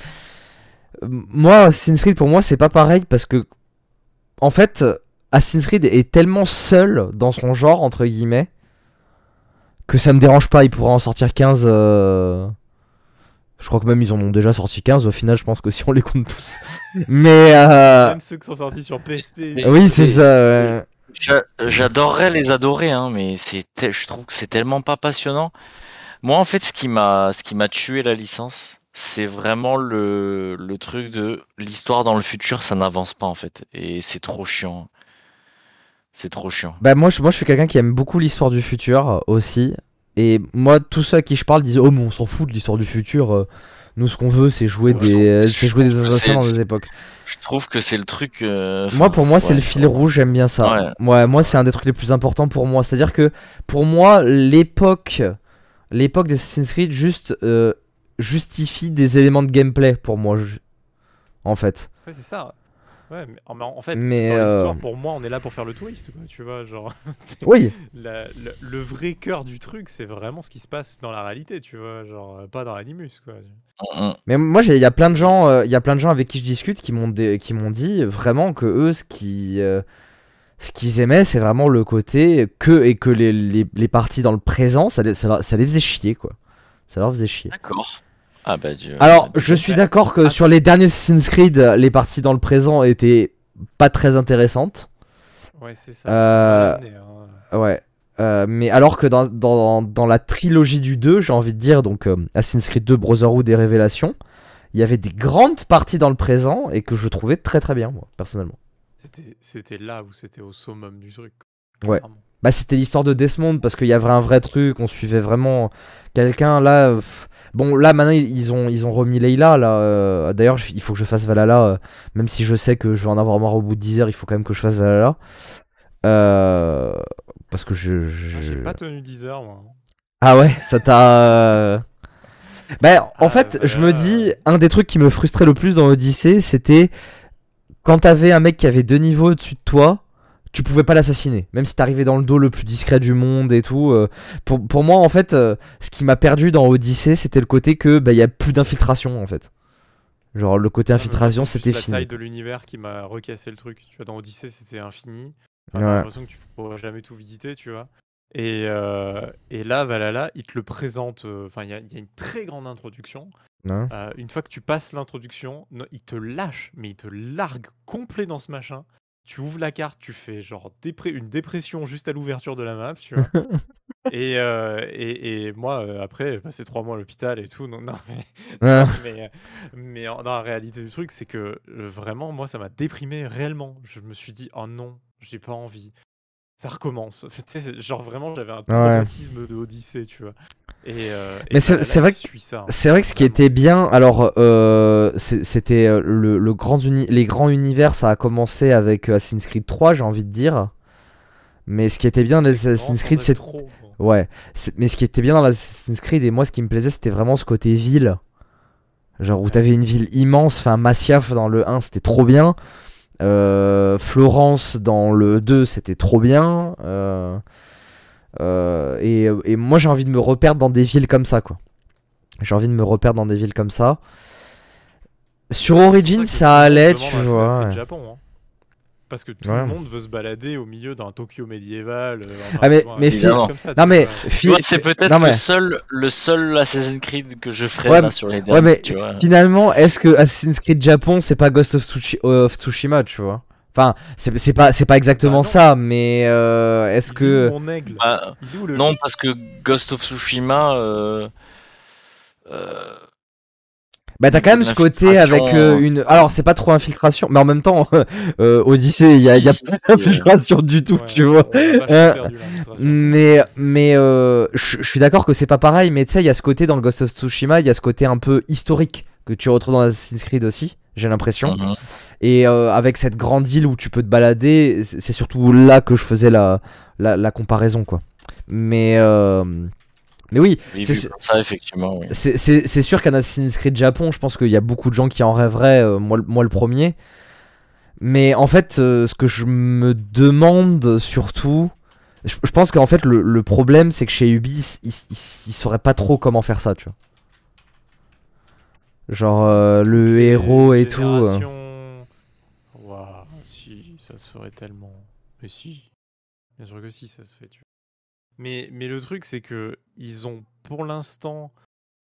Moi, Assassin's Creed, pour moi, c'est pas pareil parce que, en fait, Assassin's Creed est tellement seul dans son genre, entre guillemets, que ça me dérange pas. Il pourrait en sortir 15. euh, Je crois que même ils en ont déjà sorti 15. Au final, je pense que si on les compte tous. Mais. euh, Même ceux qui sont sortis sur PSP. Oui, c'est ça. ouais. J'adorerais les adorer, hein, mais te- je trouve que c'est tellement pas passionnant. Moi, en fait, ce qui m'a, ce qui m'a tué la licence, c'est vraiment le, le truc de l'histoire dans le futur, ça n'avance pas en fait, et c'est trop chiant. C'est trop chiant. Bah moi je, moi je suis quelqu'un qui aime beaucoup l'histoire du futur euh, aussi. Et moi tous ceux à qui je parle disent oh mais on s'en fout de l'histoire du futur. euh, nous ce qu'on veut c'est jouer Moi, des euh, je c'est jouer des assassins dans des époques. Je trouve que c'est le truc. euh, Moi pour moi c'est le fil rouge j'aime bien ça. Ouais. Ouais moi c'est un des trucs les plus importants pour moi. C'est à dire que pour moi l'époque l'époque d'Assassin's Creed juste euh, justifie des éléments de gameplay pour moi en fait. Ouais, c'est ça. Ouais, mais en, fait, Mais, dans euh, pour moi, on est là pour faire le touriste, quoi, tu vois, genre. Oui. la- le, le vrai cœur du truc, c'est vraiment ce qui se passe dans la réalité, tu vois, genre, euh, pas dans l'animus, quoi. Mais moi, j'ai- il y a plein de gens, euh, il y a plein de gens avec qui je discute qui m'ont qui m'ont dit vraiment que eux, ce qui, euh, Ce qu'ils aimaient, c'est vraiment le côté que et que les, les, les parties dans le présent, ça, les- ça, ça les faisait chier, quoi. Ça leur faisait chier. D'accord. Ah bah Dieu. Alors, je suis d'accord que sur les derniers Assassin's Creed, les parties dans le présent étaient pas très intéressantes. Ouais, c'est ça. Euh, ça m'a amené, hein. Ouais. Euh, mais alors que dans, dans, dans la trilogie du 2, j'ai envie de dire, donc euh, Assassin's Creed 2, Brotherhood et Révélation, il y avait des grandes parties dans le présent et que je trouvais très très bien, moi, personnellement. C'était- C'était là où c'était au summum du truc. Ouais. clairement. Bah, c'était l'histoire de Desmond parce qu'il y avait un vrai truc, on suivait vraiment quelqu'un là. Bon, là maintenant ils ont, ils ont remis Leila là. euh, D'ailleurs, il faut que je fasse Valhalla, euh, même si je sais que je vais en avoir marre au bout de 10 heures, il faut quand même que je fasse Valhalla. Euh, parce que je. je- Ah, J'ai pas tenu 10 heures, moi. Ah ouais, ça t'a. euh, Ben, en Ah, fait, je me dis, un des trucs qui me frustrait le plus dans Odyssey, c'était quand t'avais un mec qui avait deux niveaux au-dessus de toi, tu pouvais pas l'assassiner. Même si t'arrivais dans le dos le plus discret du monde et tout. euh, pour, pour moi, en fait, euh, ce qui m'a perdu dans Odyssey, c'était le côté que, bah, il y a plus d'infiltration, en fait. Genre, le côté moi, infiltration, c'est juste c'était la fini. taille de l'univers qui m'a recassé le truc. Tu vois, dans Odyssey, c'était infini. Enfin, Ouais. L'impression que tu pourras jamais tout visiter, tu vois. Et, euh, et là, Valhalla, il te le présente. Enfin, il y, y a une très grande introduction. Une fois que tu passes l'introduction, il te lâche, mais il te largue complet dans ce machin. Tu ouvres la carte, tu fais genre une dépression juste à l'ouverture de la map, tu vois. et, euh, et, et moi, euh, après, j'ai passé trois mois à l'hôpital et tout. Donc, non, mais, Ouais. mais, euh, mais en- dans la réalité du truc, c'est que euh, vraiment, moi, ça m'a déprimé réellement. Je me suis dit, oh non, j'ai pas envie. Ça recommence. Tu sais, genre vraiment, j'avais un traumatisme de Odyssée, tu vois. Et, euh, Mais c'est- vrai hein, C'est vrai que ce qui était bien, alors euh, c'était euh, le, le grand uni- les grands univers, ça a commencé avec Assassin's Creed 3, j'ai envie de dire. Mais ce qui était bien dans Assassin's Creed, c'est ouais, mais ce qui était bien dans l'Assassin's Creed et moi ce qui me plaisait, c'était vraiment ce côté ville. Genre où Ouais. t'avais une ville immense, enfin Masyaf dans le 1, c'était trop bien. Euh, Florence dans le 2, c'était trop bien. Euh, euh, et, et moi j'ai envie de me reperdre dans des villes comme ça, quoi. J'ai envie de me reperdre dans des villes comme ça. Sur Origin, ça allait, tu vois. Creed ouais. Japon, hein. Parce que tout Ouais. le monde veut se balader au milieu d'un Tokyo médiéval. euh, Ah, mais- mais Évidemment. comme ça, Non, mais fi- c'est peut-être le mais- seul, le seul Assassin's Creed que je ferai Ouais, là sur les Ouais, derniers. mais tu vois. finalement, est-ce que Assassin's Creed Japon, c'est pas Ghost of, Tsushi- of Tsushima, tu vois? Enfin, c'est c'est pas, c'est pas exactement Bah non. ça, mais euh, est-ce que. mon aigle? Bah, Il est où le non, parce que Ghost of Tsushima. Euh, euh, Bah, t'as quand même ce côté avec euh, une. Alors, c'est pas trop infiltration, mais en même temps, euh, Odyssey, il y a, y pas d'infiltration du tout, Ouais, tu vois. Euh, perdu. Mais, mais euh, je suis d'accord que c'est pas pareil, mais tu sais, il y a ce côté dans le Ghost of Tsushima, il y a ce côté un peu historique que tu retrouves dans Assassin's Creed aussi, j'ai l'impression. mhm. Et euh, avec cette grande île où tu peux te balader, c'est c'est surtout là que je faisais la, la, la comparaison, quoi. Mais, euh, mais oui, Oui, C'est sûr- comme ça, effectivement. Oui. c'est- c'est c'est sûr qu'un Assassin's Creed Japon, je pense qu'il y a beaucoup de gens qui en rêveraient, euh, moi, le- moi le premier. Mais en fait, euh, ce que je me demande surtout, je, je pense qu'en fait, le, le problème, c'est que chez Ubi, ils, ils, ils sauraient pas trop comment faire ça, tu vois. Genre, euh, le Les héros et tout. Waouh, si, ça se ferait tellement. Mais si, bien sûr que si, ça se fait. Tu vois. Mais, mais le truc, c'est que ils ont pour l'instant.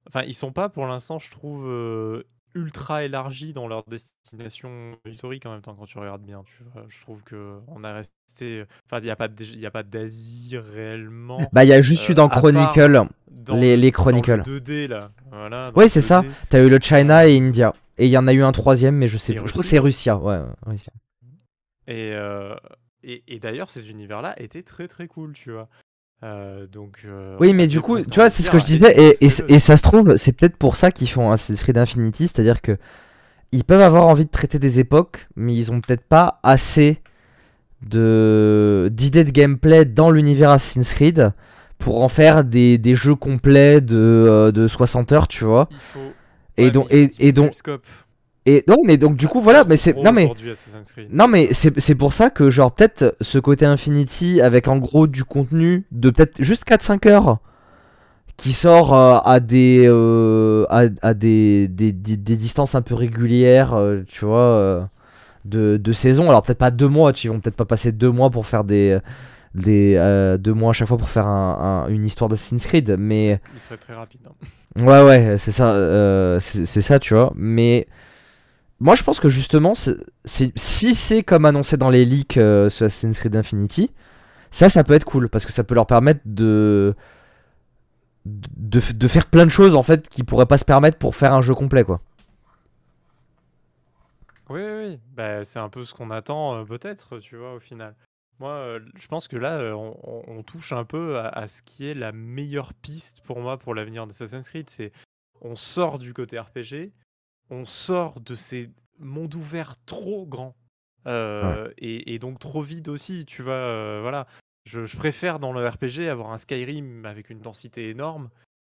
Enfin, ils sont pas pour l'instant, je trouve, euh, ultra élargis dans leur destination historique en même temps quand tu regardes bien. Tu vois. Je trouve que on a resté. Enfin, il n'y a pas d'Asie réellement. Bah, il y a juste Euh, eu dans Chronicle. dans les- le- les dans Chronicle. le 2D là. Voilà, dans Oui, c'est ça. 2D. T'as eu le China et India. Et il y en a eu un troisième, mais je sais Et plus. Je crois que c'est Russia. Ouais, ouais, Russia. Et, euh, et, et d'ailleurs, ces univers-là étaient très très cool, tu vois. Euh, donc. euh, Oui, mais du coup, tu vois, c'est ce que je disais. Et, et, ça se trouve, c'est peut-être pour ça qu'ils font Assassin's Creed Infinity. C'est-à-dire que ils peuvent avoir envie de traiter des époques, mais ils ont peut-être pas assez de d'idées de gameplay dans l'univers Assassin's Creed pour en faire des, des jeux complets de, euh, de 60 heures, tu vois. Il faut. Et ouais, donc, et, et. Et non, mais donc du coup, voilà, mais c'est, non mais. Non mais c'est pour ça que genre peut-être ce côté Infinity avec en gros du contenu de peut-être juste 4-5 heures qui sort euh, à des euh, à, à des, des, des- des distances un peu régulières, euh, tu vois, de, de saison. Alors peut-être pas deux mois, tu ils vont peut-être pas passer deux mois pour faire des des deux mois à chaque fois pour faire un- un- une histoire d'Assassin's Creed, mais Il serait très rapide. hein. Ouais, ouais, c'est ça, c'est ça, tu vois. Mais moi, je pense que justement, si c'est comme annoncé dans les leaks euh, sur Assassin's Creed Infinity, ça, ça peut être cool parce que ça peut leur permettre de de, faire plein de choses en fait qui pourraient pas se permettre pour faire un jeu complet, quoi. Oui, oui. Bah, c'est un peu ce qu'on attend, euh, peut-être, tu vois, au final. Moi, euh, je pense que là, on touche un peu à, à ce qui est la meilleure piste pour moi pour l'avenir d'Assassin's Creed. C'est on sort du côté RPG, on sort de ces mondes ouverts trop grands euh, et, et donc trop vides aussi, tu vois. euh, voilà. Je, je préfère dans le RPG avoir un Skyrim avec une densité énorme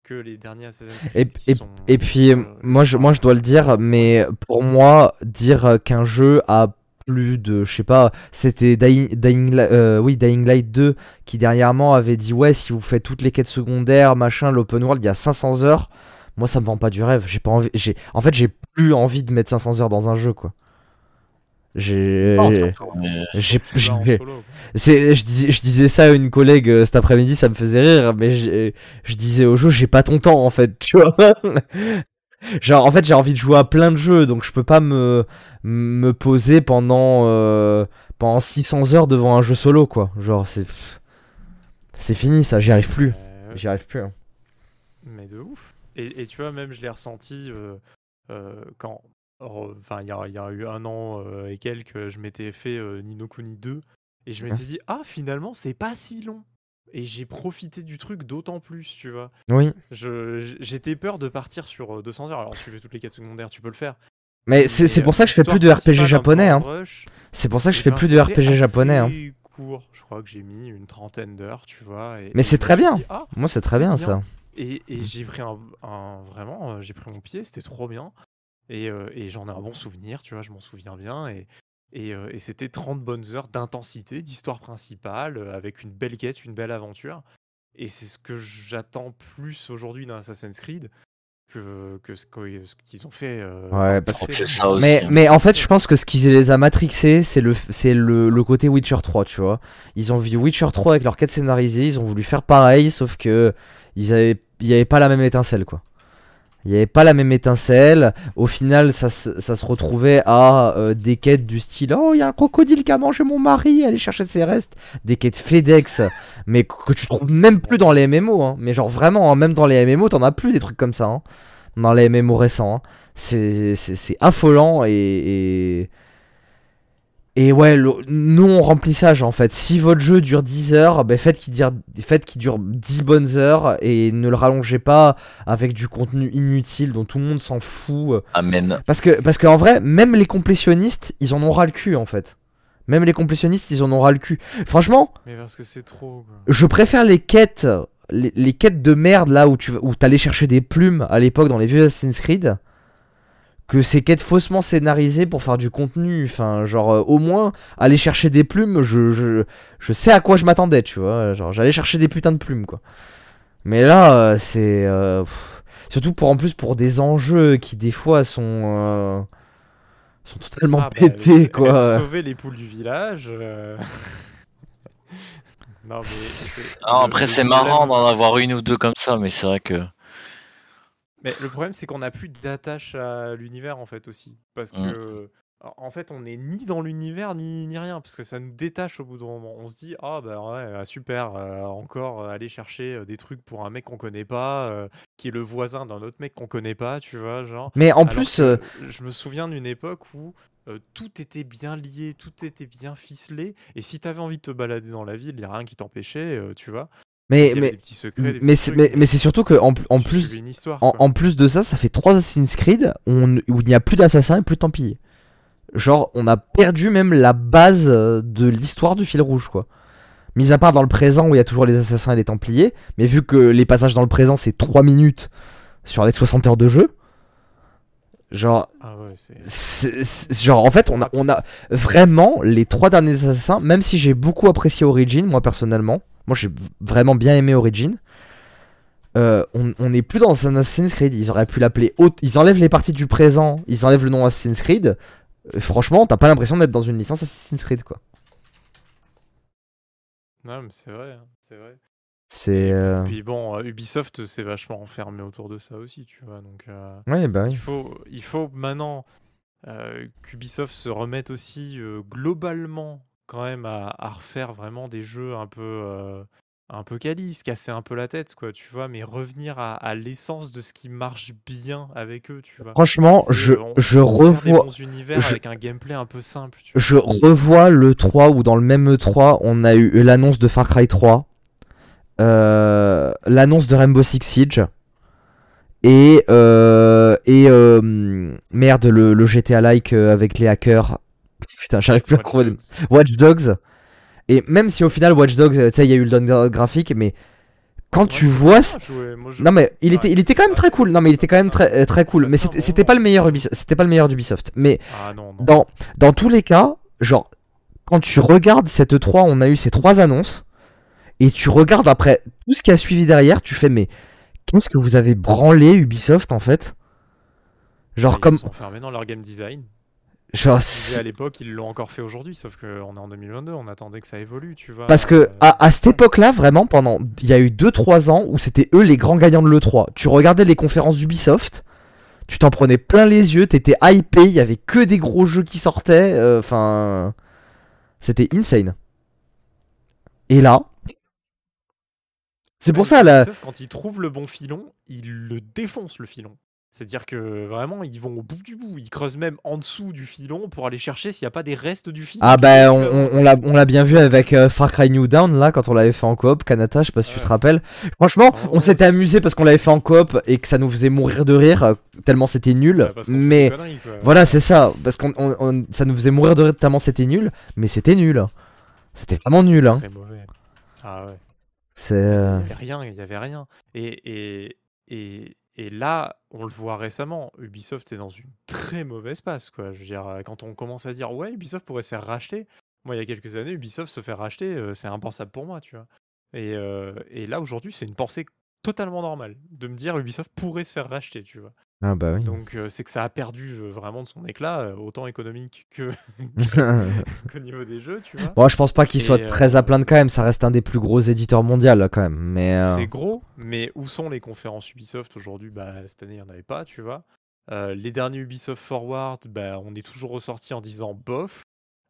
que les derniers Assassin's Et, Creed et, sont, et puis, euh, moi, je, moi, je dois le dire, mais pour moi, dire qu'un jeu a plus de, je sais pas, c'était Dying, Dying, euh, oui, Dying Light 2 qui dernièrement avait dit ouais, si vous faites toutes les quêtes secondaires, machin, l'open world, il y a 500 heures. Moi, ça me vend pas du rêve. J'ai pas envie, j'ai, en fait, j'ai plus envie de mettre 500 heures dans un jeu, quoi. J'ai, j'ai, c'est, je, disais, je disais ça à une collègue euh, cet après-midi, ça me faisait rire, mais je disais au jeu, j'ai pas ton temps en fait, tu vois. Genre, en fait, j'ai envie de jouer à plein de jeux, donc je peux pas me, me poser pendant, euh, pendant 600 heures devant un jeu solo, quoi. Genre, c'est. C'est fini ça, j'y arrive plus. J'y arrive plus. hein. Mais de ouf. Et, et tu vois, même je l'ai ressenti euh, euh, quand. re- Enfin, il y a, il y a eu un an euh, et quelques, je m'étais fait euh, Nino Kuni 2 et je m'étais dit, ah, finalement, c'est pas si long. Et j'ai profité du truc d'autant plus, tu vois. Oui. J'étais peur de partir sur euh, 200 heures. Alors, si tu fais toutes les quêtes secondaires, tu peux le faire. Mais c'est pour euh, ça que je fais plus de RPG japonais, hein. C'est pour ça que je eh fais ben, plus de RPG japonais, hein. court. Je crois que j'ai mis une trentaine d'heures, tu vois. et- Mais c'est très bien. dit, ah, Moi, c'est très bien. ça. Et, et j'ai pris un, un- vraiment, euh, j'ai pris mon pied, c'était trop bien. Et, euh, et j'en ai un bon souvenir, tu vois, je m'en souviens bien. Et, et, euh, et c'était 30 bonnes heures d'intensité, d'histoire principale, avec une belle quête, une belle aventure. Et c'est ce que j'attends plus aujourd'hui d'un Assassin's Creed que, que ce qu'ils ont fait. euh, dans Ouais, parce que c'est ça aussi, Mais, mais en fait, je pense que ce qui les a matrixés, c'est le, c'est le, le côté Witcher 3, tu vois. Ils ont vu Witcher 3 avec leur quête scénarisée, ils ont voulu faire pareil, sauf que ils avaient, il n'y avait pas la même étincelle, quoi. Il n'y avait pas la même étincelle. Au final, ça, ça se retrouvait à euh, des quêtes du style Oh, il y a un crocodile qui a mangé mon mari, allez chercher ses restes. Des quêtes FedEx, mais que tu trouves même plus dans les MMO. Hein. Mais genre vraiment, hein, même dans les MMO, t'en as plus des trucs comme ça. hein. Dans les MMO récents. hein. C'est affolant et. Et ouais, le non-remplissage en fait. Si votre jeu dure 10 heures, ben faites qu'il dure, faites qu'il dure 10 bonnes heures et ne le rallongez pas avec du contenu inutile dont tout le monde s'en fout. Amen. Parce que, parce qu'en vrai, même les complétionnistes, ils en ont ras le cul en fait. Même les complétionnistes, ils en ont ras le cul. Franchement, Mais parce que c'est trop. quoi. je préfère les quêtes, les, les quêtes de merde là où tu où t'allais chercher des plumes à l'époque dans les vieux Assassin's Creed, que ces quêtes faussement scénarisées pour faire du contenu. Enfin, genre euh, au moins aller chercher des plumes, je, je, je sais à quoi je m'attendais, tu vois. Genre j'allais chercher des putains de plumes quoi. Mais là, euh, c'est euh, surtout pour en plus pour des enjeux qui des fois sont euh, sont totalement Ah, pétés quoi. Sauver les poules du village. euh. non, mais c'est- Ah, après, c'est marrant d'en avoir une ou deux comme ça, mais c'est vrai que. Mais le problème, c'est qu'on n'a plus d'attache à l'univers, en fait, aussi. Parce Mm. que, en- en fait, on n'est ni dans l'univers, ni, ni rien. Parce que ça nous détache au bout d'un moment. On se dit, ah, bah ouais, ah, super, euh, encore euh, aller chercher euh, des trucs pour un mec qu'on connaît pas, euh, qui est le voisin d'un autre mec qu'on connaît pas, tu vois, genre. Mais en Alors plus, que, euh, je me souviens d'une époque où euh, tout était bien lié, tout était bien ficelé. Et si t'avais envie de te balader dans la ville, il n'y a rien qui t'empêchait, euh, tu vois. Mais mais des petits secrets, des mais petits c'est trucs, mais, mais c'est surtout que en, en plus histoire, En, plus de ça, ça fait trois Assassin's Creed où, on- où il n'y a plus d'assassins et plus de Templiers. Genre, on a perdu même la base de l'histoire du fil rouge, quoi. Mis à part dans le présent où il y a toujours les assassins et les Templiers, mais vu que les passages dans le présent c'est 3 minutes sur les 60 heures de jeu, genre, Ah ouais, c'est. c'est- c'est- genre en fait, on a, on a vraiment les trois derniers assassins, même si j'ai beaucoup apprécié Origin, moi personnellement, moi j'ai vraiment bien aimé Origin. Euh, on n'est plus dans un Assassin's Creed. Ils auraient pu l'appeler. autre- Ils enlèvent les parties du présent. Ils enlèvent le nom Assassin's Creed. euh, franchement, t'as pas l'impression d'être dans une licence Assassin's Creed, quoi. Non, mais c'est vrai, hein, c'est vrai. C'est. Et euh, puis bon, Ubisoft s'est vachement enfermé autour de ça aussi, tu vois. Donc Ouais, bah oui. il faut, il faut maintenant qu'Ubisoft se remette aussi globalement quand même à, à refaire vraiment des jeux un peu, euh, un peu quali, se casser un peu la tête, quoi, tu vois, mais revenir à, à l'essence de ce qui marche bien avec eux, tu vois. Franchement, je, on- je on revois. univers je- avec un gameplay un peu simple, tu vois. Je revois le 3 où dans le même E3 on a eu l'annonce de Far Cry 3, euh, l'annonce de Rainbow Six Siege et, euh, et euh, merde le, le GTA like euh, avec les hackers. Putain, j'arrive plus à trouver le... Dogs. Watch Dogs. Et même si au final Watch Dogs, euh, tu sais, il y a eu le downgrade graphique, mais quand Ouais, tu vois. Moi, je- non mais il était, il était quand même très cool. Non mais il était quand même très, euh, très cool. Bah, Mais c'était pas le meilleur Ubisoft. C'était pas le meilleur d'Ubisoft. Mais Ah non, non. dans, dans tous les cas, genre, quand tu regardes cette E3, on a eu ces trois annonces, et tu regardes après tout ce qui a suivi derrière, tu fais, mais qu'est-ce que vous avez branlé Ubisoft en fait? Genre, Ils comme. se sont fermés dans leur game design. Genre, à l'époque, ils l'ont encore fait aujourd'hui, sauf qu'on est en 2022, on attendait que ça évolue, tu vois. Parce que euh, à, à cette époque-là, vraiment, pendant. Il y a eu 2-3 ans où c'était eux les grands gagnants de l'E3. Tu regardais les conférences d'Ubisoft, tu t'en prenais plein les yeux, t'étais hypé, il y avait que des gros jeux qui sortaient. euh, Enfin. c'était insane. Et là. C'est pour ça, là. Ubisoft, quand ils trouvent le bon filon, ils le défoncent le filon. C'est-à-dire que vraiment, ils vont au bout du bout. Ils creusent même en dessous du filon pour aller chercher s'il n'y a pas des restes du filon. Ah bah on, plus on- l'a on l'a bien vu avec euh, Far Cry New Dawn là quand on l'avait fait en coop Kanata je sais pas si tu te rappelles franchement Ah, on s'était amusé parce qu'on l'avait fait en coop et que ça nous faisait mourir de rire euh, tellement c'était nul mais voilà c'est ça parce qu'on on- on- ça nous faisait mourir de rire tellement c'était nul mais c'était nul c'était vraiment nul hein. Très mauvais. Ah ouais. c'est Il euh, n'y avait rien, il n'y avait rien. Et, et, et, et là, on le voit récemment, Ubisoft est dans une très mauvaise passe. Quoi. Je veux euh, quand on commence à dire ouais, Ubisoft pourrait se faire racheter, moi il y a quelques années, Ubisoft se faire racheter, euh, c'est impensable pour moi, tu vois. Et, euh, et là aujourd'hui, c'est une pensée totalement normale de me dire Ubisoft pourrait se faire racheter, tu vois. Ah bah oui Donc euh, c'est que ça a perdu euh, vraiment de son éclat, euh, autant économique que qu'au niveau des jeux, tu vois. bon je pense pas qu'il Et, soit très à plaindre quand même ça reste un des plus gros éditeurs mondiaux là, quand même mais euh, C'est gros, mais où sont les conférences Ubisoft aujourd'hui? Bah, Cette année, il n'y en avait pas, tu vois. Les derniers Ubisoft Forward, bah, on est toujours ressorti en disant bof.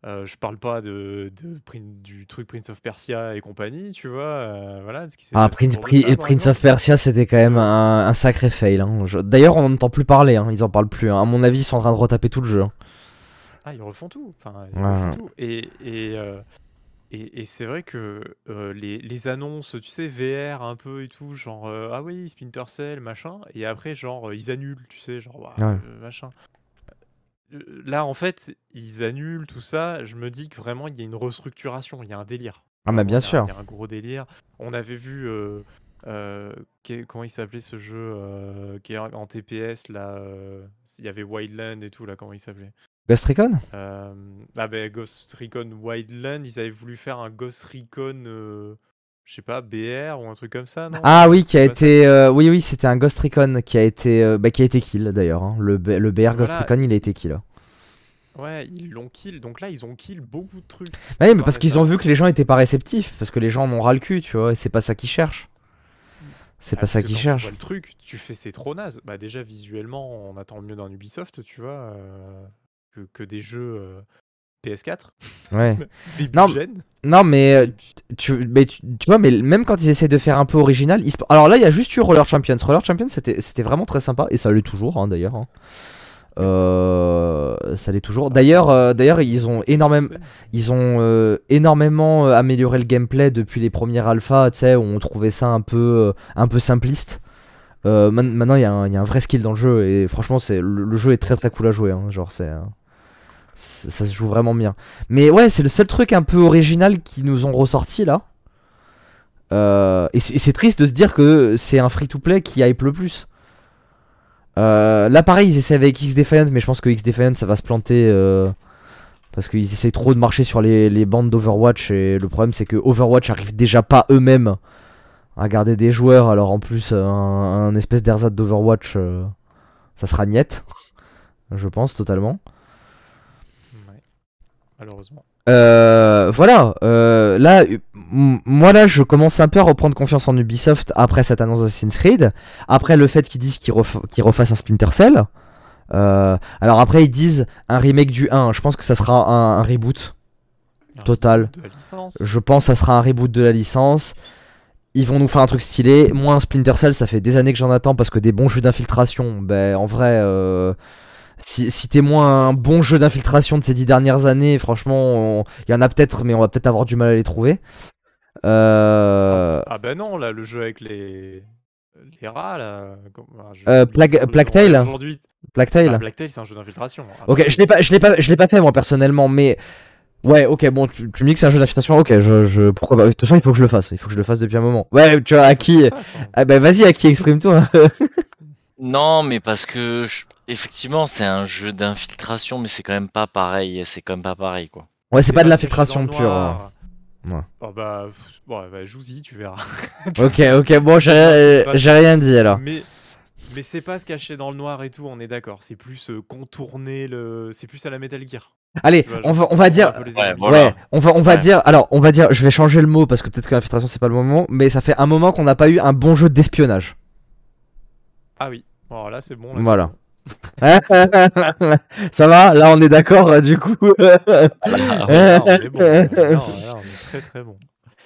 Euh, je parle pas de, du truc Prince of Persia et compagnie, tu vois. euh, voilà, ce qui s'est Ah, Prince, Pri- ça, Prince of. Persia, c'était quand même un, un sacré fail. hein. Je- D'ailleurs, on n'entend plus parler, hein. ils en parlent plus. hein. À mon avis, ils sont en train de retaper tout le jeu. Ah, ils refont tout. Enfin, ils Ouais. refont tout. Et, et, euh, et, et c'est vrai que euh, les, les annonces, tu sais, VR un peu et tout, genre, ah oui, Splinter Cell, machin, et après, genre, ils annulent, tu sais, genre, Ouais. euh, machin. Euh, Là, en fait, ils annulent tout ça. Je me dis que vraiment, il y a une restructuration, il y a un délire. Ah, Vraiment, bien sûr. Il y a un gros délire. On avait vu, euh, euh, comment il s'appelait ce jeu euh, qui est en TPS, là Il y avait Wildland et tout, là, comment il s'appelait? Ghost Recon? Ah ben Ghost Recon Wildland, ils avaient voulu faire un Ghost Recon, je sais pas, BR ou un truc comme ça, non? Ah oui, qui a été. euh, oui, oui, c'était un Ghost Recon qui a été, euh, bah, qui a été kill d'ailleurs. hein. Le, le BR Ghost. Recon, il a été kill. Ouais, ils l'ont kill. Donc là, ils ont kill beaucoup de trucs. Ouais, mais Bah, parce qu'ils ont vu que les gens étaient pas réceptifs. Parce que les gens en ont ras le cul, tu vois. Et c'est pas ça qu'ils cherchent. C'est Ah, pas ça qu'ils tu cherchent. vois le truc, tu fais c'est trop naze. Bah déjà visuellement, on attend mieux d'un Ubisoft, tu vois, euh, que, que des jeux PS4, Ouais. Non, mais euh, tu, mais tu, tu vois, mais même quand ils essaient de faire un peu original, ils alors là, il y a juste eu Roller Champions. Roller Champions, c'était vraiment très sympa et ça l'est toujours, hein, d'ailleurs. hein. Euh, ça l'est toujours. D'ailleurs, euh, d'ailleurs, ils ont énormément, ils ont euh, énormément amélioré le gameplay depuis les premières alphas, tu sais, où on trouvait ça un peu, un peu simpliste. Maintenant, il y, a un- il y a un vrai skill dans le jeu et franchement, c'est le, le jeu est très très cool à jouer. hein, genre, c'est- ça se joue vraiment bien. Mais ouais, c'est le seul truc un peu original qui nous ont ressorti là. Euh, et c'est triste de se dire que c'est un free-to-play qui hype le plus. Euh, là, pareil, ils essaient avec X-Defiant, mais je pense que X-Defiant ça va se planter. euh, parce qu'ils essayent trop de marcher sur les, bandes d'Overwatch. Et le problème, c'est que Overwatch arrive déjà pas eux-mêmes à garder des joueurs. Alors en plus, un, espèce d'ersatz d'Overwatch, ça sera niette. Je pense totalement. Malheureusement. Euh, voilà, euh, là, euh, moi là, je commence un peu à reprendre confiance en Ubisoft après cette annonce d'Assassin's Creed, après le fait qu'ils disent qu'ils ref- qu'ils refassent un Splinter Cell. Euh, alors après, ils disent un remake du 1, je pense que ça sera un, un reboot. Un Total. reboot De la licence. Je pense que ça sera un reboot de la licence. Ils vont nous faire un truc stylé. Moi, un Splinter Cell, ça fait des années que j'en attends parce que des bons jeux d'infiltration, ben en vrai, si, si t'es moins un bon jeu d'infiltration de ces dix dernières années, franchement, il y en a peut-être, mais on va peut-être avoir du mal à les trouver. Euh, Ah bah non, là, le jeu avec les les rats là. ah, Euh, Plague- Plague. Tale Aujourd'hui, ah, Black Tail, c'est un jeu d'infiltration. Ah, Ok, je l'ai pas, je l'ai pas, je l'ai pas fait moi personnellement, mais ouais, ok, bon, tu, tu me dis que c'est un jeu d'infiltration, ok, je, je, pourquoi pas. De toute façon, il faut que je le fasse, il faut que je le fasse depuis un moment. Ouais, tu vois, à qui, ça. ah bah vas-y, à qui exprime-toi. Non, mais parce que je- effectivement, c'est un jeu d'infiltration, mais c'est quand même pas pareil. C'est quand même pas pareil, quoi. Ouais, c'est pas de l'infiltration pure. hein. Ouais. Oh bah, pff, bon, bah joue-y, tu verras. Ok, ok, bon, j'ai rien dit alors. Mais, mais c'est pas se cacher dans le noir et tout, on est d'accord. C'est plus euh, contourner le. C'est plus à la Metal Gear. Allez, Tu vois, on genre, va, on va dire. un peu les Ouais, ennemis. voilà. Ouais, on va, on va Ouais. dire. Alors, on va dire. Je vais changer le mot parce que peut-être que l'infiltration c'est pas le moment, mais ça fait un moment qu'on n'a pas eu un bon jeu d'espionnage. Ah oui, bon, alors là c'est bon. là, Voilà. ça va? Là, on est d'accord euh, du coup.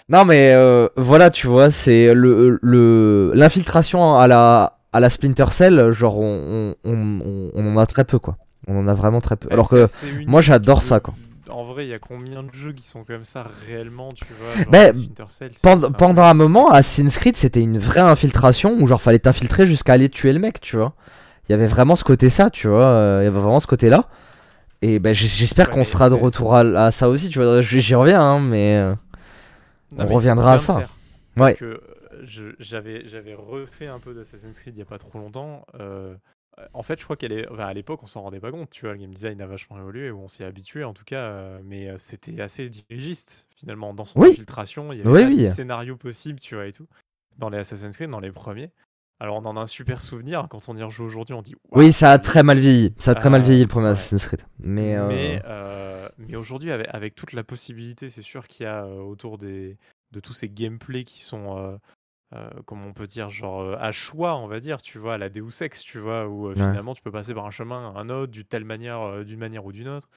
Non, mais euh, voilà, tu vois, c'est le le l'infiltration à la à la Splinter Cell. Genre, on on, on, on en a très peu quoi. On en a vraiment très peu. Alors que moi, j'adore ça, quoi. En vrai, il y a combien de jeux qui sont comme ça réellement, tu vois genre Ben, Cell, Pend- pendant un moment, Assassin's Creed, c'était une vraie infiltration où genre fallait t'infiltrer jusqu'à aller tuer le mec, tu vois. Il y avait vraiment ce côté ça, tu vois. euh, Il y avait vraiment ce côté là. Et ben j'espère Ouais, qu'on sera de retour à, à ça aussi, tu vois. J'y reviens, hein, mais euh, Non, on mais reviendra à ça. faire. Parce Ouais. que euh, j'avais j'avais refait un peu d'Assassin's Creed il y a pas trop longtemps. euh, en fait, je crois qu'à l'é- enfin, à l'époque, on s'en rendait pas compte, tu vois. Le game design a vachement évolué, ou on s'y est habitué en tout cas, euh, mais euh, c'était assez dirigiste finalement dans son Oui. infiltration. Il y avait Oui, oui. 10 scénarios possibles, tu vois, et tout. Dans les Assassin's Creed, dans les premiers. Alors, on en a un super souvenir. Quand on y rejoue aujourd'hui, on dit oui, ça a très mal vieilli. Ça a très mal Ah, vieilli le premier ouais. Assassin's Creed. Mais, euh, mais, euh, mais aujourd'hui, avec, avec toute la possibilité, c'est sûr qu'il y a euh, autour des, de tous ces gameplays qui sont, euh, comment on peut dire, genre euh, à choix, on va dire, tu vois, à la Deus Ex, tu vois, où euh, Ouais. finalement tu peux passer par un chemin à un autre, d'une telle manière, d'une manière ou d'une autre.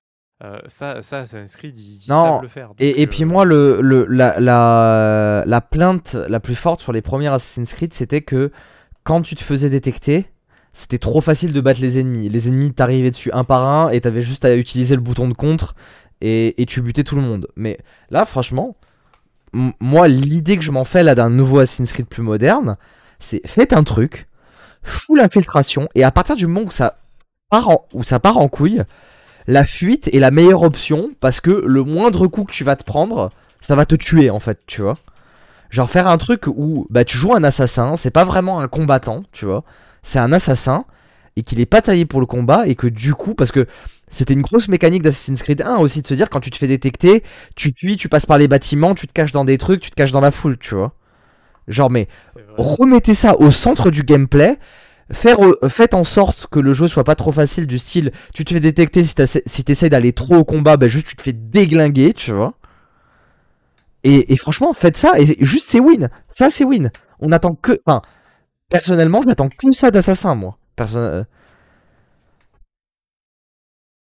Ça, ça, Assassin's Creed, ils, Non, savent le faire. donc, Et, et puis moi, le, le, la, la, la plainte la plus forte sur les premiers Assassin's Creed, c'était que quand tu te faisais détecter, c'était trop facile de battre les ennemis. Les ennemis t'arrivaient dessus un par un et t'avais juste à utiliser le bouton de contre et, et tu butais tout le monde. Mais là, franchement, moi, l'idée que je m'en fais là d'un nouveau Assassin's Creed plus moderne, c'est faites un truc, full infiltration, et à partir du moment où ça part en, où ça part en couille, la fuite est la meilleure option parce que le moindre coup que tu vas te prendre, ça va te tuer en fait, tu vois. Genre faire un truc où bah tu joues un assassin, c'est pas vraiment un combattant, tu vois. C'est un assassin et qu'il est pas taillé pour le combat et que du coup parce que c'était une grosse mécanique d'Assassin's Creed 1 aussi de se dire quand tu te fais détecter, tu fuis, tu passes par les bâtiments, tu te caches dans des trucs, tu te caches dans la foule, tu vois. Genre mais remettez ça au centre du gameplay. Faire, euh, faites en sorte que le jeu soit pas trop facile du style tu te fais détecter si si t'essayes d'aller trop au combat bah juste tu te fais déglinguer tu vois et, et franchement faites ça et juste c'est win ça c'est win on attend que enfin personnellement j'attends que ça d'assassin moi Perso- euh.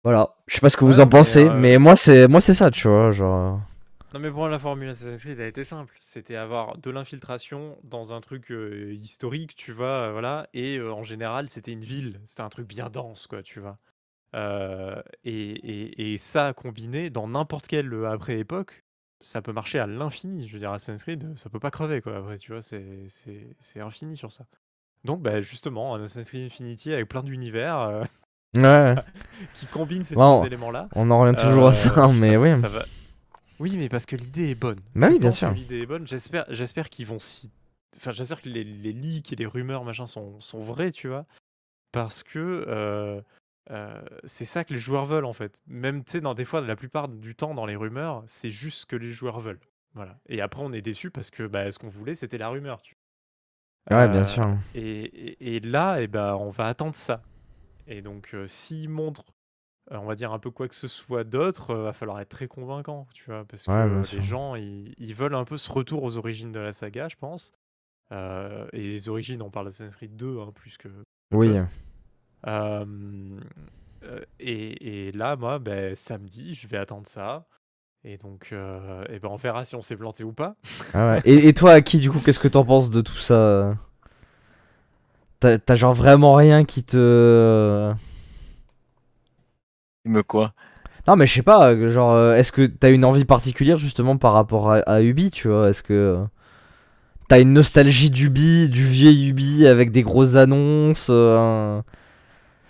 Voilà je sais pas ce que vous en mais, pensez euh, mais moi c'est moi c'est ça tu vois genre Non mais pour moi, la formule Assassin's Creed a été simple. C'était avoir de l'infiltration dans un truc euh, historique, tu vois, euh, voilà. Et en général, c'était une ville. C'était un truc bien dense, quoi, tu vois. Et, et- et ça combiné dans n'importe quelle après époque, ça peut marcher à l'infini. Je veux dire, Assassin's Creed, ça peut pas crever, quoi. Après, tu vois, c'est infini sur ça. Donc, bah, justement, un Assassin's Creed Infinity avec plein d'univers euh, ouais qui combinent ces Bon, trois éléments-là. on en revient toujours à ça Euh, mais oui ça va- Oui, mais parce que l'idée est bonne. Bah oui, bien sûr. L'idée est bonne. J'espère, j'espère qu'ils vont s'y. Enfin, j'espère que les, les leaks et les rumeurs machin sont, sont vrais, tu vois. Parce que euh, euh, c'est ça que les joueurs veulent en fait. Même, tu sais, dans des fois, la plupart du temps, dans les rumeurs, c'est juste ce que les joueurs veulent. Voilà. Et après, on est déçu parce que bah, ce qu'on voulait, c'était la rumeur, tu vois. ouais bien sûr Et, et- et là, eh ben, on va attendre ça. Et donc, euh, s'ils montrent on va dire un peu quoi que ce soit d'autre, va falloir être très convaincant, tu vois, parce Ouais, que les gens, ils, ils veulent un peu ce retour aux origines de la saga, je pense. Et les origines, on parle d'Assassin's Creed 2, hein, plus que. Oui. Et, et, là, moi, ben, samedi, je vais attendre ça. Et donc, euh, et ben, on verra si on s'est planté ou pas. Ah ouais. et, et, toi, qui du coup, qu'est-ce que t'en penses de tout ça? T'as genre vraiment rien qui te. Me quoi? Non, mais je sais pas, genre, est-ce que t'as une envie particulière justement par rapport à, à Ubi, tu vois? Est-ce que. T'as une nostalgie d'Ubi, du vieil Ubi avec des grosses annonces euh,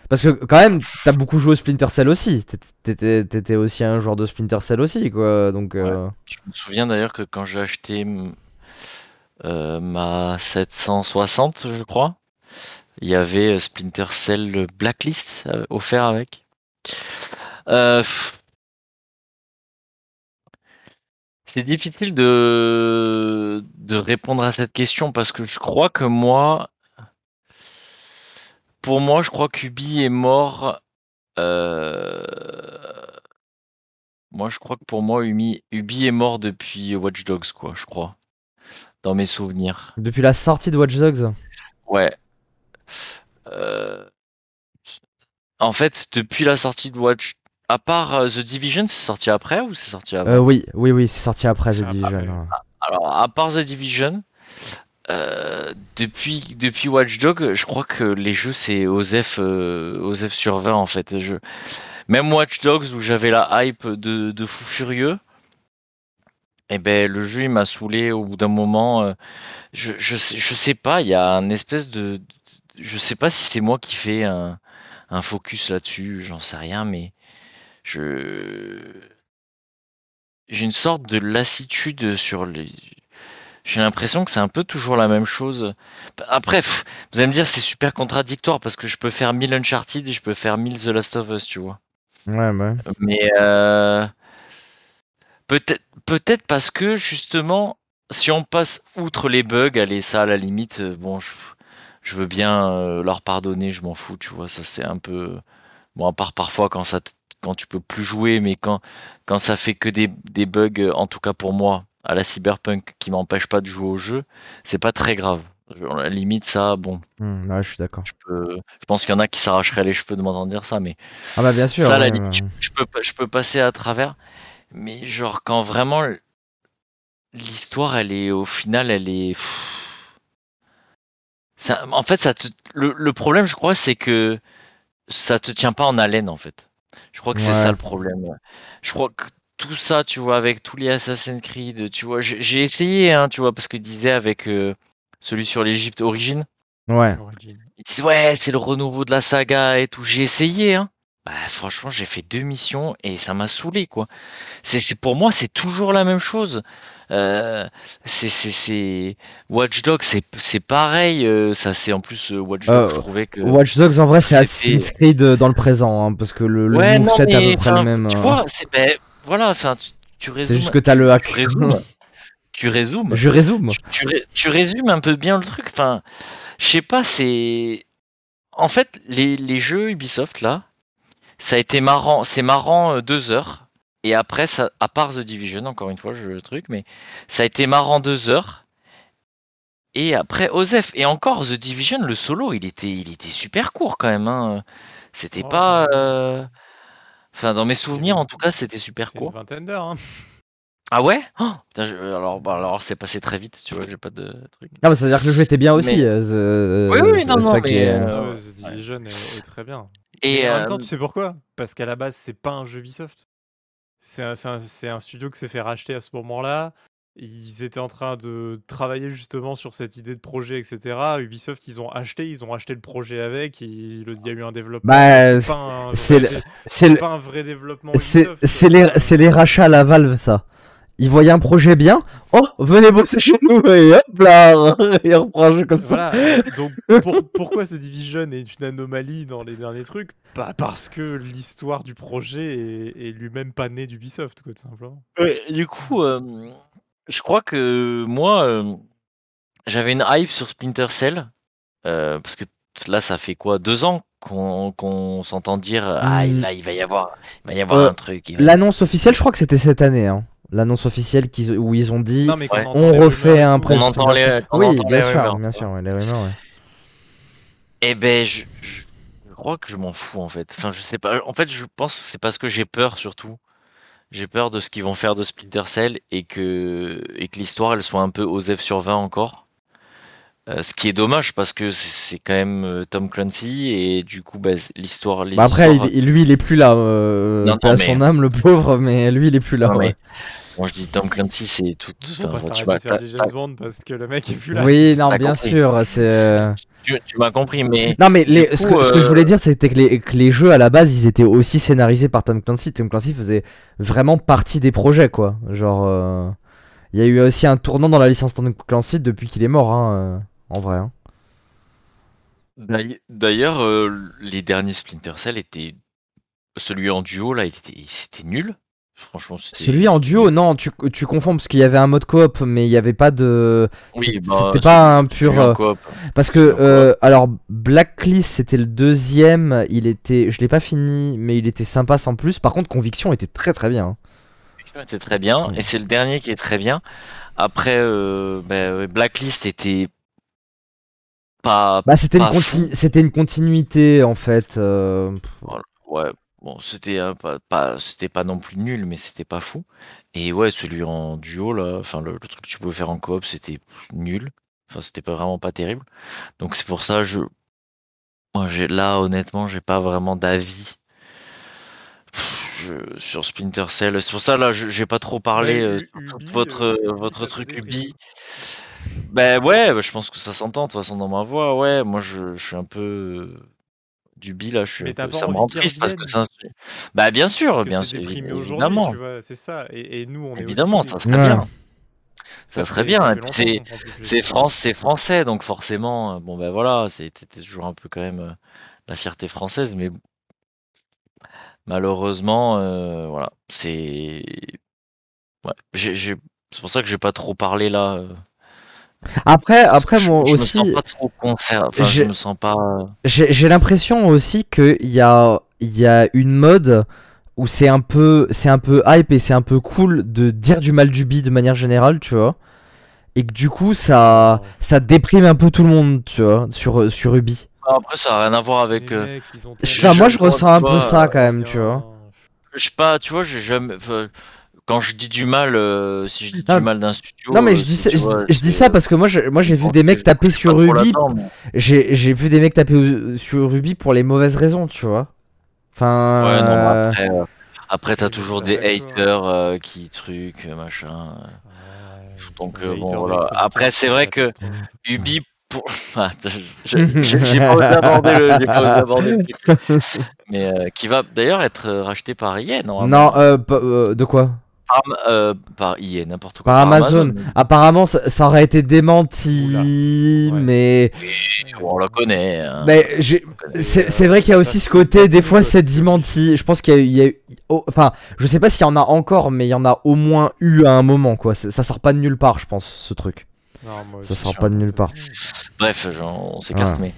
Parce que quand même, t'as beaucoup joué au Splinter Cell aussi. T'étais aussi un joueur de Splinter Cell aussi, quoi. Donc, euh, Je me souviens d'ailleurs que quand j'ai acheté euh, ma 760, je crois, il y avait Splinter Cell Blacklist offert avec. C'est difficile de... de répondre à cette question parce que je crois que moi, pour moi, je crois qu'Ubi est mort. Euh, moi, je crois que pour moi, Ubi, Ubi est mort depuis Watch Dogs, quoi, je crois. Dans mes souvenirs. Depuis la sortie de Watch Dogs? Ouais. Euh, en fait, depuis la sortie de Watch à part euh, The Division, c'est sorti après ou c'est sorti avant? Euh, Oui, oui, oui, c'est sorti après The Division. Alors, à part The Division, euh, depuis, depuis Watch Dog, je crois que les jeux c'est OZEF, OZEF sur 20 en fait. Je... Même Watch Dogs où j'avais la hype de, de fou furieux, et eh ben le jeu il m'a saoulé au bout d'un moment. je, je, sais, je sais pas, il y a un espèce de. Je sais pas si c'est moi qui fais un, un focus là-dessus, j'en sais rien, mais je j'ai une sorte de lassitude sur les j'ai l'impression que c'est un peu toujours la même chose. Après, vous allez me dire c'est super contradictoire parce que je peux faire 1000 Uncharted et je peux faire 1000 The Last of Us, tu vois. Ouais, ouais. Mais euh, peut-être peut-être parce que justement, si on passe outre les bugs, allez ça à la limite, euh, bon, je, je veux bien euh, leur pardonner, je m'en fous, tu vois. Ça c'est un peu bon à part parfois quand ça quand tu peux plus jouer, mais quand, quand ça fait que des, des bugs, en tout cas pour moi, à la cyberpunk, qui m'empêche pas de jouer au jeu, c'est pas très grave. À la limite, ça, bon. Ouais, je suis d'accord. Je, je pense qu'il y en a qui s'arracheraient les cheveux de m'entendre dire ça, mais. Ah bah bien sûr. Ça, la limite, je, peux, je peux passer à travers. Mais genre, quand vraiment l'histoire, elle est au final, elle est. Ça, en fait, ça te, le, le problème, je crois, c'est que ça te tient pas en haleine, en fait. Je crois que c'est ça le problème. Je crois que tout ça, tu vois, avec tous les Assassin's Creed, tu vois, j'ai essayé, hein, tu vois, parce que disait avec euh, celui sur l'Égypte Origine. Ouais. Il ouais, c'est le renouveau de la saga et tout. J'ai essayé, hein. Bah, franchement, j'ai fait deux missions et ça m'a saoulé, quoi. C'est pour moi, c'est toujours la même chose. Euh, c'est Watch Dogs, c'est pareil. Euh, ça, c'est en plus euh, Watch Dogs. je trouvais que Watch Dogs en vrai, c'est Assassin's Creed dans le présent, hein, parce que le, le ouais, moveset à peu près le même. Tu vois, c'est ben, voilà, enfin, tu, tu résumes. C'est juste que t'as le hack. Tu résumes. tu résumes. Je résume. Tu, tu, tu, résumes un peu bien le truc. Enfin, je sais pas, c'est. En fait, les, les jeux Ubisoft là, ça a été marrant. C'est marrant deux heures. Et après, ça, à part The Division, encore une fois, je le truc, mais ça a été marrant deux heures. Et après, Osef. Et encore, The Division, le solo, il était, il était super court quand même. Hein. C'était oh, pas. Euh... Enfin, dans mes souvenirs, en tout cas, c'était super court. Une vingtaine d'heures. Hein. Ah ouais? Oh, putain, je... Alors, bah, alors c'est passé très vite, tu vois, j'ai pas de truc. Non, mais ça veut dire que le jeu était bien aussi. Mais... Euh, oui, oui, non, non, mais... Est... Euh... The Division ouais. est, est, très bien. Et mais en même temps, tu sais pourquoi? Parce qu'à la base, c'est pas un jeu Ubisoft. C'est un, un, un, studio qui s'est fait racheter à ce moment-là. Ils étaient en train de travailler justement sur cette idée de projet, etc. Ubisoft, ils ont acheté, ils ont acheté le projet avec. Il, y a eu un développement. Bah, c'est le... pas un vrai développement. C'est les, les rachats à la Valve, ça. Ils voyaient un projet bien. Oh, venez bosser chez nous et hop là, il reprend un jeu comme voilà. ça. Donc pour, pourquoi ce Division est une anomalie dans les derniers trucs? Pas parce que l'histoire du projet est, est lui-même pas née d'Ubisoft, quoi, tout simplement. Ouais, du coup, euh, je crois que moi, euh, j'avais une hype sur Splinter Cell euh, parce que là, ça fait quoi? Deux ans qu'on s'entend dire Ah, Hmm. là, il va y avoir, il va y avoir Euh, un truc. il va- L'annonce officielle, je crois que c'était cette année. Hein. L'annonce officielle qu'ils- où ils ont dit Non, mais on refait un press On entend les- on Oui, entend bien les sûr, rumeurs. bien sûr, ouais, les rumeurs. ouais. Eh ben, je, je, je crois que je m'en fous en fait. Enfin, je sais pas. En fait, je pense que c'est parce que j'ai peur surtout. J'ai peur de ce qu'ils vont faire de Splinter Cell et que et que l'histoire elle soit un peu aux F sur 20 encore. Euh, ce qui est dommage parce que c'est c'est quand même euh, Tom Clancy et du coup bah, l'histoire Bah après, histoires- il- lui, il est plus là. Euh, Non, à mais- son âme, le pauvre, mais lui, il est plus là. Non, mais ouais. Moi je dis Tom Clancy c'est tout. Enfin, tu s'arrêter m'as de faire des James Bond parce que le mec est plus là. Oui, non, bien compris. sûr, c'est. euh, tu- tu m'as compris mais Non mais les, coup, ce, que, ce que je euh, voulais dire c'était que les, que les jeux à la base ils étaient aussi scénarisés par Tom Clancy. Tom Clancy faisait vraiment partie des projets quoi. Genre euh, il y a eu aussi un tournant dans la licence Tom Clancy depuis qu'il est mort hein, euh, en vrai. hein. D'ailleurs- euh, les derniers Splinter Cell étaient. Celui en duo, là, il était, c'était nul. Franchement, c'était. Celui en duo non tu, tu confonds parce qu'il y avait un mode coop mais il y avait pas de Oui, bah, c'était pas un pur euh, coop. parce que euh, alors Blacklist c'était le deuxième il était je l'ai pas fini mais il était sympa sans plus par contre Conviction était très très bien. hein. était très bien. Oui. Et c'est le dernier qui est très bien. Après, euh, bah, ouais, Blacklist était pas. Bah c'était une, pas fou. continu- c'était une continuité en fait. euh, Ouais, bon, c'était euh, pas, pas, c'était pas non plus nul, mais c'était pas fou. Et ouais, celui en duo, là, enfin, le, le truc que tu pouvais faire en coop, c'était nul. Enfin, c'était pas vraiment pas terrible. Donc, c'est pour ça, je. Moi, j'ai, là, honnêtement, j'ai pas vraiment d'avis. Je- sur Splinter Cell. C'est pour ça, là, j'ai pas trop parlé Ouais, euh, Ubi, votre, euh, votre truc. Ubi. Ben ouais, bah, je pense que ça s'entend de toute façon dans ma voix. Ouais, moi, je, je suis un peu. euh, Du bi là, je suis Mais peu- ça me rend triste parce que c'est un... Bah bien sûr, Parce que bien sûr, évidemment. c'est ça. Et, et nous, on est Évidemment, aussi. ça serait Ouais. bien. Ça serait bien, c'est-. France, c'est français, donc forcément, euh, bon ben voilà, c'était toujours un peu quand même euh, la fierté française, mais malheureusement, euh, voilà, c'est, ouais, c'est pour ça que j'ai pas trop parlé là. euh, Après, après je, moi je me aussi, sens pas trop concerné, enfin je j'ai- me sens pas. j'ai j'ai l'impression aussi qu'il y a, il y a une mode où c'est un peu, c'est un peu hype et c'est un peu cool de dire du mal du bi de manière générale, tu vois. Et que du coup, ça, ça déprime un peu tout le monde, tu vois, sur, sur Ubi. Après, ça a rien à voir avec. Euh, mecs, ils ont Je sais Je- pas, tellement moi je ressens un peu vois, ça quand même, tu vois. Je sais pas, tu vois, j'ai jamais. enfin, Quand je dis du mal, euh, si je dis Non, du mal d'un studio. Non mais euh, je dis ça, tu je, vois, je dis c'est- ça parce que moi je- moi j'ai vu des mecs taper sur Ruby. mais- J'ai j'ai vu des mecs taper sur Ruby pour les mauvaises raisons, tu vois. Enfin. Ouais, non, euh, après, euh, après t'as toujours des haters euh, qui trucs, euh, machin. Ouais, Donc, euh, bon, voilà. Après, c'est vrai que-. Ubi pour. Ah, J'ai pas osé aborder le, j'ai pas osé aborder le truc. Mais euh, qui va d'ailleurs être racheté par EA, normalement. Non, euh, euh, de quoi? Par, euh, par EA, n'importe quoi. Par Amazon. Apparemment, ça, ça aurait été démenti. Ouais. mais Bon, on la connaît. hein. mais c'est euh, c'est vrai qu'il y a aussi ce côté, des fois, c'est démenti. Je pense qu'il y a, eu- il y a eu- oh, enfin, je sais pas s'il y en a encore, mais il y en a au moins eu à un moment, quoi. Ça sort pas de nulle part, je pense, ce truc. Non, moi Ça sort pas de nulle part. Bref, on s'écarte, mais.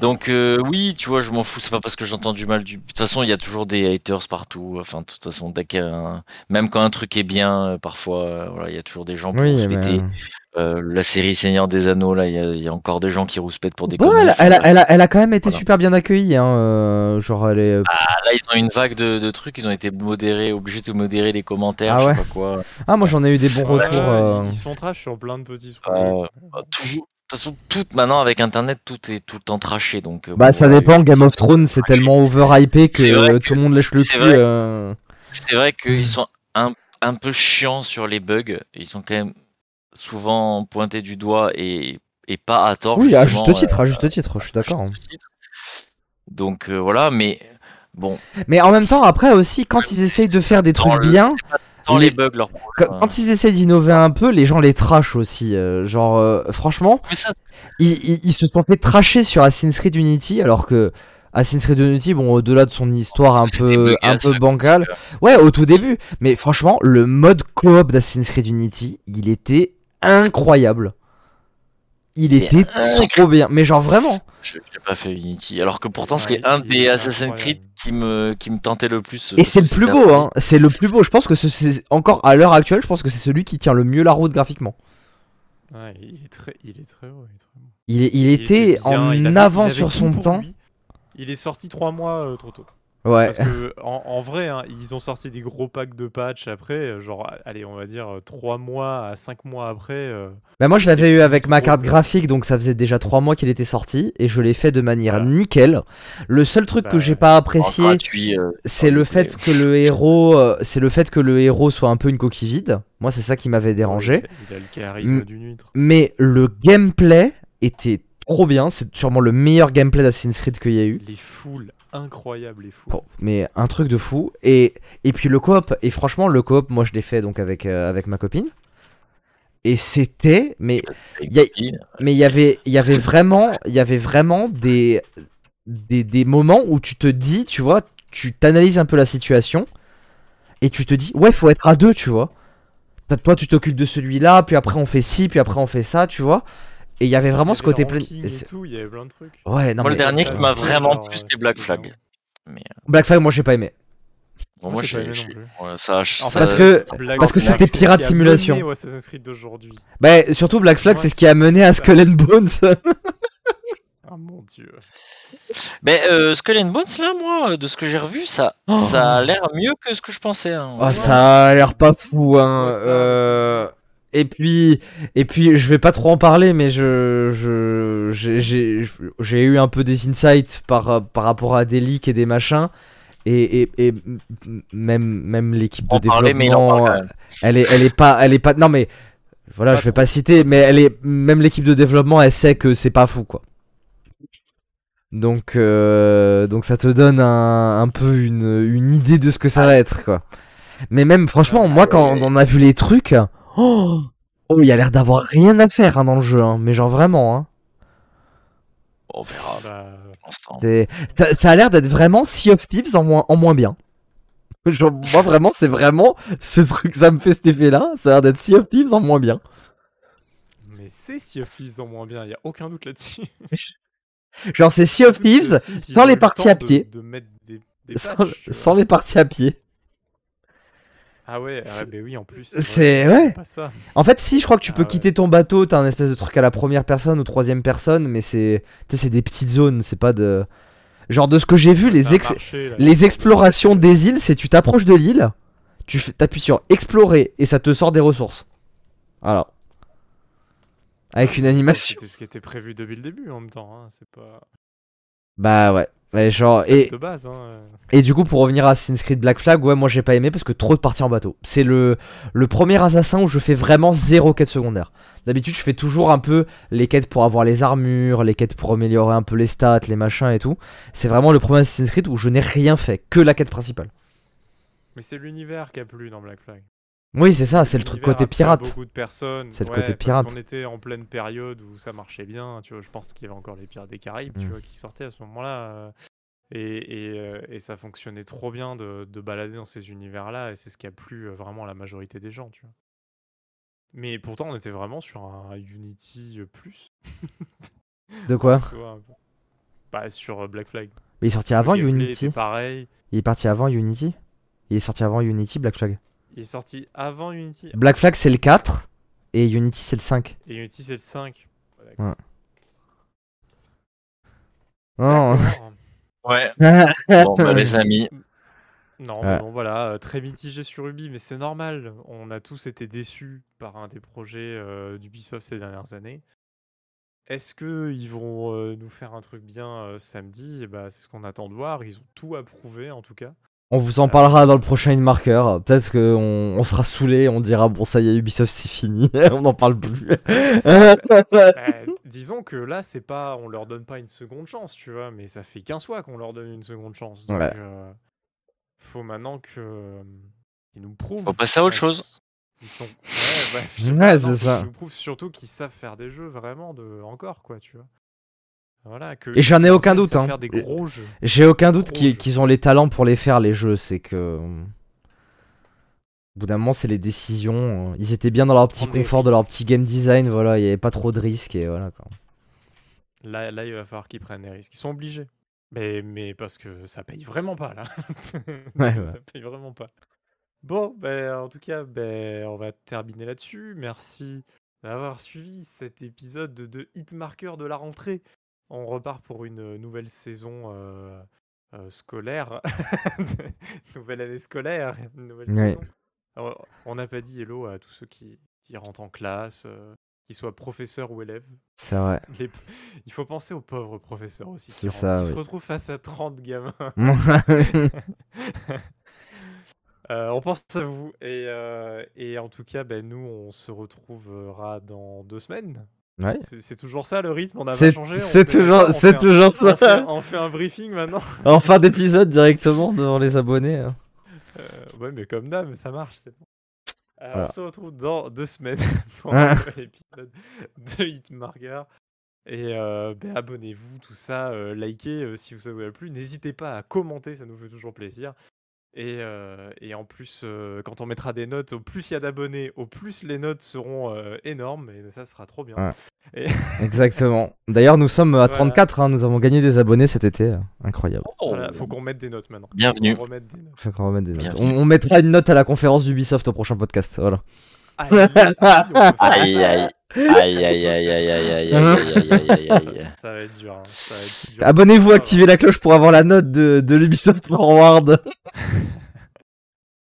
Donc, euh, oui, tu vois, je m'en fous, c'est pas parce que j'entends du mal du. De toute façon, il y a toujours des haters partout. Enfin, de toute façon, dès un- même quand un truc est bien, euh, parfois, euh, voilà, il y a toujours des gens pour Oui, rouspéter. Euh, la série Seigneur des Anneaux, là, il y, a- il y a encore des gens qui rouspètent pour des Bon, elle, elle a, elle, a, elle a quand même été Voilà. super bien accueillie, hein. euh, genre, elle est. Ah, là, ils ont une vague de, de trucs, ils ont été modérés, obligés de modérer les commentaires, Ah je ouais sais pas quoi. Ah, moi j'en ai eu des bons Ouais, retours. euh. Ils, se font trash sur plein de petits trucs. Toujours. De toute façon, tout maintenant avec Internet, tout est tout le temps traché, donc. euh, Bah, bon, ça dépend. Game of Thrones, c'est tellement overhypé que euh, que- tout le monde lèche le cul. vrai. euh. C'est vrai qu'ils sont un, un peu chiants sur les bugs. Ils sont quand même souvent pointés du doigt et, et pas à tort. Oui, à juste titre, euh, à juste titre, je suis d'accord. hein. Donc euh, voilà, mais bon, Mais en même temps, après aussi, quand ils essayent de faire des trucs le- bien, tant Les- les, bugs leur quand, ils essayent d'innover un peu, les gens les trashent aussi. euh, genre, euh, franchement, ça, ils, ils- ils se sont fait trasher sur Assassin's Creed Unity, alors que Assassin's Creed Unity, bon, au-delà de son histoire un peu, un peu bancale, ouais, au tout début. Mais franchement, le mode coop d'Assassin's Creed Unity, il était incroyable. Il Mais était un- trop bien. Mais genre vraiment. Je n'ai pas fait Unity. Alors que pourtant, Ouais, c'est un des Assassin's Creed qui me, qui me tentait le plus. euh, Et c'est le plus beau, hein. C'est le plus beau. Je pense que ce- c'est encore à l'heure actuelle, je pense que c'est celui qui tient le mieux la route graphiquement. Ouais, il est très, il est très haut. Il, est. Il, est- il Il était bien, en il avait- avance il sur son temps. lui. Il est sorti trois mois euh, trop tôt. Ouais. Parce que en, en vrai, hein, ils ont sorti des gros packs de patch après, euh, genre, allez, on va dire euh, trois mois à cinq mois après. euh, Bah moi je l'avais eu avec ma carte graphique donc ça faisait déjà 3 mois qu'il était sorti et je l'ai fait de manière Voilà. nickel. Le seul truc que Bah, j'ai pas apprécié euh, c'est le fait que le héros euh, c'est le fait que le héros soit un peu une coquille vide. Moi c'est ça qui m'avait dérangé. Il a le charisme d'une huître. Mais le gameplay était trop bien, c'est sûrement le meilleur gameplay d'Assassin's Creed qu'il y a eu. Les foules, incroyables les foules. Bon, mais un truc de fou. Et, et puis le coop, et franchement le coop moi je l'ai fait donc avec, euh, avec ma copine. Et c'était, mais y a- copine. Mais il y avait, il y avait vraiment, il y avait vraiment des, des, des moments où tu te dis, tu vois, tu t'analyses un peu la situation et tu te dis, ouais, faut être à deux, tu vois. Toi, Toi, tu t'occupes de celui-là, puis après on fait ci, puis après on fait ça, tu vois. Et il y avait vraiment ce côté le plein. tout, y avait plein de trucs. Ouais, non Moi, le mais dernier ça, qui m'a vraiment plu, c'était Black c'était Flag. Mais euh, Black Flag, moi j'ai pas aimé. bon, Moi, moi, j'ai pas j'ai. aimé non j'ai- plus. ouais, ça, ça- Parce que- Black parce que Flag, c'était c'est ce Pirate qui a Simulation. mené au Assassin's Creed d'aujourd'hui. Bah, surtout Black Flag, c'est ce qui a mené à. Skull and Bones. Ah mon dieu. Mais euh, Skull and Bones, là, moi, euh, de ce que j'ai revu, ça, Oh. ça a l'air mieux que ce que je pensais. hein. Ah, Ouais. ça a l'air pas fou, hein. Ouais, ça, euh, Et puis, et puis, je vais pas trop en parler, mais je, je, j'ai, eu un peu des insights par, par rapport à des leaks et des machins. Et, et, et même, même l'équipe de développement, elle est, elle est pas, elle est pas. Non mais, voilà, Pas je vais trop. pas citer, mais elle est, même l'équipe de développement, elle sait que c'est pas fou, quoi. Donc, euh, donc ça te donne un, un peu une, une idée de ce que ça va être, quoi. Mais même, franchement, moi, quand on a vu les trucs, oh, oh, il y a l'air d'avoir rien à faire hein, dans le jeu, hein, mais genre vraiment. Hein. On verra Bah, pour l'instant. C'est- Ça, ça a l'air d'être vraiment Sea of Thieves en moins, en moins bien. Genre, moi, vraiment, c'est vraiment ce truc, ça me fait cet effet-là. Ça a l'air d'être Sea of Thieves en moins bien. mais c'est Sea of Thieves en moins bien, il y a aucun doute là-dessus. Genre, c'est Sea of Thieves sans les parties à pied. De, mettre des, des sans, patchs, les parties à pied. Ah ouais, ah bah oui, en plus. c'est- ouais. Pas ça. En fait, si, je crois que tu Ah peux ouais. quitter ton bateau, t'as un espèce de truc à la première personne ou troisième personne, mais c'est, tu sais, c'est des petites zones, c'est pas de. Genre de ce que j'ai vu, les, a ex- marché, là, les explorations des îles, c'est tu t'approches de l'île, tu fais- t'appuies sur explorer et ça te sort des ressources. Voilà. Avec une animation. C'était ce qui était prévu depuis le début en même temps. Hein. C'est pas. Bah ouais. genre, concept et, de base. Hein. et du coup, pour revenir à Assassin's Creed Black Flag, ouais, moi j'ai pas aimé parce que trop de parties en bateau. C'est le, le premier assassin où je fais vraiment zéro quête secondaire. D'habitude, je fais toujours un peu les quêtes pour avoir les armures, les quêtes pour améliorer un peu les stats, les machins et tout. C'est vraiment le premier Assassin's Creed où je n'ai rien fait, que la quête principale. Mais c'est l'univers qui a plu dans Black Flag. Oui, c'est ça, c'est le truc côté pirate. Beaucoup de personnes. C'est le ouais, côté parce pirate. qu'on était en pleine période où ça marchait bien. Tu vois, je pense qu'il y avait encore les pirates des Caraïbes, tu Mm. vois, qui sortaient à ce moment-là. euh, Et, et, euh, et ça fonctionnait trop bien de, de balader dans ces univers-là. Et c'est ce qui a plu euh, vraiment à la majorité des gens, tu vois. Mais pourtant, on était vraiment sur un Unity plus. De quoi. Bah, sur Black Flag. Mais il est sorti avant Unity. pareil. Il est parti avant Unity? Il est sorti avant Unity, Black Flag? Il est sorti avant Unity. Black Flag c'est le 4 et Unity c'est le 5. Et Unity, c'est le 5. Non. D'accord. Ouais. Bon, bah, les amis. Non, Ouais. bon, voilà, euh, très mitigé sur Ubi, mais c'est normal. On a tous été déçus par un des projets euh, d'Ubisoft ces dernières années. Est-ce qu'ils vont euh, nous faire un truc bien euh, samedi? Eh bah, C'est ce qu'on attend de voir. Ils ont tout approuvé, en tout cas. On vous en parlera dans le prochain In Marker. Peut-être qu'on on sera saoulé, on dira bon ça y est Ubisoft c'est fini, on n'en parle plus. Bah, disons que là, c'est pas, on leur donne pas une seconde chance, tu vois, mais ça fait 15 fois qu'on leur donne une seconde chance. Donc, Ouais. euh, faut maintenant que euh, qu'ils nous prouvent. Faut passer à autre euh, chose. Ils sont. Ouais, bah, Ouais, c'est ça. Qu'ils nous prouvent surtout qu'ils savent faire des jeux vraiment de encore quoi, tu vois. Voilà. Que Et j'en ai aucun doute, hein. Faire des gros jeux. J'ai aucun doute qu'ils ont les talents pour les faire les jeux, c'est que Au bout d'un moment, c'est les décisions. euh, Ils étaient bien dans leur petit confort, de leur petit game design. Voilà, il n'y avait pas trop de risques et voilà. Quoi. Là, là, il va falloir qu'ils prennent des risques. Ils sont obligés. Mais, mais parce que ça paye vraiment pas, là. Ouais, ouais. Ça paye vraiment pas. Bon, ben, en tout cas, ben, on va terminer là-dessus. Merci d'avoir suivi cet épisode de, de Hitmarker de la rentrée. On repart pour une nouvelle saison euh, euh, scolaire. nouvelle année scolaire. Une nouvelle Ouais. saison. Alors, on n'a pas dit hello à tous ceux qui, qui rentrent en classe, euh, qu'ils soient professeurs ou élèves. C'est vrai. Les Il faut penser aux pauvres professeurs aussi qui, rentrent, ça, qui se retrouvent face à 30 gamins. Euh, on pense à vous. Et, euh, et en tout cas, ben, nous, on se retrouvera dans deux semaines. Ouais. C'est toujours ça le rythme, on a pas changé. on c'est toujours, c'est un- toujours on fait, ça. on fait un briefing maintenant. En fin d'épisode directement devant les abonnés. hein. Euh, ouais, mais comme d'hab, ça marche, c'est bon. Euh, Voilà. On se retrouve dans deux semaines pour un nouvel épisode de Hitmarker. Et euh, ben, abonnez-vous, tout ça, likez si ça vous a plu. N'hésitez pas à commenter, ça nous fait toujours plaisir. Et, euh, et en plus, euh, quand on mettra des notes, au plus il y a d'abonnés, au plus les notes seront euh, énormes. Et ça sera trop bien. Ouais. Exactement. D'ailleurs, nous sommes à Voilà. 34. hein, Nous avons gagné des abonnés cet été. Incroyable. Oh, Voilà, faut qu'on mette des notes maintenant. Bienvenue. Faut qu'on remette des notes. Faut qu'on remette des notes. On, on mettra une note à la conférence d'Ubisoft au prochain podcast. Voilà. Aïe, Aïe, aïe. Aïe, aïe, aïe, aïe, aïe, aïe, aïe, aïe, aïe, aïe, aïe. Ça va être dur. hein, Ça va être dur. Abonnez-vous, activez la cloche pour avoir la note de, de l'Ubisoft Forward.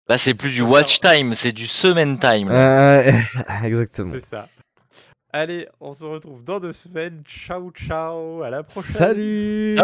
Là, c'est plus du watch time, c'est du semaine time. Euh, exactement. C'est ça. Allez, on se retrouve dans deux semaines. Ciao, ciao. À la prochaine. Salut